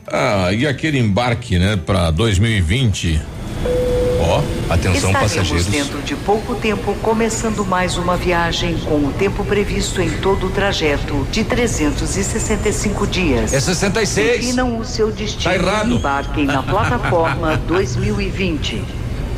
Ah, e aquele embarque, né, para 2020? Ó, atenção Estaremos passageiros. dentro de pouco tempo começando mais uma viagem com o tempo previsto em todo o trajeto de 365 dias. É 66. Definam o seu destino Tá errado. e embarquem na plataforma 2020.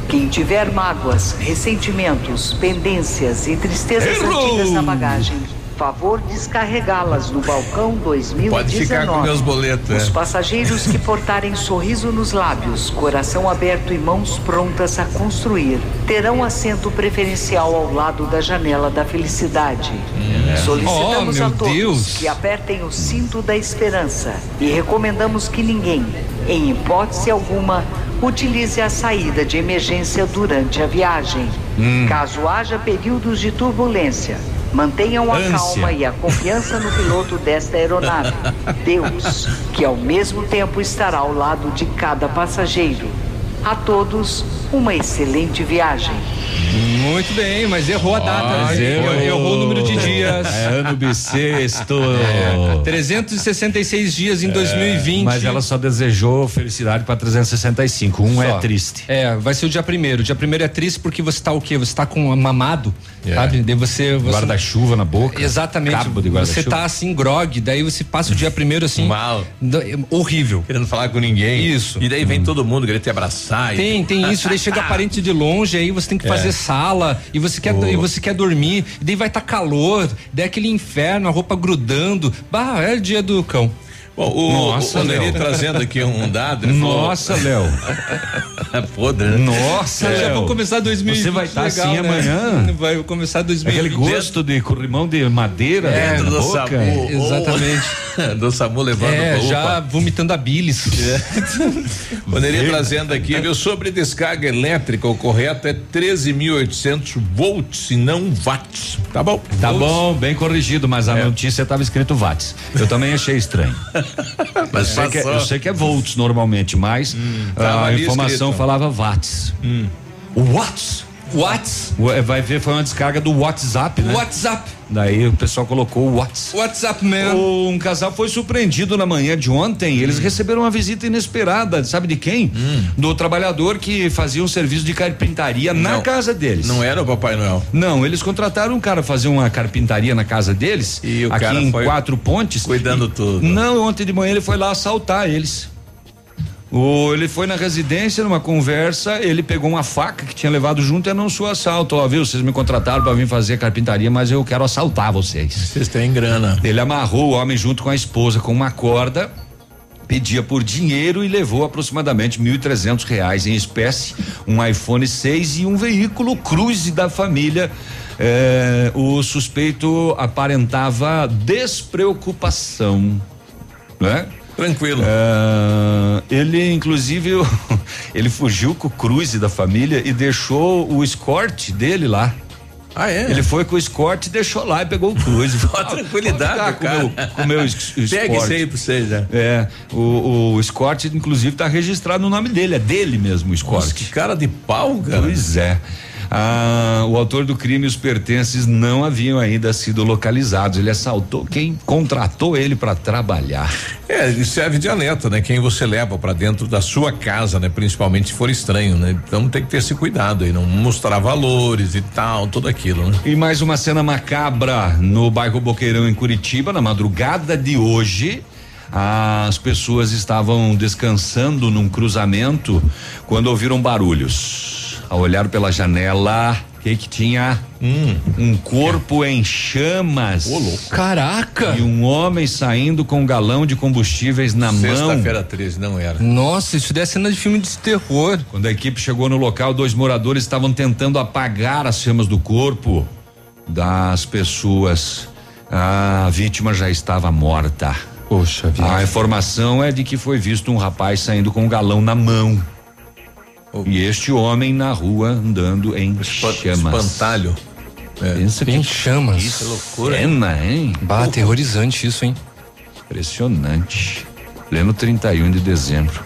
Quem tiver mágoas, ressentimentos, pendências e tristezas Errou! antigas na bagagem, favor descarregá-las no balcão 2019. Pode ficar com meus boletos, Os é. passageiros que portarem sorriso nos lábios, coração aberto e mãos prontas a construir, terão assento preferencial ao lado da janela da felicidade. Solicitamos Oh, a todos Deus. que apertem o cinto da esperança e recomendamos que ninguém, em hipótese alguma, utilize a saída de emergência durante a viagem. Hum. Caso haja períodos de turbulência, mantenham a Ânsia. calma e a confiança no piloto desta aeronave. Deus, que ao mesmo tempo estará ao lado de cada passageiro. A todos, uma excelente viagem. Muito bem, mas errou a data. Mas né? errou. errou o número de dias. É ano bissexto. É, 366 dias em 2020. Mas ela só desejou felicidade para 365. Um é Só. triste. É, vai ser o dia primeiro. O dia primeiro é triste porque você tá o quê? Você tá com mamado, É. sabe? Daí você. você... Guarda-chuva na boca. Exatamente. Cabo de você guarda-chuva. tá assim, grog, daí você passa o dia primeiro assim. Mal. horrível. Querendo falar com ninguém. Isso. E daí vem todo mundo querer te abraçar. e- Tem, tem isso. Daí chega parente de longe, aí você tem que fazer É. sala e você quer, Oh. e você quer dormir, e daí vai estar calor, daí aquele inferno, a roupa grudando. Bah, é o dia do cão. Bom, o, Nossa, o Léo. trazendo aqui um dado. Nossa, Léo. é podre, né? Nossa, Já Léo. vou começar 2020. Você vai estar legal, assim né? amanhã? Vai começar 2020. Aquele gosto de corrimão de madeira É, dentro da do boca. Samu. Exatamente. do Samu levando É, pra já vomitando a bilis. Neri trazendo aqui, viu? Sobre descarga elétrica, o correto é 13.800 volts e não watts. Tá bom? Tá Volts. bom, bem corrigido, mas a notícia estava escrito watts. Eu também achei estranho. Mas eu, sei que, é- eu sei que é volts normalmente, mas tava a ali informação escrito. falava watts. Watts? Watts? Ué, Vai ver, foi uma descarga do WhatsApp, né? WhatsApp. Daí o pessoal colocou o Whats. WhatsApp man. Um casal foi surpreendido na manhã de ontem. Eles receberam uma visita inesperada. Sabe de quem? Do trabalhador que fazia um serviço de carpintaria na Não. casa deles. Não era o Papai Noel. Não, eles contrataram um cara fazer uma carpintaria na casa deles. E o aqui cara em Quatro Pontes. cuidando E- tudo. Não, ontem de manhã ele foi lá assaltar eles. O, ele foi na residência, numa conversa, ele pegou uma faca que tinha levado junto e anunciou assalto. Ó, viu? Vocês me contrataram para vir fazer carpintaria, mas eu quero assaltar vocês. Vocês têm grana. Ele amarrou o homem junto com a esposa com uma corda, pedia por dinheiro e levou aproximadamente 1.300 reais em espécie, um iPhone 6 e um veículo cruze da família. É, o suspeito aparentava despreocupação, né? Tranquilo. É, ele, inclusive, ele fugiu com o cruze da família e deixou o escorte dele lá. Ah, é? Ele foi com o escorte e deixou lá e pegou o cruze. Ó, tranquilidade, com o meu, cara. com meu es- Pega escorte. isso aí pra vocês, né? É, o, o escorte, inclusive, tá registrado no nome dele, é dele mesmo o escorte. Nossa, que cara de pau, cara. Pois é. Ah, o autor do crime e os pertences não haviam ainda sido localizados. Ele assaltou quem contratou ele para trabalhar. É, ele serve de alerta, né? Quem você leva pra dentro da sua casa, né? Principalmente se for estranho, né? Então tem que ter esse cuidado aí, não mostrar valores e tal, tudo aquilo, né? E mais uma cena macabra no bairro Boqueirão, em Curitiba, na madrugada de hoje. As pessoas estavam descansando num cruzamento quando ouviram barulhos. Ao olhar pela janela, o que que tinha? Um corpo em chamas. Caraca! E um homem saindo com um galão de combustíveis na mão. Sexta-feira 13, não era. Nossa, isso daí é cena de filme de terror. Quando a equipe chegou no local, dois moradores estavam tentando apagar as chamas do corpo das pessoas. A vítima já estava morta. Poxa vida. A informação é de que foi visto um rapaz saindo com um galão na mão. E este homem na rua andando em chamas. Espantalho. É. Pensa Em que chamas. que loucura, cena, hein? Bah, aterrorizante isso, hein? Impressionante. Pleno 31 de dezembro.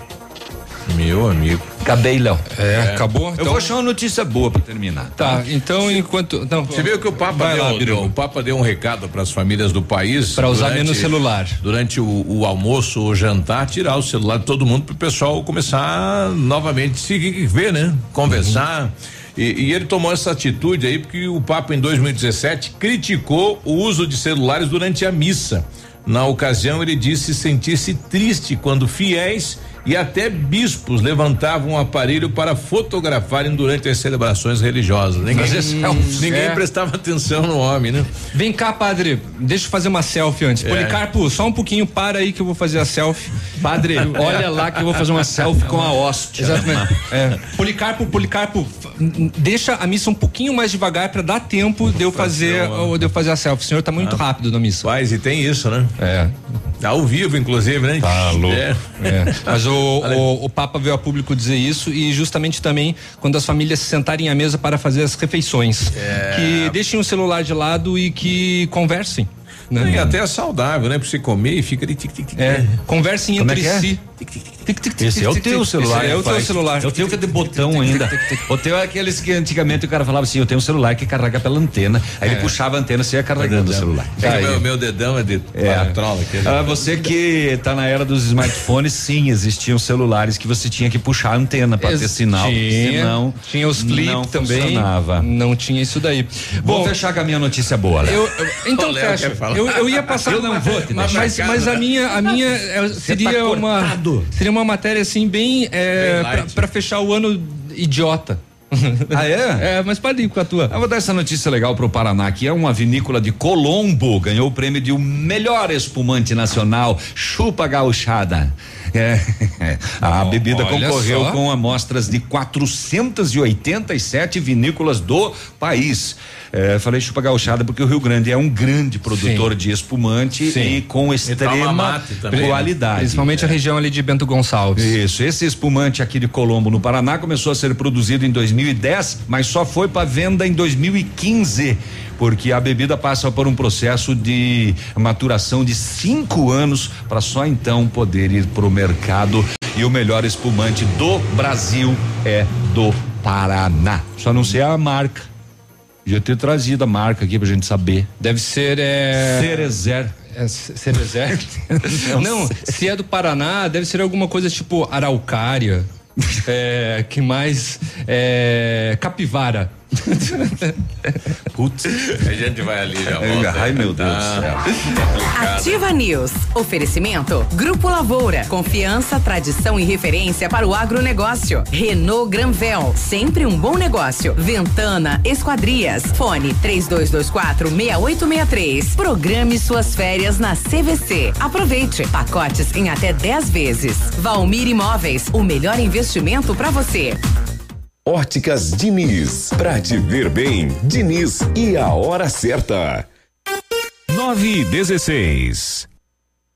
Meu amigo. Acabei, Léo. É, acabou? Eu Então- vou achar uma notícia boa pra terminar. Tá, então enquanto. Não, Você viu que o Papa, deu, lá, deu- o Papa deu um recado para as famílias do país. Pra usar menos celular. Durante o, o almoço ou jantar, tirar o celular de todo mundo para o pessoal começar novamente se ver, né? Conversar. E, e ele tomou essa atitude aí porque o Papa em 2017 criticou o uso de celulares durante a missa. Na ocasião, ele disse sentir-se triste quando fiéis e até bispos levantavam o aparelho para fotografarem durante as celebrações religiosas. Ninguém, Fazer selfie. ninguém É. prestava atenção no homem, né? Vem cá, padre. Deixa eu fazer uma selfie antes. É. Policarpo, só um pouquinho, para aí que eu vou fazer a selfie. Padre, olha lá que eu vou fazer uma selfie com a hóstia. Exatamente. É. Policarpo, Policarpo, deixa a missa um pouquinho mais devagar pra dar tempo de eu fazer, o- de eu fazer a selfie. O senhor tá muito rápido na missa. Faz, e tem isso, né? É. Ao vivo, inclusive, né? Tá louco. É. É, mas o, o, o Papa veio a público dizer isso e justamente também quando as famílias se sentarem à mesa para fazer as refeições. É. Que deixem o celular de lado e que conversem. Né? E até é saudável, né? Pra você comer e fica ali tic, tic, tic. É, conversem Como é entre é? si. Esse é o teu celular. Esse é o teu celular. Eu tenho que ter botão ainda. O teu é aqueles que antigamente o cara falava assim: eu tenho um celular que carrega pela antena. Aí ele É. puxava a antena, você ia carregando o celular. É meu, meu dedão é de É. patrola né? Ah, você que tá na era dos smartphones, sim, existiam celulares que você tinha que puxar a antena para ter sinal. Tinha, senão tinha os flip não também. funcionava. Não tinha isso daí. Vou Bom, fechar com a minha notícia boa, Léo. eu, eu- então Léo fecha. Eu, eu ia passar. Eu não vou te mas, mas, mas a minha, a minha é, seria tá uma seria uma matéria assim bem, é, Bem pra fechar o ano idiota. Ah, é? É, mas pode ir com a tua. Eu vou dar essa notícia legal pro Paraná, que é uma vinícola de Colombo, ganhou o prêmio de o melhor espumante nacional, Chupa Gauchada. É, a Oh, bebida concorreu só. com amostras de 487 vinícolas do país. É, falei chupa gauchada porque o Rio Grande é um grande produtor Sim. de espumante Sim. e com extrema Mate também, qualidade. Principalmente a região ali de Bento Gonçalves. Isso, esse espumante aqui de Colombo, no Paraná, começou a ser produzido em 2010, mas só foi para venda em 2015. Porque a bebida passa por um processo de maturação de cinco anos para só então poder ir para o mercado. E o melhor espumante do Brasil é do Paraná. Só não sei a marca. Já ter trazido a marca aqui pra gente saber. Deve ser é, Cerezer. é Cerezer? Não, se é do Paraná, deve ser alguma coisa tipo araucária. É, que mais? É, capivara. Putz. A gente vai ali já volta. Ai, meu Deus do céu. Ativa News. Oferecimento. Grupo Lavoura. Confiança, tradição e referência para o agronegócio. Renault Granvel. Sempre um bom negócio. Ventana Esquadrias. Fone 3224 6863. Programe suas férias na CVC. Aproveite. Pacotes em até 10 vezes. Valmir Imóveis. O melhor investimento para você. Óticas Diniz. Pra te ver bem, Diniz e a hora certa. 9 e 16.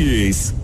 Luiz.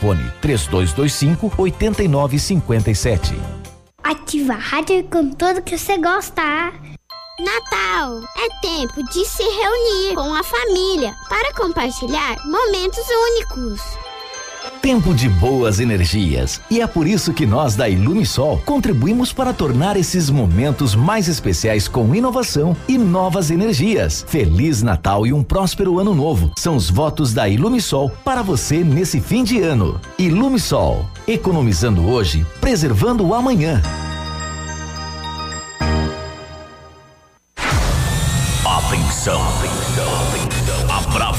3225 8957. Ativa a rádio com tudo que você gosta. Natal é tempo de se reunir com a família para compartilhar momentos únicos. Tempo de boas energias. E é por isso que nós da Ilumisol contribuímos para tornar esses momentos mais especiais com inovação e novas energias. Feliz Natal e um próspero ano novo. São os votos da Ilumisol para você nesse fim de ano. Ilumisol, Economizando hoje, preservando o amanhã. Atenção. A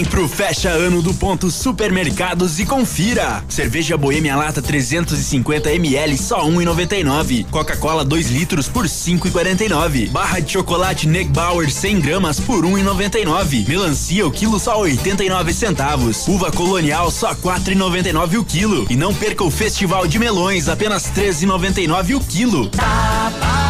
Vem pro fecha ano do ponto Supermercados e confira. Cerveja Boêmia Lata 350 ml só 1,99. Coca-Cola 2 litros por 5,49. Barra de chocolate Negbauer 100 gramas por 1,99. Melancia o quilo só 89 centavos. Uva colonial só 4,99 o quilo. E não perca o Festival de Melões apenas 13,99 o quilo. Tá barato,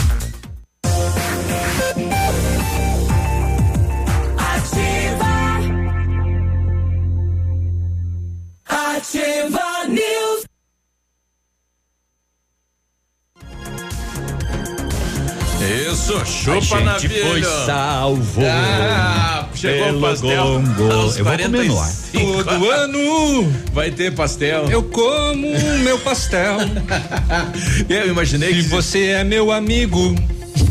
Ativa News. Isso, chupa na bilha. foi salvo Ah, chegou pelo o pastel. gongo. aos Eu vou comer no ar. 45. Todo ano Vai ter pastel. eu como meu pastel. Eu imaginei Se que. você é meu amigo,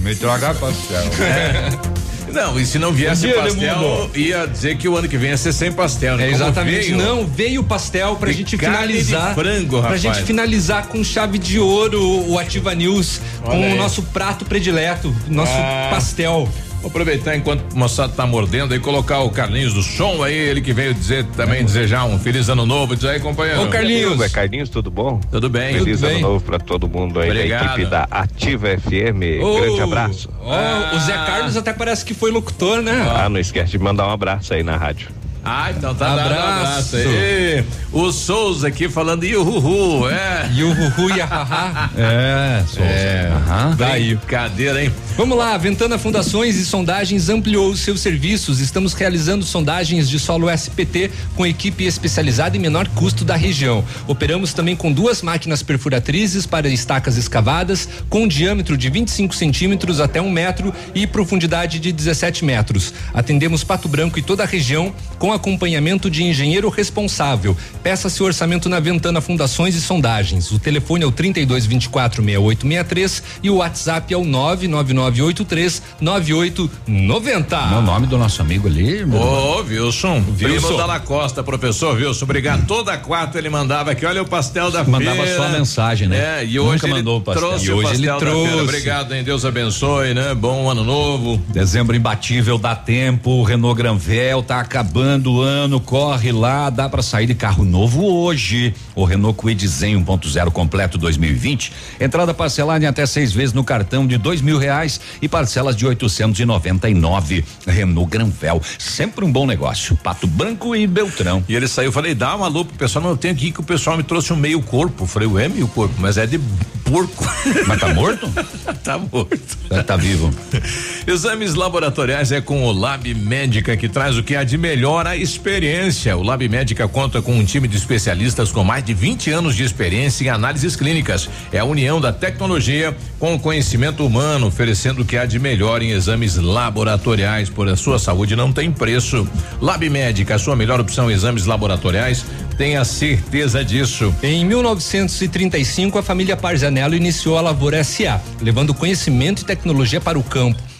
Me traga pastel. Não, e se não viesse Um dia, pastel, ia dizer que o ano que vem ia ser sem pastel, né? É exatamente. veio, Não, veio o pastel pra De gente carne de finalizar. frango, pra rapaz. gente finalizar com chave de ouro o Ativa News, Olha com aí. o nosso prato predileto, nosso Ah. pastel. Vou aproveitar enquanto o moçada tá mordendo aí, colocar o Carlinhos do som aí, ele que veio dizer também, desejar um feliz ano novo. Diz aí, companheiro. Ô, Carlinhos. É Carlinhos, tudo bom? Tudo bem. Feliz Tudo ano bem. novo pra todo mundo aí Obrigado. da equipe da Ativa FM. Ô, Grande abraço. ó, O Zé Carlos até parece que foi locutor, né? Ah, não esquece de mandar um abraço aí na rádio. Ah, então tá dado um Abraço. abraço aí. O Souza aqui falando iuhuhu, é. O Ruhu e. É, Souza. É. Aham. Daí. Brincadeira, hein? Vamos lá, Ventana Fundações e Sondagens ampliou os seus serviços. Estamos realizando sondagens de solo SPT com equipe especializada em menor custo da região. Operamos também com duas máquinas perfuratrizes para estacas escavadas, com diâmetro de 25 centímetros até um metro e profundidade de 17 metros. Atendemos Pato Branco e toda a região com acompanhamento de engenheiro responsável. Peça seu orçamento na Ventana Fundações e Sondagens. O telefone é o 32 24 6863 e o WhatsApp é o 99983 9890. O nome do nosso amigo ali, meu irmão. Ô, Wilson, primo Wilson. da La Costa, professor Wilson, obrigado. Toda quarta ele mandava aqui, olha o pastel da Mandava feira. só mensagem, né? É, e Nunca hoje ele mandou o pastel. trouxe E o hoje ele pastel feira. trouxe. Obrigado, hein? Deus abençoe, né? Bom ano novo. Dezembro imbatível, dá tempo, o Renault Granvel tá acabando o ano, corre lá, dá pra sair de carro novo hoje. O Renault Kwid Zen 1.0 completo 2020, entrada parcelada em até seis vezes no cartão de dois mil reais e parcelas de 899. Renault Granvel, sempre um bom negócio. Pato Branco e Beltrão. E ele saiu, eu falei, dá uma lupa pro pessoal, não, eu tenho aqui que o pessoal me trouxe um meio corpo. Eu falei, o é meio corpo, mas é de porco. Mas tá morto? tá morto. Tá, tá vivo. Exames laboratoriais é com o Lab Médica que traz o que há de melhor a experiência. O Lab Médica conta com um time de especialistas com mais de 20 anos de experiência em análises clínicas. É a união da tecnologia com o conhecimento humano, oferecendo o que há de melhor em exames laboratoriais. Por a sua saúde não tem preço. Lab Médica, a sua melhor opção em exames laboratoriais. Tenha certeza disso. Em 1935, a família Parzanello iniciou a Lavoura SA, levando conhecimento e tecnologia para o campo.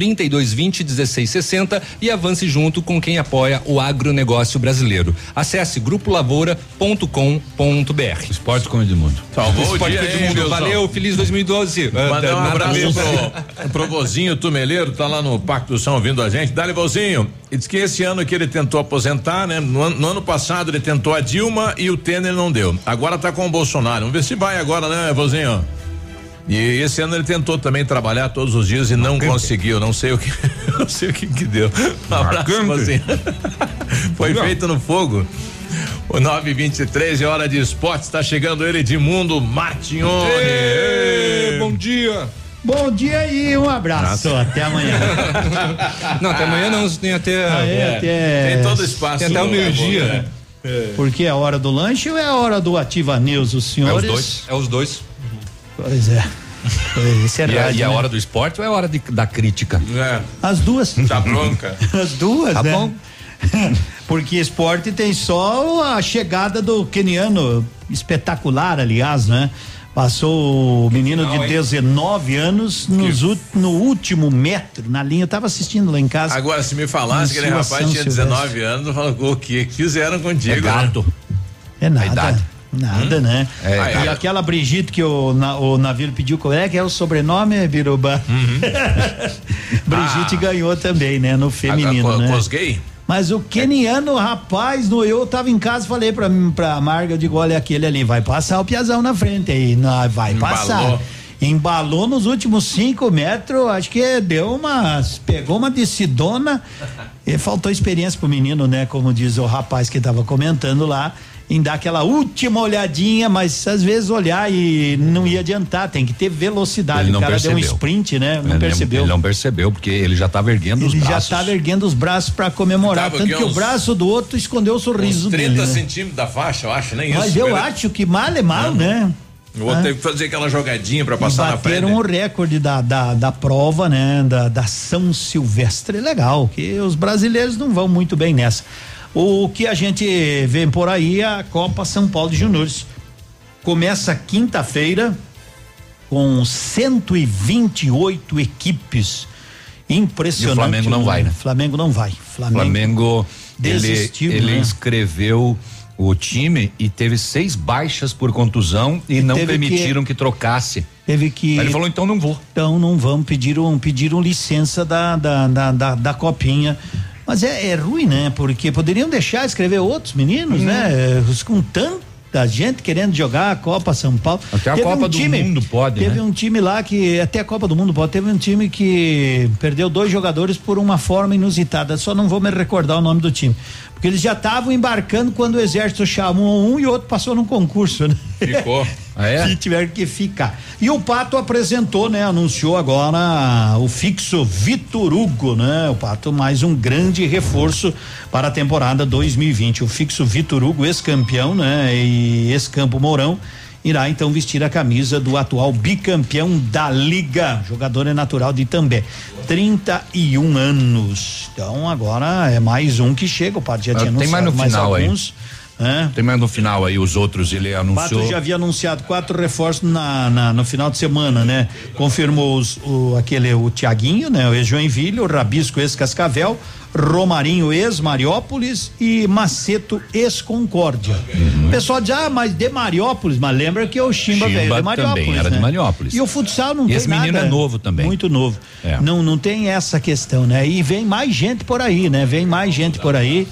3220 1660 e avance junto com quem apoia o agronegócio brasileiro. Acesse grupolavoura.com.br. Esporte com Edmundo. Salvou o Esporte dia, com Edmundo. Wilson? Valeu, feliz 2012. Mandar um abraço pro, pro vozinho Tumeleiro, tá lá no Pacto do São ouvindo a gente. Dali, vozinho. E diz que esse ano que ele tentou aposentar, né? No, ano- no ano passado ele tentou a Dilma e o Temer não deu. Agora tá com o Bolsonaro. Vamos ver se vai agora, né, vozinho? E esse ano ele tentou também trabalhar todos os dias e não conseguiu. Não sei o que, não sei o que que deu. Um abraço, vozinho. Foi feito no fogo. O 923 é hora de esporte. Está chegando ele de mundo Martione. Ê, bom dia. Bom dia e um abraço. Nossa. Até amanhã. Não, até amanhã não, tem até. Ah, é, até- Tem todo o espaço. Tem até o meio-dia. é. Porque é a hora do lanche ou é a hora do Ativa News, os É senhores? os dois. É os dois. Pois é. Esse é E a, rádio, e a né? hora do esporte ou é a hora de- da crítica? É. As duas. Tá bronca. As duas, Tá né? bom. Porque esporte tem só a chegada do keniano, espetacular, aliás, né? Passou o menino Não, de hein? 19 anos nos no último metro, na linha. Eu tava assistindo lá em casa. Agora, se me falasse que aquele rapaz tinha Silvestre. 19 anos, eu falo, o que fizeram contigo? É gato. É nada. idade. Nada, né? É, e cara. aquela Brigitte que o, na, o navio pediu qual é que é o sobrenome, Biruba? Brigitte Ah. ganhou também, né? No feminino, A- a- né? com os gay? Mas o keniano, rapaz, no, eu tava em casa, falei pra, pra Marga, eu digo, olha aquele ali, vai passar o piazão na frente aí, não, vai Embalou. passar. Embalou nos últimos cinco metros, acho que deu uma, pegou uma decidona e faltou experiência pro menino, né? Como diz o rapaz que tava comentando lá, em dar aquela última olhadinha, mas às vezes olhar e não ia adiantar, tem que ter velocidade. Ele não o cara deu um percebeu. sprint, né? Não Ele percebeu. Ele não percebeu, porque ele já estava erguendo os Ele já braços. estava erguendo os braços para comemorar, Tava tanto que o uns- braço do outro escondeu o sorriso Uns 30 dele. Né? centímetros da faixa, eu acho, nem Mas isso. eu Pera- acho que mal é mal, né? O outro Ah. teve que fazer aquela jogadinha pra passar na frente. bateram o recorde da, da, da prova, né? Da, da São Silvestre. Legal, que os brasileiros não vão muito bem nessa. O que a gente vê por aí é a Copa São Paulo de Juniores. Começa quinta-feira com 128 equipes. Impressionante. E o Flamengo não vai, né? Flamengo não vai. Flamengo, Flamengo, ele, desistiu, ele né? inscreveu o time e teve seis baixas por contusão e, não teve permitiram que, trocasse. Teve que. Aí ele falou, então não vou. Então não vamos pediram pediram licença da da, da, da, da copinha. Mas é, é ruim, né? Porque poderiam deixar escrever outros meninos, né? Hum. É, Com tanta gente querendo jogar a Copa São Paulo. Até a Teve Copa um do time- Mundo pode, Teve né? um time lá que até a Copa do Mundo pode. Teve um time que perdeu dois jogadores por uma forma inusitada. Só não vou me recordar o nome do time. Porque eles já estavam embarcando quando o exército chamou um e o outro passou num concurso, né? Ficou. Ah, é? que tiveram que ficar. E o Pato apresentou, né? Anunciou agora o fixo Vitor Hugo, né? O Pato mais um grande reforço para a temporada 2020. O fixo Vitor Hugo, ex-campeão, né? E ex-campo Mourão. Irá então vestir a camisa do atual bicampeão da Liga. Jogador é natural de Itambé. 31 anos. Então agora é mais um que chega. O Pato já Ah, tinha tem mais no anunciado final aí. Né? Tem mais no final aí os outros, ele anunciou. Pato já havia anunciado quatro reforços na, na- no final de semana, né? Confirmou os, o, aquele, o Tiaguinho, né? O ex-Joinville, o Rabisco ex-Cascavel, Romarinho ex-Mariópolis e Maceto ex-Concórdia. Uhum. O pessoal diz, ah, mas de Mariópolis, mas lembra que o Chimba, Chimba veio de Mariópolis. também era né? de Mariópolis. E o futsal não E tem esse nada. menino é novo também. Muito novo. É. Não, não tem essa questão, né? E vem mais gente por aí, né? Vem mais gente por aí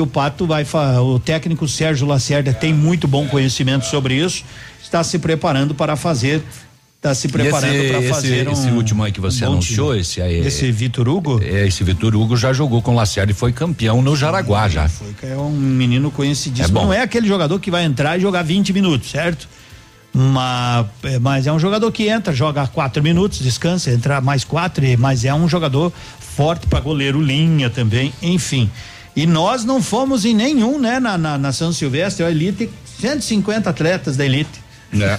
que o Pato vai o técnico Sérgio Lacerda tem muito bom conhecimento sobre isso, está se preparando para fazer está se preparando esse, para esse- fazer um esse último aí que você um anunciou, time. esse aí. esse Vitor Hugo É, esse Vitor Hugo já jogou com o Lacerda e foi campeão no Jaraguá já. foi é um menino conhecidíssimo. É bom. não é aquele jogador que vai entrar e jogar 20 minutos, certo? Mas, é, mas é um jogador que entra, joga quatro minutos, descansa, entra mais quatro, mas é um jogador forte para goleiro linha também, enfim. E nós não fomos em nenhum, né, na, na, na São Silvestre, a elite, 150 atletas da elite. É.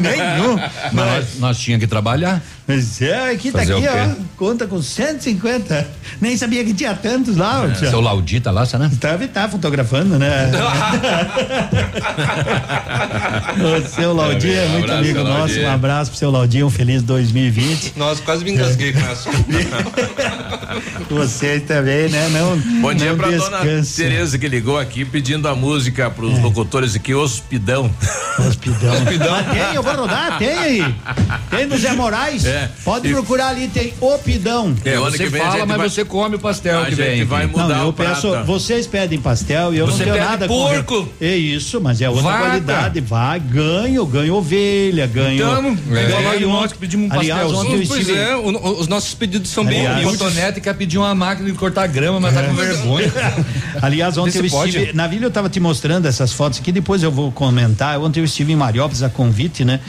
Nenhum. Mas nós, nós tinha que trabalhar. Mas é, aqui tá aqui, ó. Conta com 150. Nem sabia que tinha tantos lá. É, seu Laudi tá lá, né? Deve estar fotografando, né? o seu Laudir é Um muito abraço, amigo nosso. Um abraço pro seu Laudir, um feliz 2020. Nossa, quase me engasguei com essa. Vocês também, né? Não, Bom dia não pra dona. Tereza que ligou aqui pedindo a música pros locutores aqui, Hospidão. Hospidão. Mas tem, eu vou rodar, tem aí. Tem no Zé Moraes. É. Pode E- procurar ali, tem Opidão. É, ano você que vem a fala, mas vai- você come o pastel A que gente vem. vai mudar Não, eu o peço, prato. vocês pedem pastel e eu Você não tenho nada porco. com É isso, mas é outra Vaca. qualidade. Vai, ganho, ganho ovelha, ganho. Então, é, ganho nós que pedimos um Aliás, pastel. ontem eu Pois estive- é, o- os nossos pedidos são bem Aliás, O humildes. Cotonete quer pedir uma máquina de cortar grama, mas tá com vergonha. Aliás, ontem eu pode. estive. Na Vila eu estava te mostrando essas fotos aqui, depois eu vou comentar. Ontem eu estive em Mariópolis a convite, né?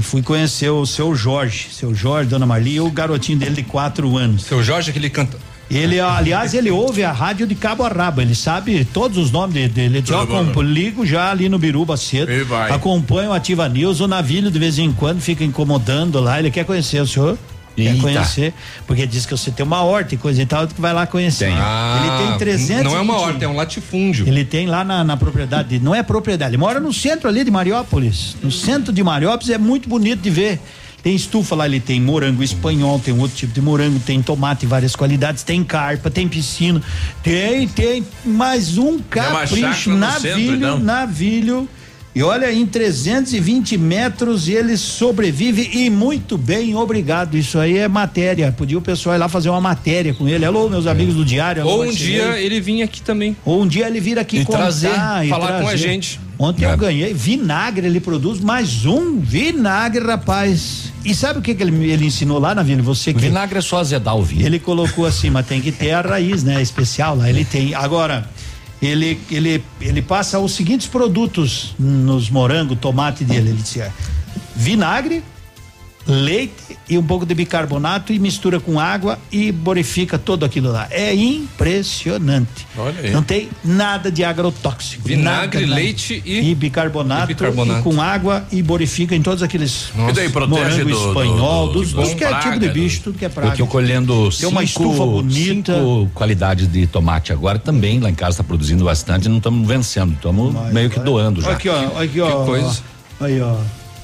Fui conhecer o seu Jorge, seu Jorge, dona Marli, e o garotinho dele de quatro anos. Seu Jorge, aquele canta. Ele, aliás, ele ouve a rádio de cabo a rabo, ele sabe todos os nomes de- dele. Ele diz, "Ó, ligo já ali no Biruba cedo, acompanho o Ativa News, o Navilho de vez em quando fica incomodando lá, ele quer conhecer o senhor. Quer Eita. conhecer, porque diz que você tem uma horta e coisa e tal, que vai lá conhecer. Tem. ele tem 300 Não é uma horta, é um latifúndio. ele tem lá na, na propriedade, não é propriedade, ele mora no centro ali de Mariópolis. No centro de Mariópolis é muito bonito de ver. Tem estufa lá, ele tem morango espanhol, tem outro tipo de morango, tem tomate, várias qualidades, tem carpa, tem piscina, tem, tem mais um capricho, no navilho, centro, então? navilho. E olha, em 320 metros ele sobrevive e muito bem, obrigado. Isso aí é matéria. Podia o pessoal ir lá fazer uma matéria com ele. Alô, meus amigos do Diário. alô, Ou um dia ele vinha aqui também. Ou um dia ele vir aqui E contar trazer, e falar com a trazer. gente. Ontem É. eu ganhei vinagre, ele produz mais um vinagre, rapaz. E sabe o que, que ele, ele ensinou lá na Vila? Você que Vinagre é só azedar o vinho. ele colocou assim, mas tem que ter a raiz, né? Especial lá. Ele tem. Agora, ele, ele, ele passa os seguintes produtos nos morangos, tomate dele. Ele dizia vinagre, leite e um pouco de bicarbonato e mistura com água e borifica tudo aquilo lá. É impressionante. Olha aí. Não tem nada de agrotóxico. Vinagre, nada, leite e- bicarbonato, e bicarbonato. e com água e borifica em todos aqueles E daí protege morango do- espanhol, do- do- dos, dos que é tipo de praga, bicho, tudo que é praga. Eu tô colhendo Tem uma cinco- estufa bonita. cinco qualidades de tomate agora também lá em casa tá produzindo bastante, não estamos vencendo, estamos meio que doando já. Aqui, ó, aqui, ó. Que coisa. ó, Aí, ó.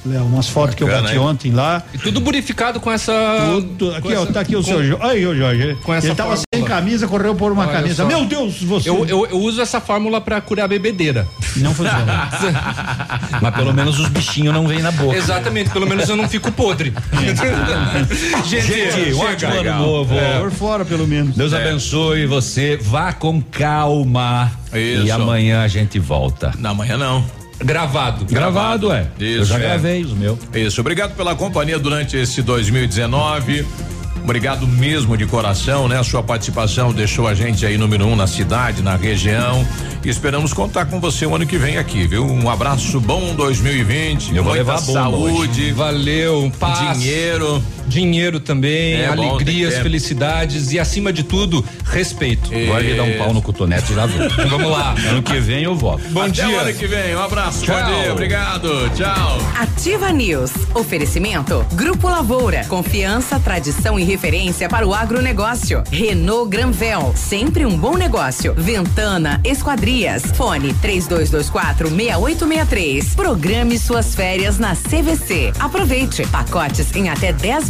Léo, umas fotos que eu Bacana, bati hein? ontem lá. E tudo purificado com essa. Tudo, aqui, com ó, essa- tá aqui o com- seu Jorge. Aí, ô Jorge. com essa Ele tava fórmula. sem camisa, correu por uma Olha camisa. só. Meu Deus, você. Eu, eu, eu uso essa fórmula pra curar a bebedeira. Não funciona. Mas pelo menos os bichinhos não vêm na boca. Exatamente, pelo menos eu não fico podre. gente, Gente, um ótimo ano novo. Por fora, pelo menos. Deus É. abençoe você. Vá com calma. Isso. E amanhã a gente volta. Na manhã não. Gravado. Gravado, é. Eu Isso, já é. gravei os meus. Isso, obrigado pela companhia durante esse 2019. Obrigado mesmo de coração, né? A sua participação deixou a gente aí número um na cidade, na região. E esperamos contar com você o ano que vem aqui, viu? Um abraço bom 2020. Eu vou levar saúde, Valeu, paz. dinheiro. Dinheiro também, É bom, alegrias, ter. felicidades e acima de tudo, respeito. Vai me dar um pau no cotonete e já viu. Vamos lá. Ano que vem eu volto. Bom Até dia. o ano que vem. Um abraço. Tchau. Bom dia. Obrigado. Tchau. Ativa News. Oferecimento. Grupo Lavoura. Confiança, tradição e referência para o agronegócio. Renault Granvel. Sempre um bom negócio. Ventana Esquadrias. Fone 3224 6863. Programe suas férias na CVC. Aproveite. Pacotes em até 10